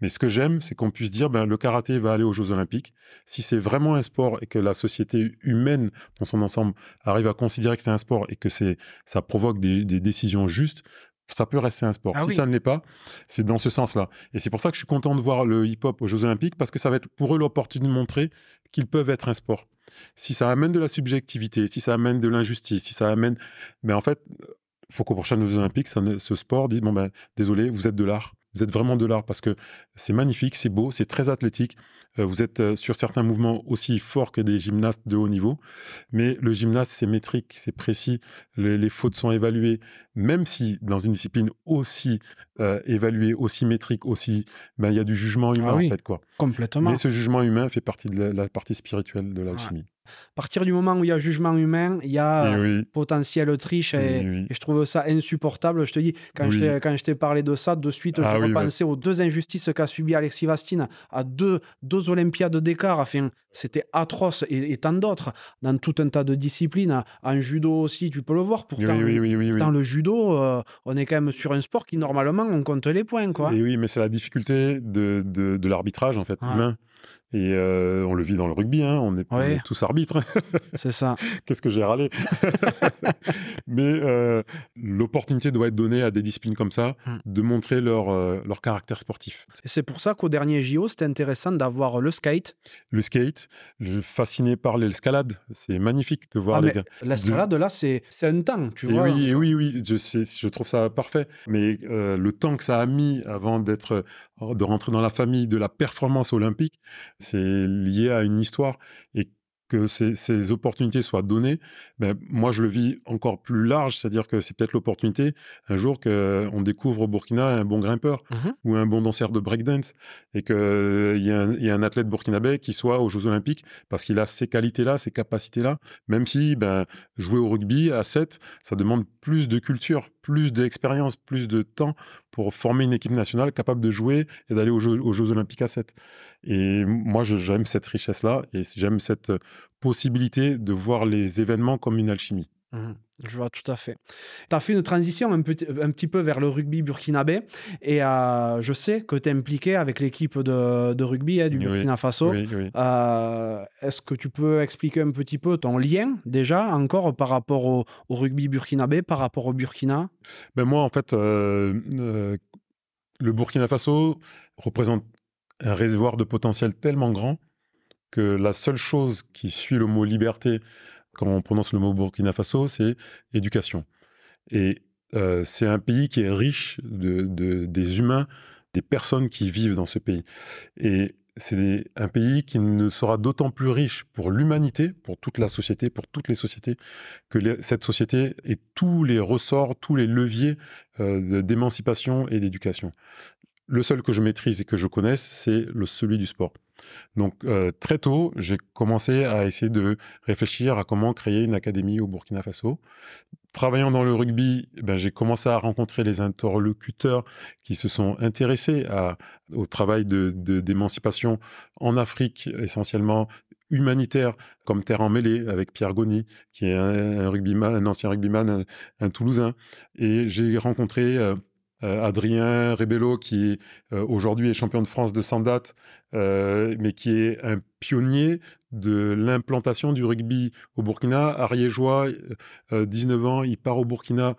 Mais ce que j'aime, c'est qu'on puisse dire, ben, le karaté va aller aux Jeux Olympiques. Si c'est vraiment un sport et que la société humaine dans son ensemble arrive à considérer que c'est un sport et que c'est, ça provoque des, décisions justes, ça peut rester un sport. Ah si ça ne l'est pas, c'est dans ce sens-là. Et c'est pour ça que je suis content de voir le hip-hop aux Jeux Olympiques parce que ça va être pour eux l'opportunité de montrer qu'ils peuvent être un sport. Si ça amène de la subjectivité, si ça amène de l'injustice, si ça amène. Mais en fait, il faut qu'aux prochaines Jeux Olympiques, ce sport dise bon ben, désolé, vous êtes de l'art. Vous êtes vraiment de l'art parce que c'est magnifique, c'est beau, c'est très athlétique. Euh, vous êtes euh, sur certains mouvements aussi forts que des gymnastes de haut niveau. Mais le gymnaste, c'est métrique, c'est précis. Les, fautes sont évaluées. Même si dans une discipline aussi euh, évaluée, aussi métrique, aussi, ben, il y a du jugement humain ah en fait. Quoi. Complètement. Mais ce jugement humain fait partie de la, partie spirituelle de l'alchimie. À partir du moment où il y a jugement humain, il y a eh potentiel triche et, je trouve ça insupportable. Je te dis, quand je t'ai parlé de ça, de suite, ah, je repensais aux deux injustices qu'a subi Alexis Vastine à deux, deux Olympiades d'écart. Enfin, c'était atroce et, tant d'autres dans tout un tas de disciplines. En judo aussi, tu peux le voir. Pourtant, dans le judo, euh, on est quand même sur un sport qui, normalement, on compte les points. Quoi. Et oui, mais c'est la difficulté de, de, l'arbitrage, en fait, humain. Et euh, on le vit dans le rugby, hein, on, est, tous arbitres. C'est ça. Qu'est-ce que j'ai râlé? Mais euh, l'opportunité doit être donnée à des disciplines comme ça hmm. de montrer leur, euh, leur caractère sportif. C'est pour ça qu'au dernier JO, c'était intéressant d'avoir le skate. Le skate, je suis fasciné par l'escalade. C'est magnifique de voir ah, les gars. L'escalade, là, c'est un temps, tu vois. Oui, oui, oui, je, je trouve ça parfait. Mais le temps que ça a mis avant d'être de rentrer dans la famille de la performance olympique, c'est lié à une histoire. Et que ces, opportunités soient données, ben, moi je le vis encore plus large, c'est-à-dire que c'est peut-être l'opportunité un jour qu'on découvre au Burkina un bon grimpeur mmh ou un bon danseur de breakdance et qu'il y, y, a un athlète burkinabé qui soit aux Jeux Olympiques parce qu'il a ces qualités-là, ces capacités-là, même si ben, jouer au rugby à 7, ça demande plus de culture, plus d'expérience, plus de temps pour former une équipe nationale capable de jouer et d'aller aux aux Jeux Olympiques à 7. Et moi, j'aime cette richesse-là et j'aime cette possibilité de voir les événements comme une alchimie. Mmh je vois tout à fait. Tu as fait une transition un, petit, un petit peu vers le rugby burkinabé et euh, je sais que tu es impliqué avec l'équipe de, de, rugby hein, du Burkina Faso. Euh, est-ce que tu peux expliquer un petit peu ton lien déjà encore par rapport au, rugby burkinabé, par rapport au Burkina? Ben Moi, en fait, euh, le Burkina Faso représente un réservoir de potentiel tellement grand que la seule chose qui suit le mot liberté quand on prononce le mot Burkina Faso, c'est éducation. Et euh, c'est un pays qui est riche de, des humains, des personnes qui vivent dans ce pays. Et c'est un pays qui ne sera d'autant plus riche pour l'humanité, pour toute la société, pour toutes les sociétés, que cette société ait tous les ressorts, tous les leviers euh, d'émancipation et d'éducation le seul que je maîtrise et que je connaisse, c'est celui du sport. Donc euh, très tôt, j'ai commencé à essayer de réfléchir à comment créer une académie au Burkina Faso. Travaillant dans le rugby, ben, j'ai commencé à rencontrer les interlocuteurs qui se sont intéressés au travail d'émancipation de, en Afrique, essentiellement humanitaire, comme Terre en mêlée, avec Pierre Goni, qui est un, rugbyman, un ancien rugbyman, un, Toulousain. Et j'ai rencontré... Euh, euh, Adrien Rebello, qui euh, aujourd'hui est champion de France de Sandat, euh, mais qui est un pionnier de l'implantation du rugby au Burkina. Ariégeois, 19 ans, il part au Burkina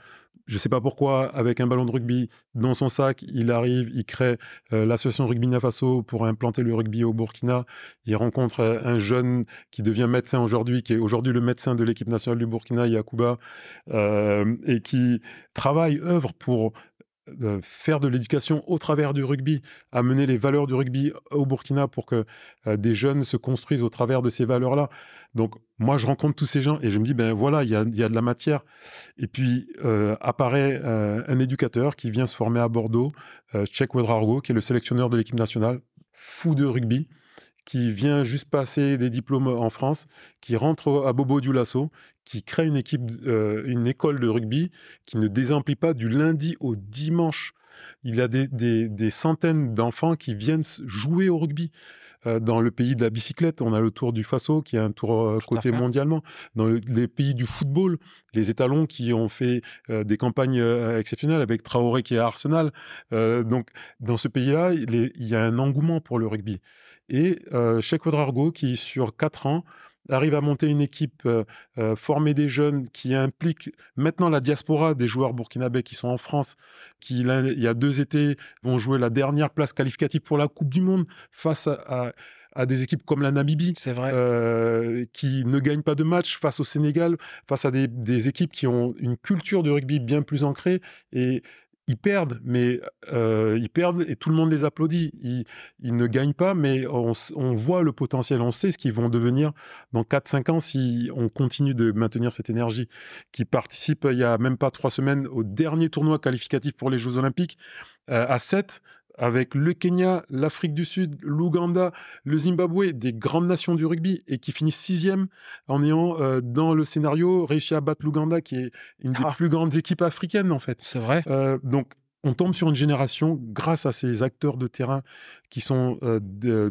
je ne sais pas pourquoi, avec un ballon de rugby dans son sac, il arrive, il crée l'association Rugby Nafaso pour implanter le rugby au Burkina. Il rencontre un jeune qui devient médecin aujourd'hui, qui est aujourd'hui le médecin de l'équipe nationale du Burkina, Yakuba, et qui travaille, œuvre pour faire de l'éducation au travers du rugby, amener les valeurs du rugby au Burkina pour que euh, des jeunes se construisent au travers de ces valeurs-là. Donc moi, je rencontre tous ces gens et je me dis, ben voilà, il y a, de la matière. Et puis euh, apparaît euh, un éducateur qui vient se former à Bordeaux, Cheikh Wedrargo, qui est le sélectionneur de l'équipe nationale, fou de rugby, qui vient juste passer des diplômes en France, qui rentre à Bobo Dioulasso, qui crée une équipe, euh, une école de rugby qui ne désemplit pas du lundi au dimanche. Il y a des, centaines d'enfants qui viennent jouer au rugby. Euh, dans le pays de la bicyclette, on a le Tour du Faso, qui est un tour euh, côté mondialement. Dans les pays du football, les étalons qui ont fait des campagnes exceptionnelles avec Traoré qui est à Arsenal. donc, dans ce pays-là, il, y a un engouement pour le rugby. Et Cheikh Ouedraogo, qui sur quatre ans arrive à monter une équipe, euh, euh, former des jeunes qui implique maintenant la diaspora des joueurs burkinabés qui sont en France, qui il y a deux étés vont jouer la dernière place qualificative pour la Coupe du Monde face à, des équipes comme la Namibie, c'est vrai, euh, qui ne gagnent pas de match face au Sénégal, face à des, des, équipes qui ont une culture de rugby bien plus ancrée. Et ils perdent, mais euh, ils perdent et tout le monde les applaudit. Ils, ne gagnent pas, mais on, voit le potentiel, on sait ce qu'ils vont devenir dans 4-5 ans si on continue de maintenir cette énergie. Qui participe, il y a même pas trois semaines, au dernier tournoi qualificatif pour les Jeux Olympiques, euh, à 7, avec le Kenya, l'Afrique du Sud, l'Ouganda, le Zimbabwe, des grandes nations du rugby, et qui finissent sixième en ayant, euh, dans le scénario, réussi à battre l'Ouganda, qui est une des ah. plus grandes équipes africaines, en fait. C'est vrai. Euh, donc, on tombe sur une génération, grâce à ces acteurs de terrain qui sont euh,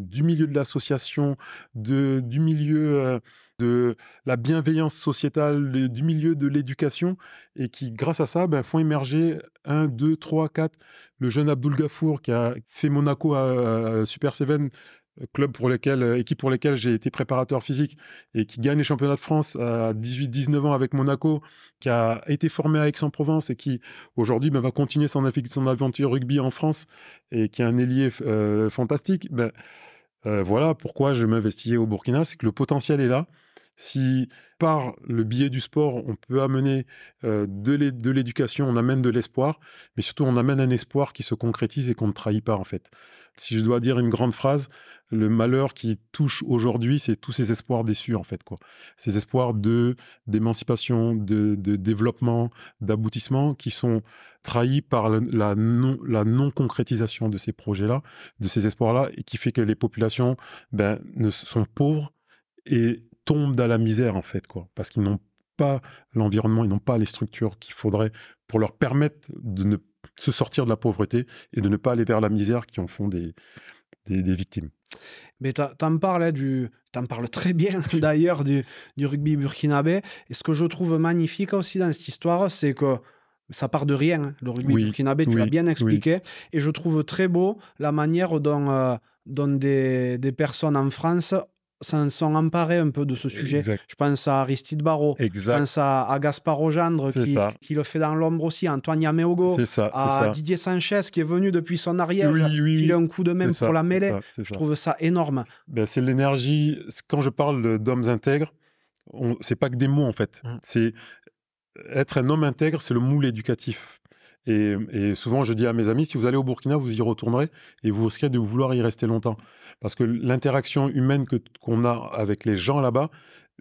du milieu de l'association, du milieu de la bienveillance sociétale, du milieu de l'éducation, et qui, grâce à ça, ben, font émerger un, deux, trois, quatre. Le jeune Abdul Gafour qui a fait Monaco à, Super Seven, club pour lequel, équipe pour lesquelles j'ai été préparateur physique et qui gagne les championnats de France à 18-19 ans avec Monaco, qui a été formé à Aix-en-Provence et qui aujourd'hui ben, va continuer son, son, aventure rugby en France et qui est un ailier euh, fantastique. Ben, euh, voilà pourquoi je m'investis au Burkina, c'est que le potentiel est là si par le biais du sport, on peut amener de l'éducation, on amène de l'espoir, mais surtout on amène un espoir qui se concrétise et qu'on ne trahit pas en fait. Si je dois dire une grande phrase, le malheur qui touche aujourd'hui, c'est tous ces espoirs déçus en fait quoi. Ces espoirs de d'émancipation, de, développement, d'aboutissement qui sont trahis par la non, la non concrétisation de ces projets-là, de ces espoirs-là, et qui fait que les populations ben, ne sont pauvres et tombent dans la misère, en fait, quoi. Parce qu'ils n'ont pas l'environnement, ils n'ont pas les structures qu'il faudrait pour leur permettre de ne se sortir de la pauvreté et de ne pas aller vers la misère qui en font des, des, victimes. Mais tu en parles, du, en parles très bien d'ailleurs du, du, rugby burkinabé. Et ce que je trouve magnifique aussi dans cette histoire, c'est que ça part de rien. Hein. Le rugby burkinabé, tu l'as bien expliqué. Et je trouve très beau la manière dont, euh, dont des, des, personnes en France s'en sont emparés un peu de ce sujet. Je pense à Aristide Barraud, je pense à, à Gaspard Gendre qui, qui, le fait dans l'ombre aussi, Antoine Yameogo, à Didier Sanchez qui est venu depuis son arrière, il a un coup de main pour la mêlée. Je trouve ça énorme. Ben, c'est l'énergie. Quand je parle d'hommes intègres, c'est pas que des mots en fait. Mmh. C'est être un homme intègre, c'est le moule éducatif. Et, et, souvent, je dis à mes amis, si vous allez au Burkina, vous y retournerez et vous risquez de vouloir y rester longtemps. Parce que l'interaction humaine que, qu'on a avec les gens là-bas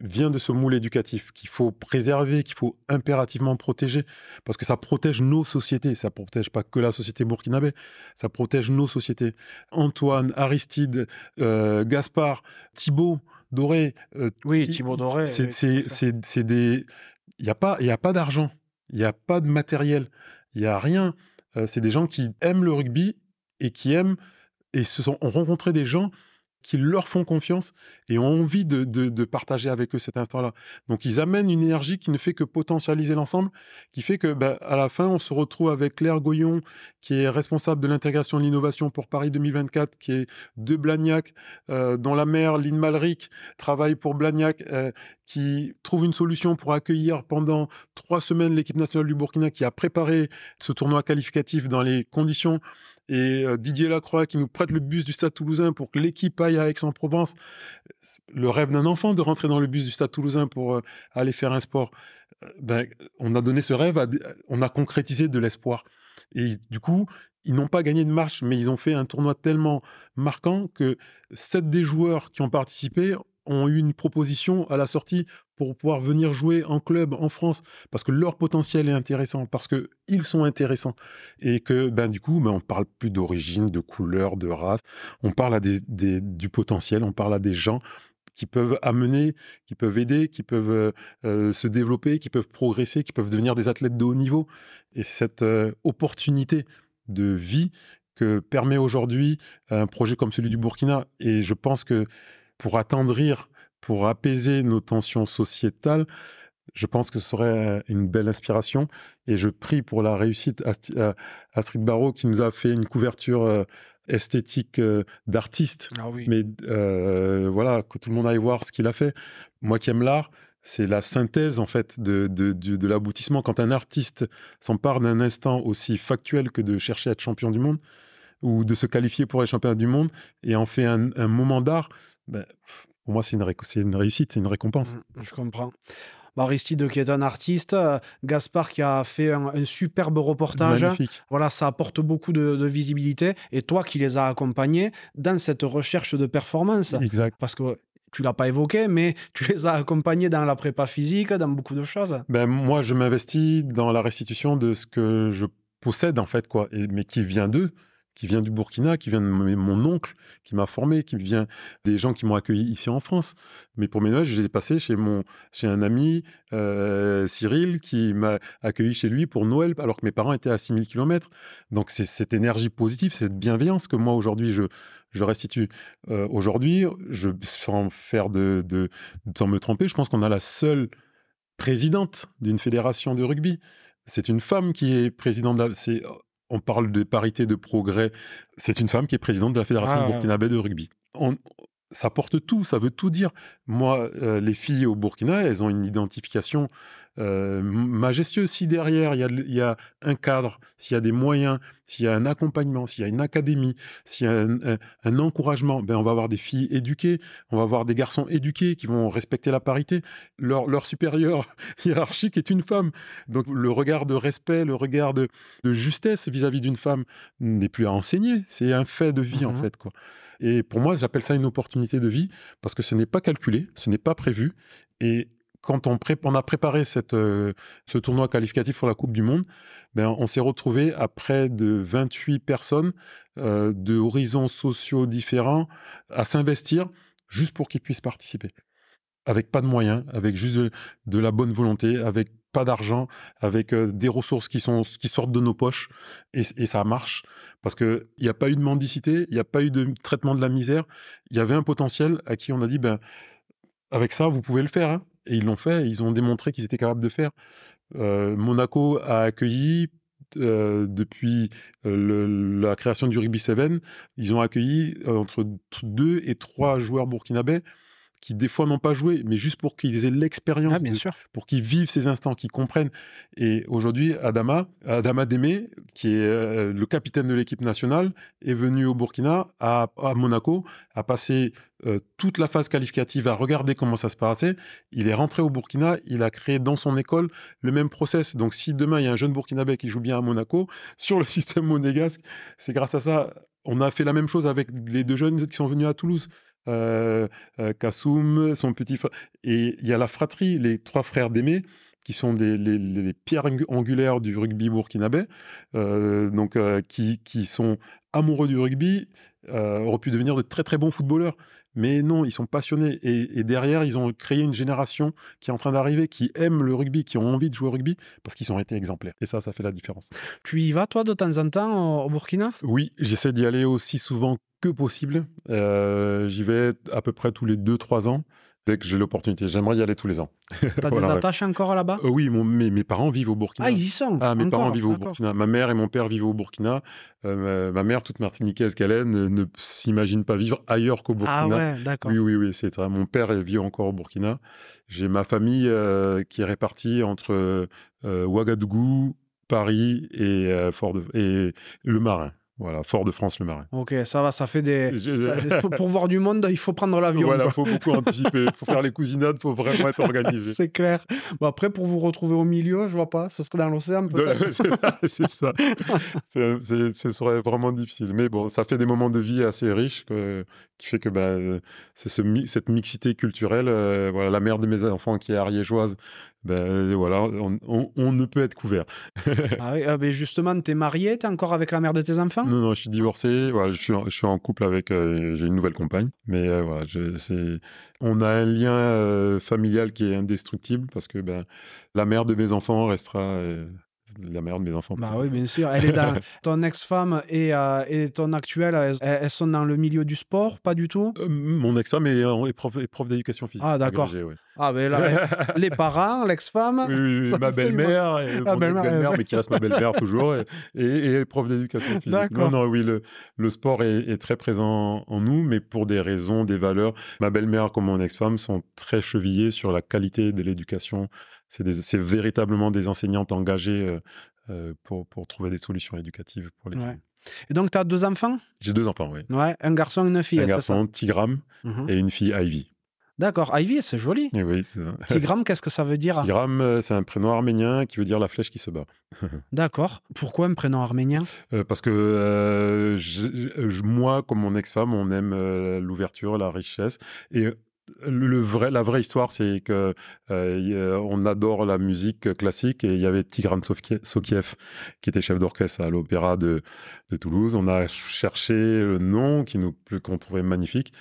vient de ce moule éducatif qu'il faut préserver, qu'il faut impérativement protéger, parce que ça protège nos sociétés, ça protège pas que la société burkinabé, ça protège nos sociétés. Antoine, Aristide, euh, Gaspard, Thibault, Doré. Euh, oui, Thibault Doré. C'est, c'est, des. Il n'y a pas, a pas d'argent, il n'y a pas de matériel, il n'y a rien. Euh, c'est des gens qui aiment le rugby et qui aiment et se sont ont rencontré des gens qui leur font confiance et ont envie de, partager avec eux cet instant-là. Donc ils amènent une énergie qui ne fait que potentialiser l'ensemble, qui fait que bah, à la fin on se retrouve avec Claire Goyon qui est responsable de l'intégration de l'innovation pour Paris 2024, qui est de Blagnac, euh, dont la mère Lynn Malric travaille pour Blagnac, euh, qui trouve une solution pour accueillir pendant trois semaines l'équipe nationale du Burkina qui a préparé ce tournoi qualificatif dans les conditions et euh, Didier Lacroix qui nous prête le bus du Stade Toulousain pour que l'équipe aille à Aix-en-Provence. Le rêve d'un enfant de rentrer dans le bus du Stade Toulousain pour euh, aller faire un sport. Euh, ben, on a donné ce rêve, on a concrétisé de l'espoir. Et du coup, ils n'ont pas gagné de marche, mais ils ont fait un tournoi tellement marquant que sept des joueurs qui ont participé ont eu une proposition à la sortie pour pouvoir venir jouer en club en France parce que leur potentiel est intéressant, parce qu'ils sont intéressants et que ben, du coup, ben, on parle plus d'origine, de couleur, de race, on parle des, du potentiel, on parle à des gens qui peuvent amener, qui peuvent aider, qui peuvent euh, euh, se développer, qui peuvent progresser, qui peuvent devenir des athlètes de haut niveau. Et cette euh, opportunité de vie que permet aujourd'hui un projet comme celui du Burkina. Et je pense que pour attendrir, pour apaiser nos tensions sociétales, je pense que ce serait une belle inspiration. Et je prie pour la réussite à Astrid Barrault qui nous a fait une couverture euh, esthétique euh, d'artiste. Ah Mais euh, voilà, que tout le monde aille voir ce qu'il a fait. Moi qui aime l'art, c'est la synthèse en fait de, de, de l'aboutissement. Quand un artiste s'empare d'un instant aussi factuel que de chercher à être champion du monde ou de se qualifier pour être champion du monde et en fait un, un moment d'art, ben, pour moi, c'est une, une, réussite, c'est une récompense. Mmh, je comprends. Aristide qui est un artiste, euh, Gaspard qui a fait un, superbe reportage. Magnifique. Voilà, ça apporte beaucoup de, visibilité. Et toi qui les as accompagnés dans cette recherche de performance. Exact. Parce que tu l'as pas évoqué, mais tu les as accompagnés dans la prépa physique, dans beaucoup de choses. Ben, moi, je m'investis dans la restitution de ce que je possède, en fait, quoi, et, mais qui vient d'eux qui vient du Burkina, qui vient de mon oncle, qui m'a formé, qui vient des gens qui m'ont accueilli ici en France. Mais pour mes Noëls, je les ai passés chez, mon, chez un ami, euh, Cyril, qui m'a accueilli chez lui pour Noël, alors que mes parents étaient à 6000 km. Donc c'est cette énergie positive, cette bienveillance que moi, aujourd'hui, je, je restitue. Euh, aujourd'hui, sans faire de, de, de me tromper, je pense qu'on a la seule présidente d'une fédération de rugby. C'est une femme qui est présidente. De c'est on parle de parité de progrès. C'est une femme qui est présidente de la Fédération ah, burkinabé de rugby. ça porte tout, ça veut tout dire. Moi, euh, les filles au Burkina, elles ont une identification euh, majestueux. Si derrière, il y, a, un cadre, s'il y a des moyens, s'il y a un accompagnement, s'il y a une académie, s'il y a un, encouragement, ben on va avoir des filles éduquées, on va avoir des garçons éduqués qui vont respecter la parité. Leur, leur supérieur hiérarchique est une femme. Donc le regard de respect, le regard de, justesse vis-à-vis d'une femme n'est plus à enseigner. C'est un fait de vie, en mmh fait. quoi. Et pour moi, j'appelle ça une opportunité de vie parce que ce n'est pas calculé, ce n'est pas prévu. Et quand on, a préparé euh, ce tournoi qualificatif pour la Coupe du Monde, ben, on s'est retrouvé à près de 28 personnes euh, de horizons sociaux différents à s'investir juste pour qu'ils puissent participer. Avec pas de moyens, avec juste de, la bonne volonté, avec pas d'argent, avec euh, des ressources qui, sortent de nos poches. Et, ça marche. Parce qu'il n'y a pas eu de mendicité, il n'y a pas eu de traitement de la misère. Il y avait un potentiel à qui on a dit, ben, avec ça, vous pouvez le faire. Hein. Et ils l'ont fait, ils ont démontré qu'ils étaient capables de faire. Monaco a accueilli, depuis la création du Rugby 7, ils ont accueilli entre deux et trois joueurs burkinabés qui des fois n'ont pas joué, mais juste pour qu'ils aient l'expérience, Ah, bien de- sûr. pour qu'ils vivent ces instants, qu'ils comprennent. Et aujourd'hui, Adama, Adama Démé, qui est euh, le capitaine de l'équipe nationale, est venu au Burkina, à, à Monaco, a passé euh, toute la phase qualificative à regarder comment ça se passait. Il est rentré au Burkina, il a créé dans son école le même process. Donc si demain il y a un jeune Burkinabé qui joue bien à Monaco, sur le système monégasque, c'est grâce à ça. On a fait la même chose avec les deux jeunes qui sont venus à Toulouse. Euh, euh, Kassoum, son petit frère. Et il y a la fratrie, les trois frères d'Aimé, qui sont les, pierres angu- angulaires du rugby burkinabé, euh, donc qui, sont amoureux du rugby, auraient pu devenir de très très bons footballeurs. Mais non, ils sont passionnés. Et, et derrière, ils ont créé une génération qui est en train d'arriver, qui aime le rugby, qui ont envie de jouer au rugby, parce qu'ils ont été exemplaires. Et ça, ça fait la différence. Tu y vas, toi, de temps en temps, au au Burkina? Oui, j'essaie d'y aller aussi souvent que possible. Euh, J'y vais à peu près tous les 2-3 ans, dès que j'ai l'opportunité. J'aimerais y aller tous les ans. T'as Voilà, des ouais. attaches encore là-bas? Euh, oui, mon- mes, mes parents vivent au Burkina. Ah, ils y sont Ah, mes encore, parents vivent au. Burkina. Ma mère et mon père vivent au Burkina. Euh, ma, mère, toute martiniquaise qu'elle est, ne, ne s'imagine pas vivre ailleurs qu'au Burkina. Ah ouais, d'accord. Oui, oui, oui, c'est. Mon père vit encore au Burkina. J'ai ma famille euh, qui est répartie entre Ouagadougou, Paris et, Fort de, et le Marin. Voilà, Fort-de-France, le Marin. Ok, ça va, ça fait des... Ça- pour- pour voir du monde, il faut prendre l'avion. Voilà, quoi. faut beaucoup anticiper. faut faire les cousinades, faut vraiment être organisé. C'est clair. Bon, après, pour vous retrouver au milieu, je vois pas. Ce serait dans l'océan, De- peut-être. c'est ça, c'est ça. C'est- c'est- ce serait vraiment difficile. Mais bon, ça fait des moments de vie assez riches que- qui fait que ben, euh, c'est ce cette mixité culturelle. euh, voilà, la mère de mes enfants qui est ariégeoise, ben, euh, voilà, on, on- on ne peut être couvert. Ah oui, ah, mais justement, t'es marié, t'es encore avec la mère de tes enfants? Non, non, je suis divorcé. Voilà, je, suis en, je suis en couple avec. euh, J'ai une nouvelle compagne. Mais euh, voilà, je- c'est- on a un lien euh, familial qui est indestructible parce que ben, la mère de mes enfants restera euh, la mère de mes enfants. Bah oui, bien sûr. Elle est dans... ton ex-femme et, euh, et ton actuelle, elles, elles sont dans le milieu du sport, pas du tout? Euh, mon ex-femme est, est prof, prof d'éducation physique. Ah, d'accord. ouais. Ah, ben là, les parents, l'ex-femme. Oui, oui, oui, ma belle-mère, et Ah, mon belle-mère, mais qui reste ma belle-mère toujours, et, et- et prof d'éducation physique. D'accord. Non, non, oui, le, le sport est, est très présent en nous, mais pour des raisons, des valeurs. Ma belle-mère comme mon ex-femme sont très chevillées sur la qualité de l'éducation. C'est véritablement des enseignantes engagées euh, euh, pour, pour trouver des solutions éducatives pour les Ouais. filles. Et donc, t'as deux enfants? J'ai deux enfants, oui. Ouais, un garçon et une fille. Un garçon, Tigram, ça Mhm. et une fille, Ivy. D'accord, Ivy, c'est joli. Et oui. Tigram, qu'est-ce que ça veut dire? Tigram, euh, c'est un prénom arménien qui veut dire la flèche qui se bat. D'accord. Pourquoi un prénom arménien? Euh, parce que euh, je- je- moi, comme mon ex-femme, on aime euh, l'ouverture, la richesse. Et le, vrai, la vraie histoire, c'est que euh, a- on adore la musique classique et il y avait Tigran Sokiev qui était chef d'orchestre à l'opéra de, de Toulouse. On a cherché le nom qui nous qu'on trouvait magnifique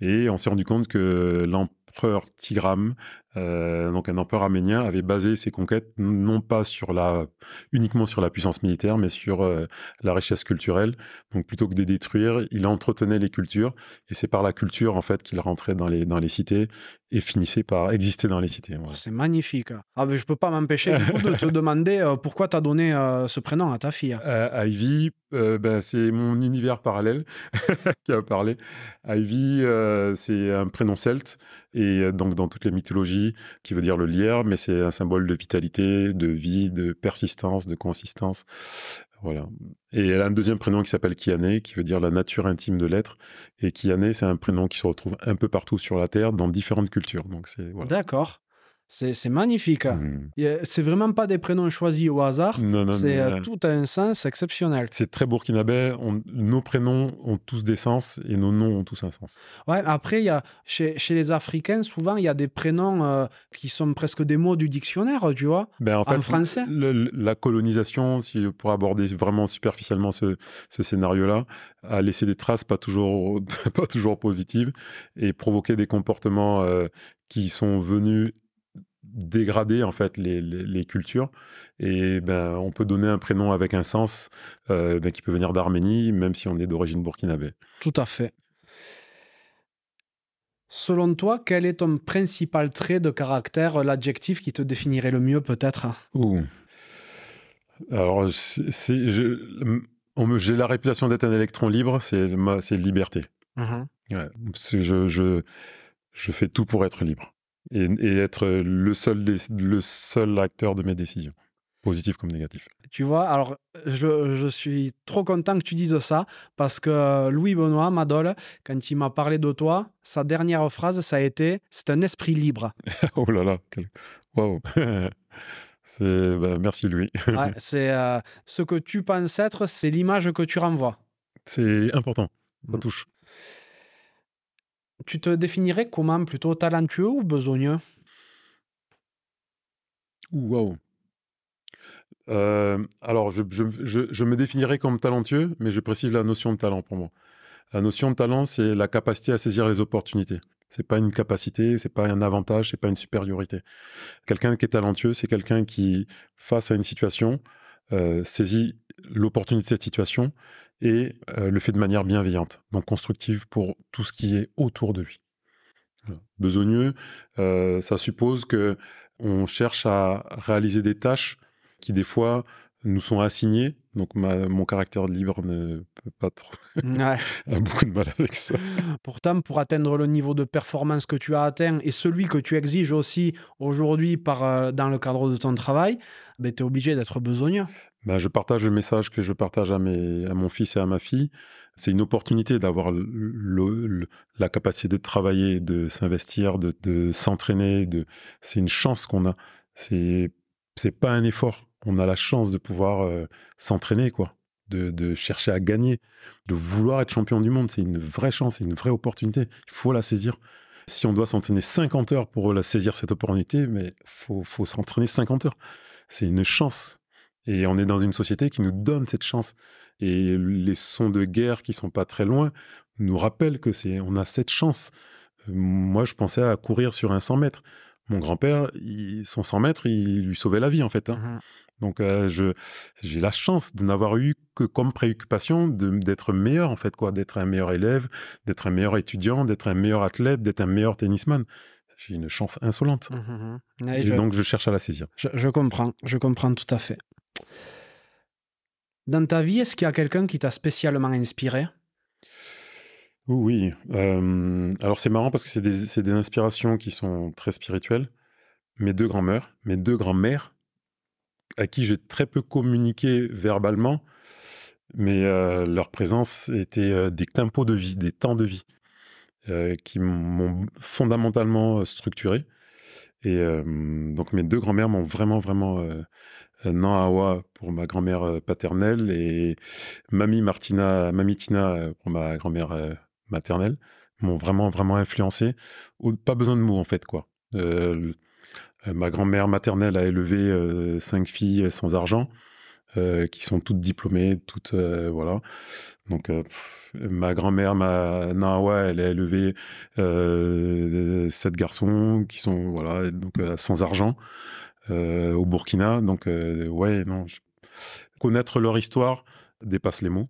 et on s'est rendu compte que l'empereur Tigram, euh, donc un empereur arménien, avait basé ses conquêtes non pas sur la uniquement sur la puissance militaire, mais sur euh, la richesse culturelle. Donc plutôt que de détruire, il entretenait les cultures et c'est par la culture en fait qu'il rentrait dans les dans les cités et finissait par exister dans les cités. voilà. C'est magnifique. Ah, mais je peux pas m'empêcher de te demander euh, pourquoi t'as donné euh, ce prénom à ta fille? Ivy, ben, c'est mon univers parallèle qui a parlé. Ivy, c'est un prénom celte et donc dans toutes les mythologies, qui veut dire le lierre, mais c'est un symbole de vitalité, de vie, de persistance, de consistance. Voilà. Et elle a un deuxième prénom qui s'appelle Kiané, qui veut dire la nature intime de l'être. Et Kiané, c'est un prénom qui se retrouve un peu partout sur la Terre, dans différentes cultures. Donc c'est. D'accord. C'est magnifique. Y a- C'est vraiment pas des prénoms choisis au hasard. C'est euh, tout a un sens exceptionnel. C'est très burkinabé. On- nos prénoms ont tous des sens et nos noms ont tous un sens. Ouais, après, y a, chez, chez les Africains, souvent, il y a des prénoms euh, qui sont presque des mots du dictionnaire, tu vois. Ben, en, français le- La colonisation, si, pour aborder vraiment superficiellement ce, ce scénario-là, a laissé des traces pas toujours, pas toujours positives et provoqué des comportements euh, qui sont venus dégrader en fait les, les- les cultures et ben on peut donner un prénom avec un sens euh, ben, qui peut venir d'Arménie même si on est d'origine burkinabé. Tout à fait. Selon toi, quel est ton principal trait de caractère, l'adjectif qui te définirait le mieux peut-être? Ouh. Alors c'est me- j'ai la réputation d'être un électron libre, c'est c'est liberté. Ouais, c'est- je, je, je fais tout pour être libre et, être le seul, le seul acteur de mes décisions, positives comme négatives. Tu vois, alors je, je, suis trop content que tu dises ça parce que Louis Benoît Madol, quand il m'a parlé de toi, sa dernière phrase, ça a été C'est un esprit libre. oh là là, waouh! C'est bah, merci Louis. c'est euh, ce que tu penses être, c'est l'image que tu renvoies. C'est important, ça mmh. Tu te définirais comment? Plutôt talentueux ou besogneux? Waouh. Euh, alors, je, je, me définirais comme talentueux, mais je précise la notion de talent pour moi. La notion de talent, c'est la capacité à saisir les opportunités. C'est pas une capacité, c'est pas un avantage, c'est pas une supériorité. Quelqu'un qui est talentueux, c'est quelqu'un qui, face à une situation, euh, saisit l'opportunité de cette situation et euh, le fait de manière bienveillante, donc constructive pour tout ce qui est autour de lui. Besogneux, euh, ça suppose que on cherche à réaliser des tâches qui des fois nous sont assignées. Donc mon caractère libre ne peut pas trop. Ouais. a beaucoup de mal avec ça. Pourtant, pour atteindre le niveau de performance que tu as atteint et celui que tu exiges aussi aujourd'hui par euh, dans le cadre de ton travail, ben, tu es obligé d'être besogneux. Ben, je partage le message que je partage à, mes, à mon fils et à ma fille. C'est une opportunité d'avoir la capacité de travailler, de s'investir, de, de s'entraîner. De... C'est une chance qu'on a. C'est c'est pas un effort. On a la chance de pouvoir euh, s'entraîner, quoi, de, chercher à gagner, de vouloir être champion du monde. C'est une vraie chance, c'est une vraie opportunité. Il faut la saisir. Si on doit s'entraîner 50 heures pour la saisir cette opportunité, mais faut, faut s'entraîner 50 heures. C'est une chance. Et on est dans une société qui nous donne cette chance. Et les sons de guerre qui sont pas très loin nous rappellent que c'est, on a cette chance. Euh, moi, je pensais à courir sur un 100 mètres mon grand-père, son 100 mètres, il lui sauvait la vie en fait. Hein. Mmh Donc euh, j'ai la chance de n'avoir eu que comme préoccupation d'être meilleur en fait quoi, d'être un meilleur élève, d'être un meilleur étudiant, d'être un meilleur athlète, d'être un meilleur tennisman. J'ai une chance insolente. Mmh mmh Et, donc je cherche à la saisir. je, comprends, je comprends tout à fait. Dans ta vie, est-ce qu'il y a quelqu'un qui t'a spécialement inspiré? Oui, alors c'est marrant parce que c'est des, inspirations qui sont très spirituelles. Mes deux grands-mères, mes deux grands-mères, à qui j'ai très peu communiqué verbalement, mais leur présence était des tempos de vie, des temps de vie, qui m'ont fondamentalement structuré. Et donc mes deux grands-mères m'ont vraiment, vraiment Awa pour ma grand-mère paternelle et Mamie Martina, Mamie Tina pour ma grand-mère maternelle m'ont vraiment, vraiment influencé. Pas besoin de mots, en fait, quoi. Euh, euh, ma grand-mère maternelle a élevé euh, cinq filles sans argent, qui sont toutes diplômées, toutes, voilà. Donc, ma grand-mère, ma Nawa, elle a élevé sept garçons qui sont, voilà, donc sans argent au Burkina. Donc, ouais, non. Connaître leur histoire dépasse les mots.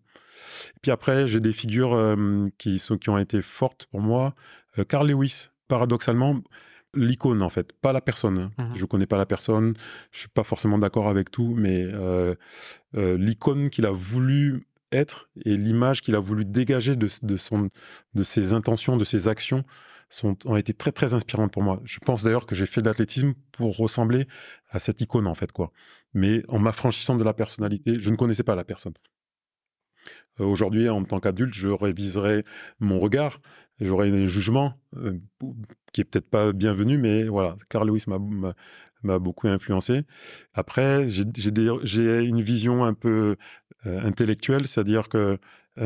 Puis après, j'ai des figures qui, sont, qui ont été fortes pour moi. Carl Lewis, paradoxalement, l'icône en fait, pas la personne. Hein. Mmh je connais pas la personne, je suis pas forcément d'accord avec tout, mais l'icône qu'il a voulu être et l'image qu'il a voulu dégager de, de, son, de ses intentions, de ses actions, sont, ont été très très inspirantes pour moi. Je pense d'ailleurs que j'ai fait de l'athlétisme pour ressembler à cette icône en fait quoi. Mais en m'affranchissant de la personnalité, je ne connaissais pas la personne. Euh, aujourd'hui, en tant qu'adulte, je réviserai mon regard, j'aurai un jugement euh, qui est peut-être pas bienvenu, mais voilà, Carl Lewis m'a beaucoup influencé. Après, j'ai une vision un peu euh, intellectuelle, c'est-à-dire que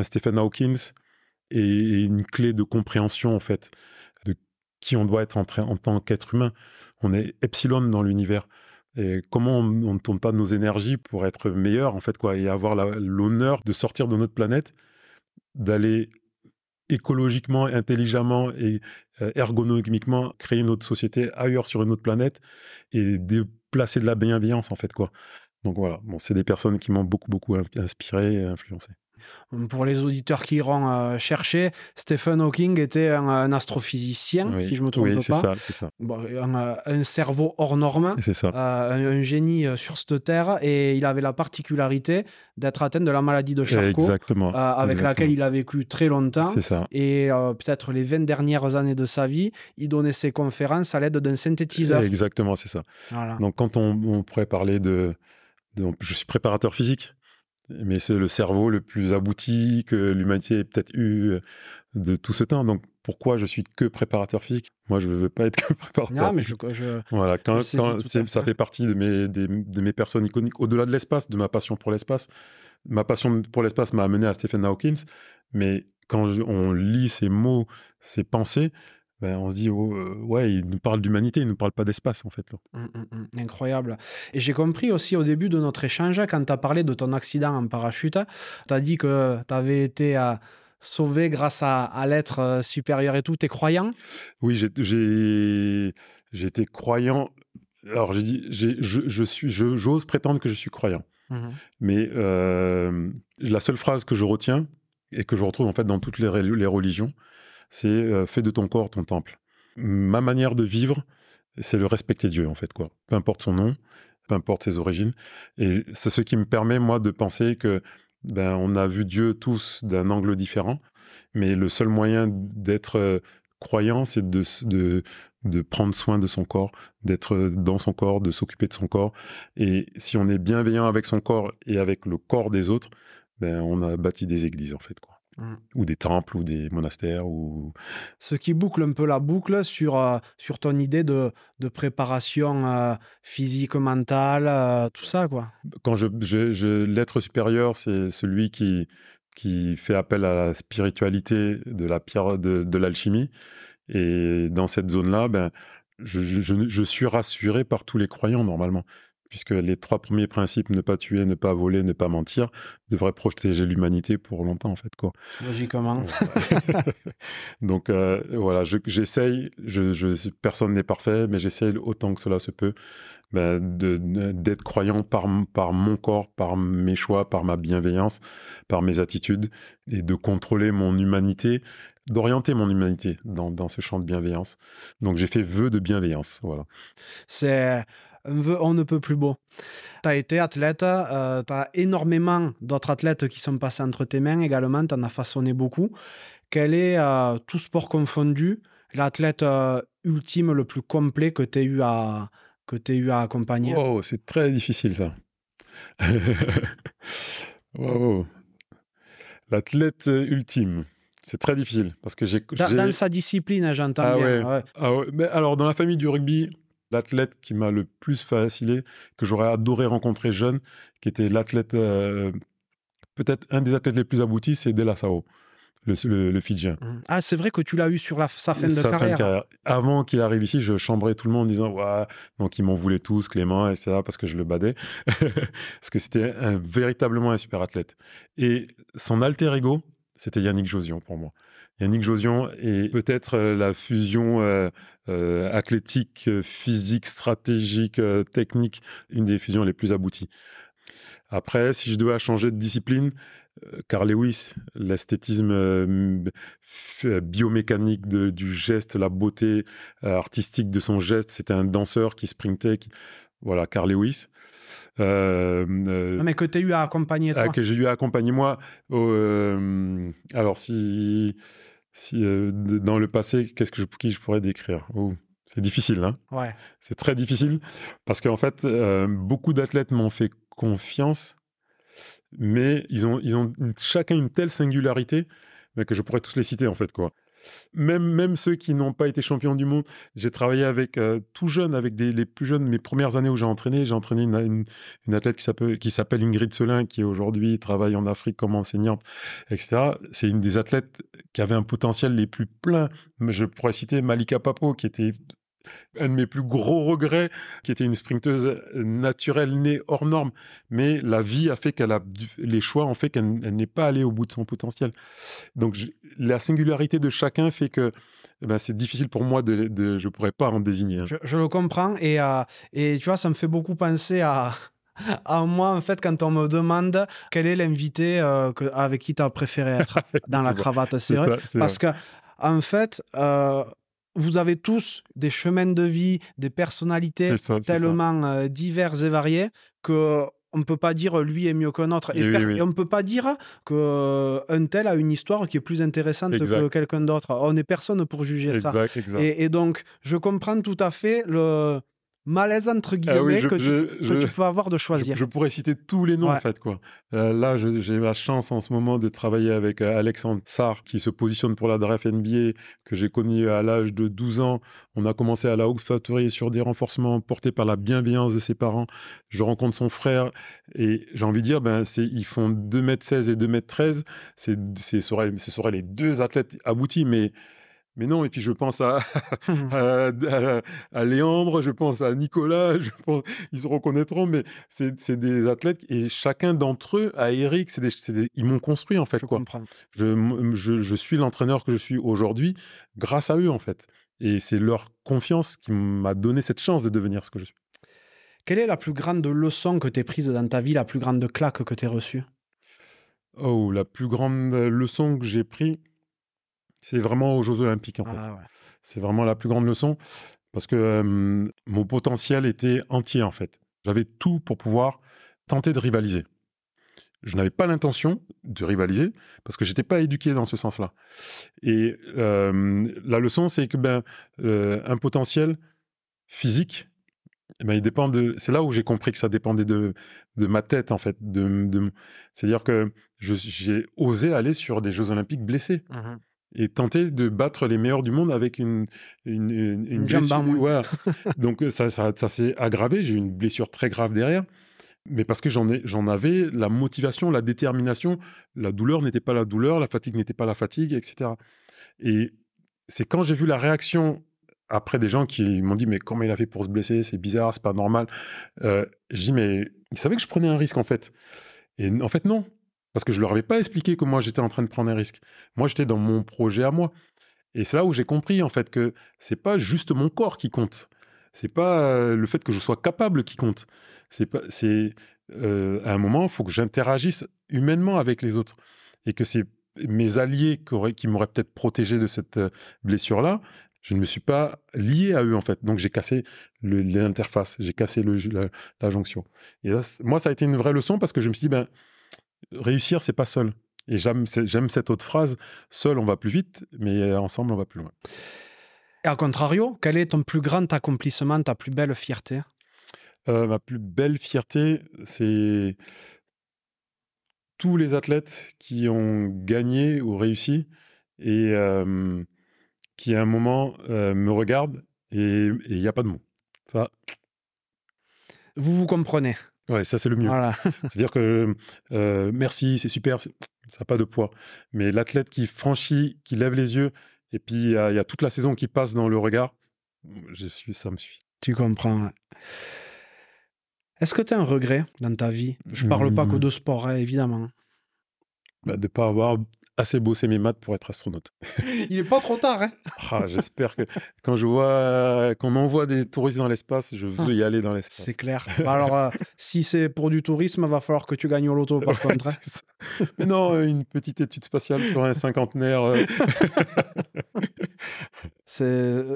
Stephen Hawkins est une clé de compréhension, en fait, de qui on doit être en, en tant qu'être humain. On est epsilon dans l'univers. Comment on, ne tourne pas nos énergies pour être meilleur, en fait, quoi, et avoir l'honneur de sortir de notre planète, d'aller écologiquement, intelligemment et euh, ergonomiquement créer notre société ailleurs sur une autre planète et déplacer de la bienveillance, en fait, quoi. Donc voilà, bon, c'est des personnes qui m'ont beaucoup, beaucoup inspiré et influencé. Pour les auditeurs qui iront euh, chercher, Stephen Hawking était un, astrophysicien, si je me trompe oui, pas. c'est ça, c'est ça. un, cerveau hors norme, ça. un, génie sur cette terre, et il avait la particularité d'être atteint de la maladie de Charcot, Exactement. avec laquelle il a vécu très longtemps. Ça. Et peut-être les 20 dernières années de sa vie, il donnait ses conférences à l'aide d'un synthétiseur. Exactement, c'est ça. Donc quand on, on pourrait parler de, de, Je suis préparateur physique mais c'est le cerveau le plus abouti que l'humanité ait peut-être eu euh, de tout ce temps. Donc pourquoi je suis que préparateur physique? Moi, je ne veux pas être que préparateur non. Mais je, voilà, quand, ça fait partie de mes, de mes personnes iconiques, au-delà de l'espace, de ma passion pour l'espace. Ma passion pour l'espace m'a amené à Stephen Hawking, mais quand on lit ces mots, ces pensées, ben, on se dit, oh, euh, ouais, il nous parle d'humanité, il ne nous parle pas d'espace, en fait. Mmh, mmh, mmh. incroyable. Et j'ai compris aussi au début de notre échange, quand tu as parlé de ton accident en parachute, tu as dit que tu avais été euh, sauvé grâce à, l'être euh, supérieur et tout. Tu es croyant? Oui, été croyant. Alors, j'ai dit, je, je suis, j'ose prétendre que je suis croyant. Mais la seule phrase que je retiens et que je retrouve en fait dans toutes les, les religions, c'est euh, fais de ton corps ton temple. Ma manière de vivre, c'est le respecter Dieu, en fait, quoi. Peu importe son nom, peu importe ses origines. Et c'est ce qui me permet, moi, de penser que ben, on a vu Dieu tous d'un angle différent, mais le seul moyen d'être croyant, c'est de, de, de, prendre soin de son corps, d'être dans son corps, de s'occuper de son corps. Et si on est bienveillant avec son corps et avec le corps des autres, ben, on a bâti des églises, en fait, quoi. Mmh. Ou des temples, ou des monastères. Ou... Ce qui boucle un peu la boucle sur, euh, sur ton idée de, de préparation euh, physique, mentale, euh, tout ça. quoi. Quand je, je, l'être supérieur, c'est celui qui, qui fait appel à la spiritualité de la pierre de, de l'alchimie. Et dans cette zone-là, ben, je, je, je, suis rassuré par tous les croyants normalement puisque les trois premiers principes, ne pas tuer, ne pas voler, ne pas mentir, devraient protéger l'humanité pour longtemps, en fait. Quoi. Logiquement. Donc, euh, voilà, j'essaye, je, personne n'est parfait, mais j'essaye autant que cela se peut ben, d'être croyant par, par mon corps, par mes choix, par ma bienveillance, par mes attitudes, et de contrôler mon humanité, d'orienter mon humanité dans, dans ce champ de bienveillance. Donc, j'ai fait vœu de bienveillance, voilà. C'est on ne peut plus beau. Tu as été athlète, euh, tu as énormément d'autres athlètes qui sont passés entre tes mains également, tu en as façonné beaucoup. Quel est, euh, tout sport confondu, l'athlète euh, ultime le plus complet que tu aies eu à, que eu à accompagner? Oh, c'est très difficile ça. L'athlète ultime. C'est très difficile parce que j'ai. Dans, sa discipline, j'entends ah bien. Ah ouais. Mais alors, dans la famille du rugby, l'athlète qui m'a le plus fasciné, que j'aurais adoré rencontrer jeune, qui était l'athlète, euh, peut-être un des athlètes les plus aboutis, c'est Dela Sao, le, le, Fidjien. Mmh. Ah, c'est vrai que tu l'as eu sur la, sa fin de, carrière. Avant qu'il arrive ici, je chambrais tout le monde en disant ouais, donc ils m'en voulaient tous, Clément, etc., parce que je le badais. parce que c'était véritablement un super athlète. Et son alter ego, c'était Yannick Josion pour moi. Yannick Josion est peut-être euh, la fusion euh, euh, athlétique, physique, stratégique, technique, une des fusions les plus abouties. Après, si je dois changer de discipline, Carl Lewis, l'esthétisme biomécanique du geste, la beauté artistique de son geste, c'était un danseur qui sprintait. Voilà, Carl Lewis. Euh, mais que tu as eu à accompagner toi? Ah, que j'ai eu à accompagner moi. alors, si si, euh, dans le passé, qu'est-ce que je, qui je pourrais décrire? Oh, C'est difficile, hein? Ouais. C'est très difficile parce qu'en fait, euh, beaucoup d'athlètes m'ont fait confiance, mais ils ont, ils ont chacun une telle singularité que je pourrais tous les citer en fait quoi. Même, même ceux qui n'ont pas été champions du monde, j'ai travaillé avec euh, tout jeune, avec les plus jeunes. Mes premières années où j'ai entraîné, j'ai entraîné une, une, athlète qui s'appelle Ingrid Selin, qui aujourd'hui travaille en Afrique comme enseignante, etc. C'est une des athlètes qui avait un potentiel les plus pleins. Je pourrais citer Malika Papo, qui était un de mes plus gros regrets, qui était une sprinteuse naturelle née hors norme. Mais la vie a fait qu'elle a, les choix ont fait qu'elle n'est pas allée au bout de son potentiel. Donc la singularité de chacun fait que eh ben, c'est difficile pour moi de, de je pourrais pas en désigner. Je, le comprends et, euh, et tu vois, ça me fait beaucoup penser à à moi, en fait, quand on me demande quel est l'invité euh, avec qui tu as préféré être dans la cravate. Vrai. c'est Parce que, en fait, euh, vous avez tous des chemins de vie, des personnalités ça, tellement euh, diverses et variées que on ne peut pas dire lui est mieux qu'un autre. Et, Oui, per- oui. et on ne peut pas dire qu'un tel a une histoire qui est plus intéressante que quelqu'un d'autre. On n'est personne pour juger ça. Exact, exact. Et, et donc, je comprends tout à fait le malaise, entre guillemets, Ah oui, je- que, tu, je- que je- tu peux avoir de choisir. je pourrais citer tous les noms Ouais. en fait quoi. Euh, là, j'ai la chance en ce moment de travailler avec euh, Alexandre Sarr qui se positionne pour la draft NBA que j'ai connu à l'âge de 12 ans. On a commencé à la Hope Factory sur des renforcements portés par la bienveillance de ses parents. Je rencontre son frère et j'ai envie de dire ben c'est ils font 2 m 16 et 2 m 13. C'est c'est seraient ce seraient les deux athlètes aboutis mais mais non, et puis je pense à, à, à- à Léandre, je pense à Nicolas, je pense, ils se reconnaîtront, mais c'est c'est des athlètes et chacun d'entre eux, à Eric, c'est des, des- ils m'ont construit en fait. je Quoi. comprends. Je, je, je suis l'entraîneur que je suis aujourd'hui grâce à eux en fait. Et c'est leur confiance qui m'a donné cette chance de devenir ce que je suis. Quelle est la plus grande leçon que tu as prise dans ta vie, la plus grande claque que tu as reçue? Oh, la plus grande leçon que j'ai prise, c'est vraiment aux Jeux Olympiques en fait. Ah ouais. C'est vraiment la plus grande leçon parce que euh, mon potentiel était entier en fait. J'avais tout pour pouvoir tenter de rivaliser. Je n'avais pas l'intention de rivaliser parce que j'étais pas éduqué dans ce sens-là. Et euh, la leçon, c'est que ben euh, un potentiel physique, eh ben, il dépend de. C'est là où j'ai compris que ça dépendait de de ma tête en fait. De, de... C'est-à-dire que j'ai osé aller sur des Jeux Olympiques blessés et tenter de battre les meilleurs du monde avec une une, une, blessure. Ouais. Donc ça, ça, ça s'est aggravé. J'ai eu une blessure très grave derrière, mais parce que j'en ai j'en avais la motivation, la détermination. La douleur n'était pas la douleur, la fatigue n'était pas la fatigue, etc. Et c'est quand j'ai vu la réaction après des gens qui m'ont dit mais comment il a fait pour se blesser, c'est bizarre, c'est pas normal. Euh, je dis mais ils savaient que je prenais un risque en fait. Et en fait non, parce que je leur avais pas expliqué que moi j'étais en train de prendre un risque. Moi j'étais dans mon projet à moi. Et c'est là où j'ai compris en fait que c'est pas juste mon corps qui compte. C'est pas euh, le fait que je sois capable qui compte. C'est pas c'est euh, à un moment il faut que j'interagisse humainement avec les autres et que c'est mes alliés qui, auraient- qui m'auraient peut-être protégé de cette blessure là. Je ne me suis pas lié à eux en fait. Donc j'ai cassé l'interface, j'ai cassé la, jonction. Et moi ça a été une vraie leçon parce que je me suis dit ben réussir c'est pas seul. Et j'aime cette autre phrase seul on va plus vite, mais ensemble on va plus loin. Et à contrario, quel est ton plus grand accomplissement, ta plus belle fierté? Euh, ma plus belle fierté, c'est tous les athlètes qui ont gagné ou réussi et euh, qui à un moment euh, me regardent et il n'y a pas de mots. Ça, Vous vous comprenez? Ouais, ça c'est le mieux. Voilà. C'est-à-dire que euh, merci, c'est super, ça n'a pas de poids. Mais l'athlète qui franchit, qui lève les yeux, et puis il y, a il y a toute la saison qui passe dans le regard, je suis, ça me suit. Tu comprends. ouais. Est-ce que tu as un regret dans ta vie? Je parle pas que Hmm. de sport, hein, évidemment. Bah, de ne pas avoir assez bossé mes maths pour être astronaute. Il est pas trop tard, hein Ah, J'espère que quand je vois qu'on envoie des touristes dans l'espace, je veux y aller dans l'espace. C'est clair. Bah alors, euh, si c'est pour du tourisme, va falloir que tu gagnes au loto, par Ouais, contre. hein. Mais non, euh, une petite étude spatiale sur un cinquantenaire. euh,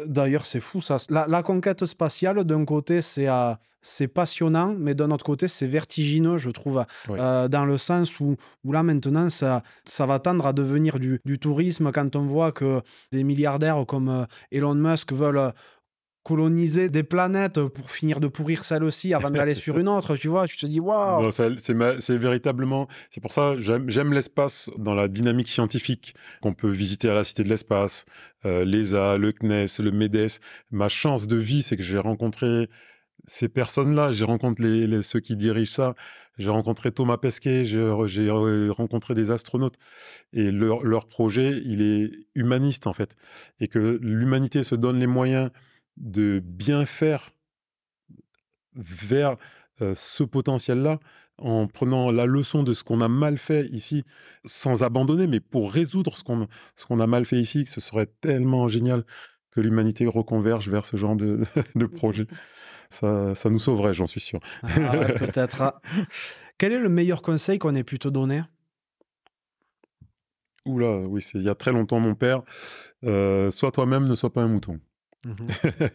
D'ailleurs, c'est fou, ça. La, la conquête spatiale, d'un côté, c'est euh, c'est passionnant, mais d'un autre côté, c'est vertigineux, je trouve, Oui. euh, dans le sens où, où là, maintenant, ça, ça va tendre à devenir du, du tourisme quand on voit que des milliardaires comme euh, Elon Musk veulent coloniser des planètes pour finir de pourrir celle-ci avant d'aller sur une autre, tu vois, tu te dis, waouh c'est véritablement. C'est pour ça j'aime l'espace dans la dynamique scientifique qu'on peut visiter à la Cité de l'Espace, euh, l'ESA, le CNES, le MEDES. Ma chance de vie, c'est que j'ai rencontré ces personnes-là. J'ai rencontré les, ceux qui dirigent ça. J'ai rencontré Thomas Pesquet, j'ai rencontré des astronautes. Et leur, leur projet, il est humaniste, en fait. Et que l'humanité se donne les moyens de bien faire vers euh, ce potentiel-là en prenant la leçon de ce qu'on a mal fait ici, sans abandonner, mais pour résoudre ce qu'on a mal fait ici, que ce serait tellement génial que l'humanité reconverge vers ce genre de, de projet. Ça, ça nous sauverait, j'en suis sûr. Ah ouais, Peut-être. Quel est le meilleur conseil qu'on ait pu te donner? Oula, oui, c'est il y a très longtemps, mon père. Euh, sois toi-même, ne sois pas un mouton. Mhm.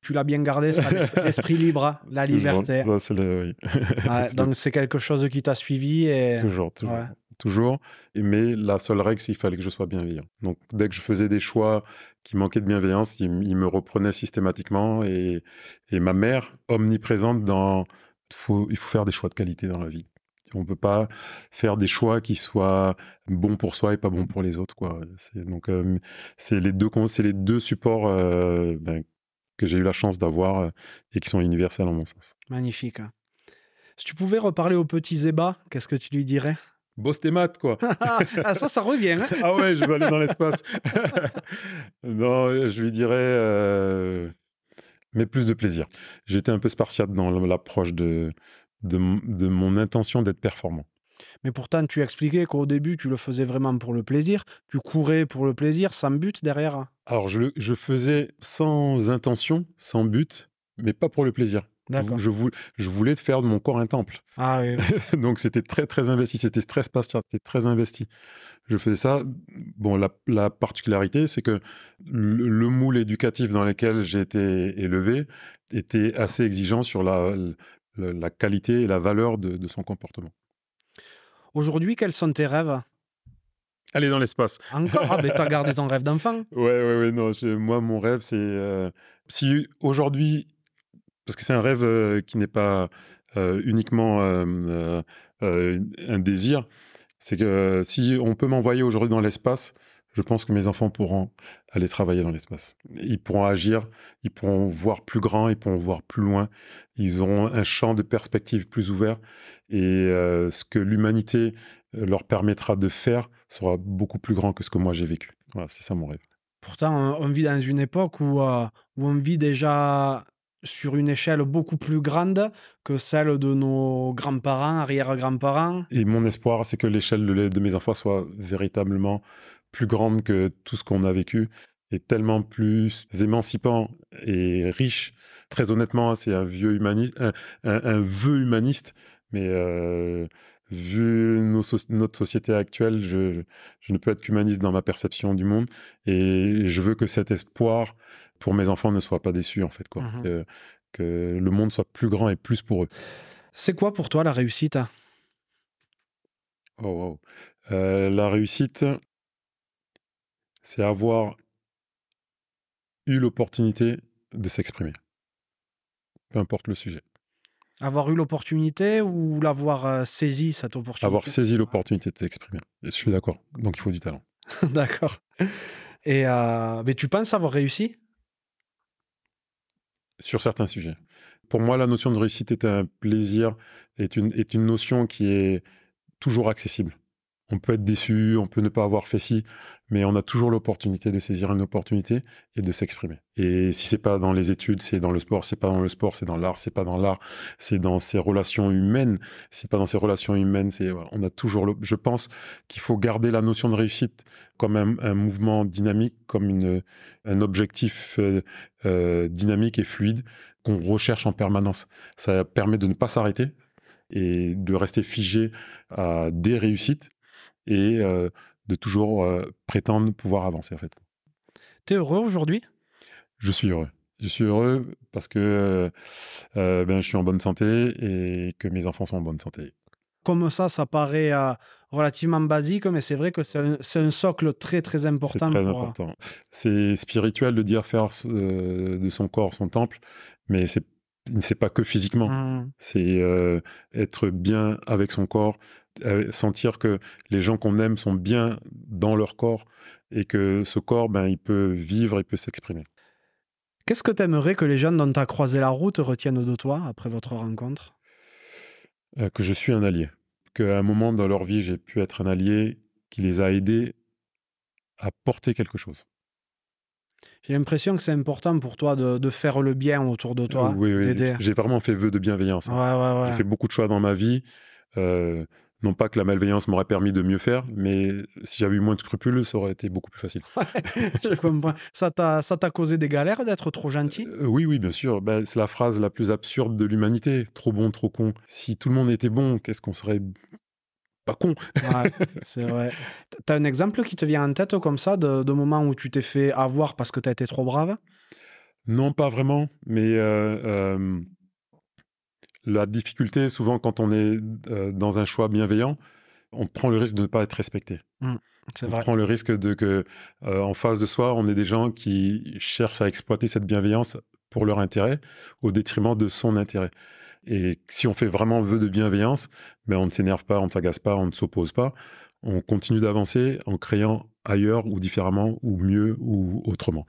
Tu l'as bien gardé, ça, l'esprit- libre, la liberté. Ça, c'est le, oui. Ouais, C'est donc c'est quelque chose qui t'a suivi et Toujours, toujours. Ouais. Toujours. Mais la seule règle, c'est qu'il fallait que je sois bienveillant. Donc, dès que je faisais des choix qui manquaient de bienveillance, il, me reprenait systématiquement. Et, et ma mère, omniprésente dans. Faut, il faut faire des choix de qualité dans la vie. On ne peut pas faire des choix qui soient bons pour soi et pas bons pour les autres. Quoi. C'est, donc, euh, c'est, les deux, les deux supports euh, ben, que j'ai eu la chance d'avoir euh, et qui sont universels en mon sens. magnifique. hein. Si tu pouvais reparler au petit Zéba, qu'est-ce que tu lui dirais? Bosse tes maths, quoi. Ah, ça, ça revient. hein. Ah ouais, je veux aller dans l'espace. non, je lui dirais, euh, mais plus de plaisir. J'étais un peu spartiate dans l'approche de, de, mon intention d'être performant. Mais pourtant, tu expliquais qu'au début, tu le faisais vraiment pour le plaisir. Tu courais pour le plaisir, sans but derrière? Alors, je, le- je faisais sans intention, sans but, mais pas pour le plaisir. D'accord. Je, vou- je voulais faire de mon corps un temple. Ah oui. oui. Donc c'était très très investi, c'était très spartiate, c'était très investi. Je faisais ça. Bon, la, la particularité, c'est que le, le moule éducatif dans lequel j'ai été élevé était assez exigeant sur la, la, la qualité et la valeur de, de son comportement. Aujourd'hui, quels sont tes rêves? Aller dans l'espace. Encore? Ah, mais t'as gardé ton rêve d'enfant. Ouais, ouais, ouais. Non, je- moi, mon rêve, c'est euh, si aujourd'hui, parce que c'est un rêve euh, qui n'est pas euh, uniquement un désir, c'est que si on peut m'envoyer aujourd'hui dans l'espace, je pense que mes enfants pourront aller travailler dans l'espace. Ils pourront agir, ils pourront voir plus grand, ils pourront voir plus loin, ils auront un champ de perspective plus ouvert et euh, ce que l'humanité euh, leur permettra de faire sera beaucoup plus grand que ce que moi j'ai vécu. Voilà, c'est ça mon rêve. Pourtant, on vit dans une époque où, euh, où on vit déjà sur une échelle beaucoup plus grande que celle de nos grands-parents, arrière-grands-parents. Et mon espoir, c'est que l'échelle de mes enfants soit véritablement plus grande que tout ce qu'on a vécu et tellement plus émancipant et riche. Très honnêtement, c'est un vieux humaniste, un, un- un vœu humaniste, mais euh, vu nos notre société actuelle, je, je ne peux être qu'humaniste dans ma perception du monde et je veux que cet espoir pour mes enfants ne soit pas déçu en fait, quoi. Mhm. Que, que le monde soit plus grand et plus pour eux. C'est quoi pour toi la réussite? Oh, wow. Euh, la réussite, c'est avoir eu l'opportunité de s'exprimer. Peu importe le sujet. Avoir eu l'opportunité ou l'avoir euh, saisi, cette opportunité? Avoir saisi l'opportunité de s'exprimer. Je suis d'accord. Donc il faut du talent. D'accord. Et euh, mais tu penses avoir réussi? Sur certains sujets. Pour moi, la notion de réussite est un plaisir, est une, est une notion qui est toujours accessible. On peut être déçu, on peut ne pas avoir fait ci, mais on a toujours l'opportunité de saisir une opportunité et de s'exprimer. Et si c'est pas dans les études, c'est dans le sport, c'est pas dans le sport, c'est dans l'art, c'est pas dans l'art, c'est dans ses relations humaines, c'est pas dans ses relations humaines, c'est voilà, on a toujours je pense qu'il faut garder la notion de réussite comme un, un mouvement dynamique, comme une, un objectif euh, euh, dynamique et fluide qu'on recherche en permanence. Ça permet de ne pas s'arrêter et de rester figé à des réussites et euh, de toujours euh, prétendre pouvoir avancer en fait. T'es heureux aujourd'hui? Je suis heureux. Je suis heureux parce que euh, ben, je suis en bonne santé et que mes enfants sont en bonne santé. Comme ça, ça paraît euh, relativement basique, mais c'est vrai que c'est un, c'est un socle très très C'est important. très pour, important. C'est spirituel de dire faire de son corps son temple, mais c'est c'est pas que physiquement. Hum, C'est euh, être bien avec son corps, sentir que les gens qu'on aime sont bien dans leur corps et que ce corps, ben, il peut vivre, il peut s'exprimer. Qu'est-ce que tu aimerais que les gens dont tu as croisé la route retiennent de toi après votre rencontre? Euh, que je suis un allié. Qu'à un moment dans leur vie, j'ai pu être un allié qui les a aidés à porter quelque chose. J'ai l'impression que c'est important pour toi de, de faire le bien autour de toi, oui, oui, j'ai vraiment fait vœu de bienveillance. Ouais, hein. ouais, ouais. J'ai fait beaucoup de choix dans ma vie. Euh, Non pas que la malveillance m'aurait permis de mieux faire, mais si j'avais eu moins de scrupules, ça aurait été beaucoup plus facile. je comprends. Ça t'a, ça t'a causé des galères d'être trop gentil? Euh, oui, oui, bien sûr. Ben, c'est la phrase la plus absurde de l'humanité. Trop bon, trop con. Si tout le monde était bon, qu'est-ce qu'on serait pas con? Ouais, c'est vrai. T'as un exemple qui te vient en tête comme ça, de, de moments où tu t'es fait avoir parce que t'as été trop brave? Non, pas vraiment, mais euh, euh, la difficulté, souvent quand on est euh, dans un choix bienveillant, on prend le risque de ne pas être respecté. C'est On vrai. prend le risque de que, euh, en face de soi, on ait des gens qui cherchent à exploiter cette bienveillance pour leur intérêt, au détriment de son intérêt. Et si on fait vraiment vœu de bienveillance, ben on ne s'énerve pas, on ne s'agace pas, on ne s'oppose pas. On continue d'avancer en créant ailleurs ou différemment ou mieux ou autrement.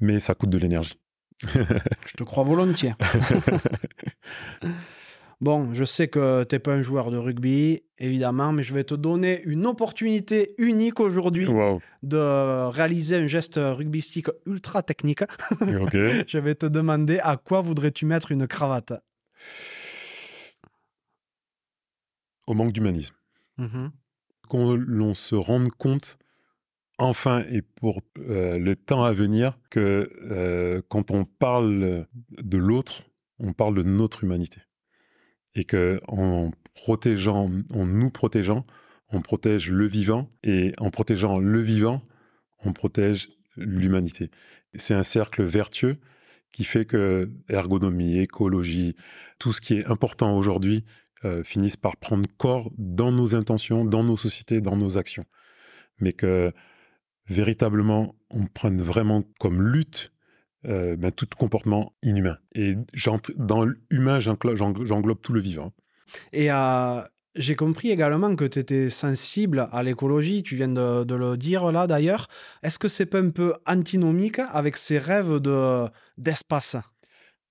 Mais ça coûte de l'énergie. Je te crois volontiers. Bon, je sais que t'es pas un joueur de rugby, évidemment, mais je vais te donner une opportunité unique aujourd'hui de réaliser un geste rugbystique ultra technique. Je vais te demander à quoi voudrais-tu mettre une cravate? Au manque d'humanisme. Mhm. qu'on l'on se rende compte enfin et pour euh, le temps à venir que euh, quand on parle de l'autre, on parle de notre humanité. Et que en protégeant, en nous protégeant, on protège le vivant et en protégeant le vivant, on protège l'humanité. C'est un cercle vertueux qui fait que ergonomie, écologie, tout ce qui est important aujourd'hui euh, finissent par prendre corps dans nos intentions, dans nos sociétés, dans nos actions. Mais que véritablement, on prenne vraiment comme lutte euh, ben, tout comportement inhumain. Et dans l'humain, j'englobe tout le vivant. Et euh, j'ai compris également que tu étais sensible à l'écologie, tu viens de, de le dire là d'ailleurs. Est-ce que c'est pas un peu antinomique avec ces rêves de, d'espace?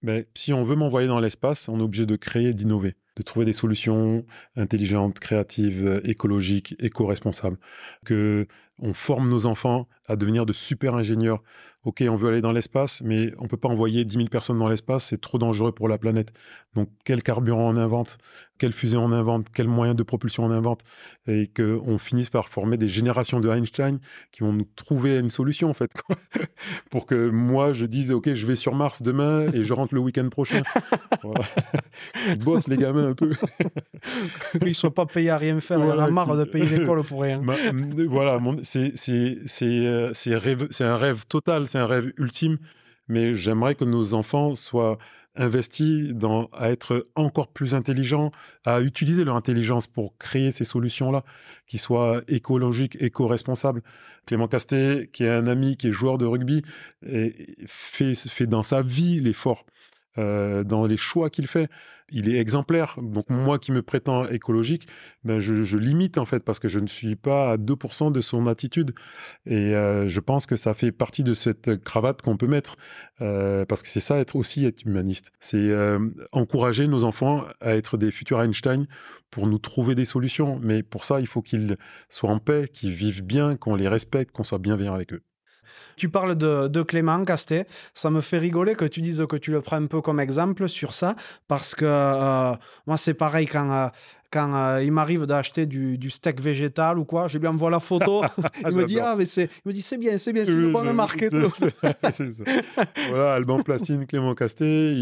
Mais si on veut m'envoyer dans l'espace, on est obligé de créer, d'innover, de trouver des solutions intelligentes, créatives, écologiques, éco-responsables. Que on forme nos enfants à devenir de super ingénieurs. Ok, on veut aller dans l'espace, mais on peut pas envoyer 10 000 personnes dans l'espace, c'est trop dangereux pour la planète. Donc, quel carburant on invente Quelle fusée on invente Quel moyen de propulsion on invente Et qu'on finisse par former des générations de Einstein qui vont nous trouver une solution, en fait. pour que moi, je dise, ok, je vais sur Mars demain et je rentre le week-end prochain. Voilà. Ils bossent, les gamins, un peu. Qu'ils ne soient pas payés à rien faire, en a marre de payer l'école pour rien. Ma- voilà, mon- euh, c'est un rêve total, c'est un rêve ultime, mais j'aimerais que nos enfants soient investis dans, à être encore plus intelligents, à utiliser leur intelligence pour créer ces solutions-là, qui soient écologiques, éco-responsables. Clément Castet, qui est un ami, qui est joueur de rugby, fait dans sa vie l'effort. Euh, dans les choix qu'il fait, il est exemplaire. Donc moi qui me prétends écologique, ben je, limite en fait parce que je ne suis pas à 2% de son attitude. Et euh, je pense que ça fait partie de cette cravate qu'on peut mettre euh, parce que c'est ça être aussi être humaniste. C'est encourager nos enfants à être des futurs Einstein pour nous trouver des solutions. Mais pour ça, il faut qu'ils soient en paix, qu'ils vivent bien, qu'on les respecte, qu'on soit bienveillant avec eux. Tu parles de, de Clément Castet. Ça me fait rigoler que tu dises que tu le prends un peu comme exemple sur ça, parce que euh, moi, c'est pareil quand, euh, quand euh, il m'arrive d'acheter du, du steak végétal ou quoi, je lui envoie la photo. il me dit ah mais c'est, il me dit c'est bien, c'est bien, c'est une bonne marque. voilà, Alban Placine, Clément Castet,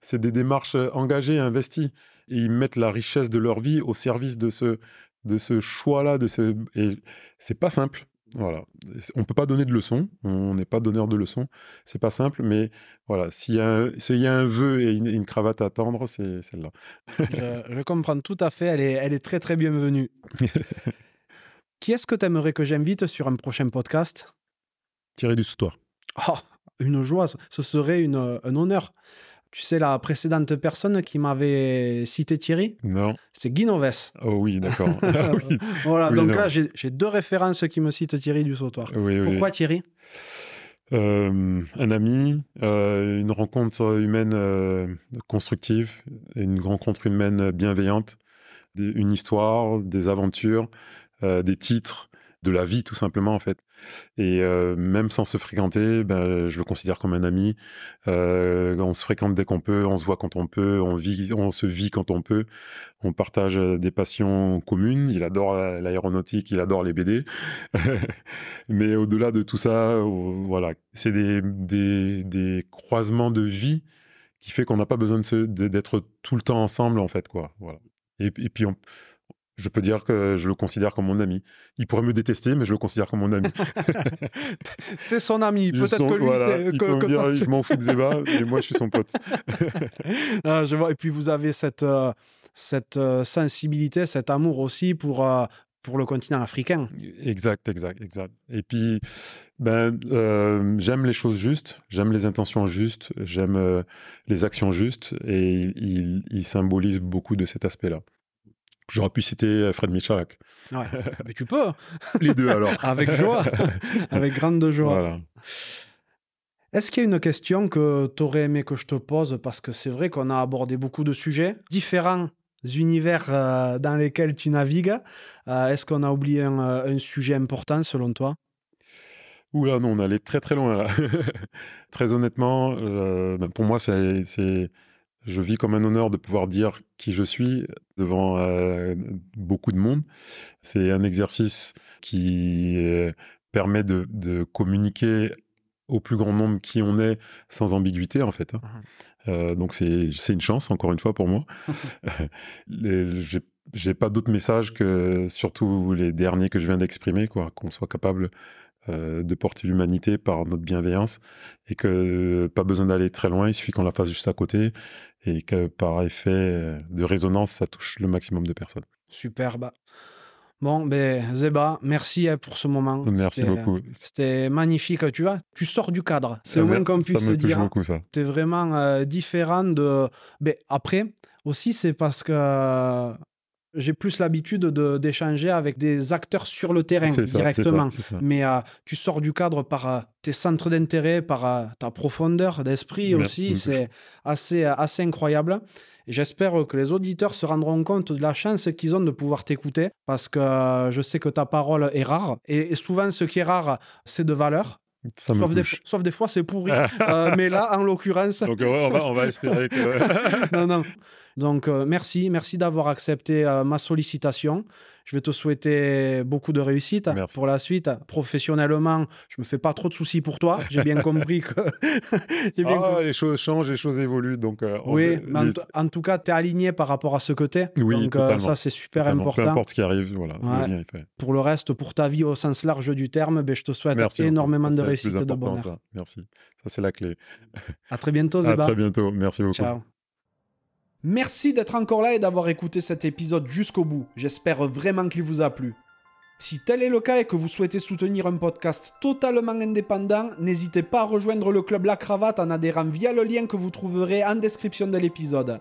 c'est des démarches engagées, investies. Et ils mettent la richesse de leur vie au service de ce, de ce choix-là. De ce... Et c'est pas simple. Voilà. On peut pas donner de leçons. On n'est pas donneur de leçons. C'est pas simple, mais voilà. S'il y, a un- s'il y a un vœu et une, une cravate à tendre, c'est celle-là. je, je comprends tout à fait, elle est, elle est très très bienvenue. Qui est-ce que tu aimerais que j'invite sur un prochain podcast? Tirer du sautoir. Oh, une joie, ce serait une, un honneur. Tu sais, la précédente personne qui m'avait cité Thierry, Non. c'est Guy Noves. Oh oui, d'accord. Ah oui, Voilà, Oui, donc non. là, j'ai deux références qui me citent Thierry du Sautoir. oui, oui. Pourquoi Thierry? Euh, un ami, euh, une rencontre humaine euh, constructive, une rencontre humaine bienveillante, une histoire, des aventures, des titres, de la vie tout simplement en fait. Et euh, même sans se fréquenter, ben, je le considère comme un ami. Euh, on se fréquente dès qu'on peut, on se voit quand on peut, on vit, on se vit quand on peut. On partage des passions communes. Il adore l'aéronautique, il adore les BD. Mais au-delà de tout ça, voilà, c'est des, des, des, croisements de vie qui fait qu'on n'a pas besoin d'être tout le temps ensemble en fait quoi. Voilà. Et, et puis on, je peux dire que je le considère comme mon ami. Il pourrait me détester, mais je le considère comme mon ami. T'es son ami, peut-être que lui. Voilà, il peut me dire, je m'en fous de Zeba, mais moi je suis son pote. ah, je vois. Et puis vous avez cette, euh, cette euh, sensibilité, cet amour aussi pour, euh, pour le continent africain. Exact, exact, exact. Et puis, ben, j'aime les choses justes, j'aime les intentions justes, j'aime les actions justes, et il, il symbolise beaucoup de cet aspect-là. J'aurais pu citer euh, Fred Michalak. Ouais, mais tu peux. Les deux alors. Avec joie. Avec grande joie. Est-ce qu'il y a une question que tu aurais aimé que je te pose? Parce que c'est vrai qu'on a abordé beaucoup de sujets, différents univers euh, dans lesquels tu navigues. Euh, est-ce qu'on a oublié un, sujet important selon toi? Oula, non, on allait très très loin là. très honnêtement, ben, pour moi, c'est je vis comme un honneur de pouvoir dire qui je suis devant euh, beaucoup de monde. C'est un exercice qui euh, permet de, communiquer au plus grand nombre qui on est sans ambiguïté en fait. Hein. Mmh. Euh, donc c'est une chance encore une fois pour moi. J'ai pas d'autres messages que surtout les derniers que je viens d'exprimer, quoi, qu'on soit capable de porter l'humanité par notre bienveillance et que pas besoin d'aller très loin, il suffit qu'on la fasse juste à côté et que par effet de résonance, ça touche le maximum de personnes. Superbe. Bon, ben Zeba, merci hein, pour ce moment. Merci beaucoup. C'était magnifique, tu vois. Tu sors du cadre. C'est au moins qu'on puisse ça me touche dire. beaucoup ça. es vraiment euh, différent de. Ben, après, aussi, c'est parce que j'ai plus l'habitude d'échanger avec des acteurs sur le terrain directement. Mais euh, tu sors du cadre par euh, tes centres d'intérêt, par euh, ta profondeur d'esprit aussi. C'est assez, assez incroyable. J'espère que les auditeurs se rendront compte de la chance qu'ils ont de pouvoir t'écouter parce que je sais que ta parole est rare. Et, souvent, ce qui est rare, c'est de valeur. sauf, des, sauf, des, fois, c'est pourri. mais là, en l'occurrence. Donc, on, va, on va espérer que. non, non. Donc euh, merci, merci d'avoir accepté euh, ma sollicitation. Je vais te souhaiter beaucoup de réussite pour la suite. Professionnellement, je me fais pas trop de soucis pour toi. J'ai bien compris que. Ah, les choses changent, les choses évoluent. Donc, euh, oui, mais en, tout cas, tu es aligné par rapport à ce côté. Oui, donc ça, c'est super important. Peu importe ce qui arrive, voilà. Pour le reste, pour ta vie au sens large du terme, ben, je te souhaite énormément de réussite et de bonheur. Ça. Merci. Ça, c'est la clé. À très bientôt, Zeba. À très bientôt. Merci beaucoup. Ciao. Merci d'être encore là et d'avoir écouté cet épisode jusqu'au bout. J'espère vraiment qu'il vous a plu. Si tel est le cas et que vous souhaitez soutenir un podcast totalement indépendant, n'hésitez pas à rejoindre le club La Cravate en adhérant via le lien que vous trouverez en description de l'épisode.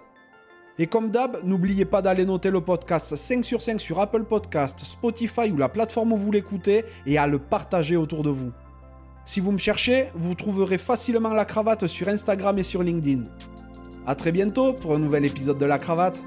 Et comme d'hab, n'oubliez pas d'aller noter le podcast 5 sur 5 sur Apple Podcast, Spotify ou la plateforme où vous l'écoutez et à le partager autour de vous. Si vous me cherchez, vous trouverez facilement la cravate sur Instagram et sur LinkedIn. A très bientôt pour un nouvel épisode de La Cravate.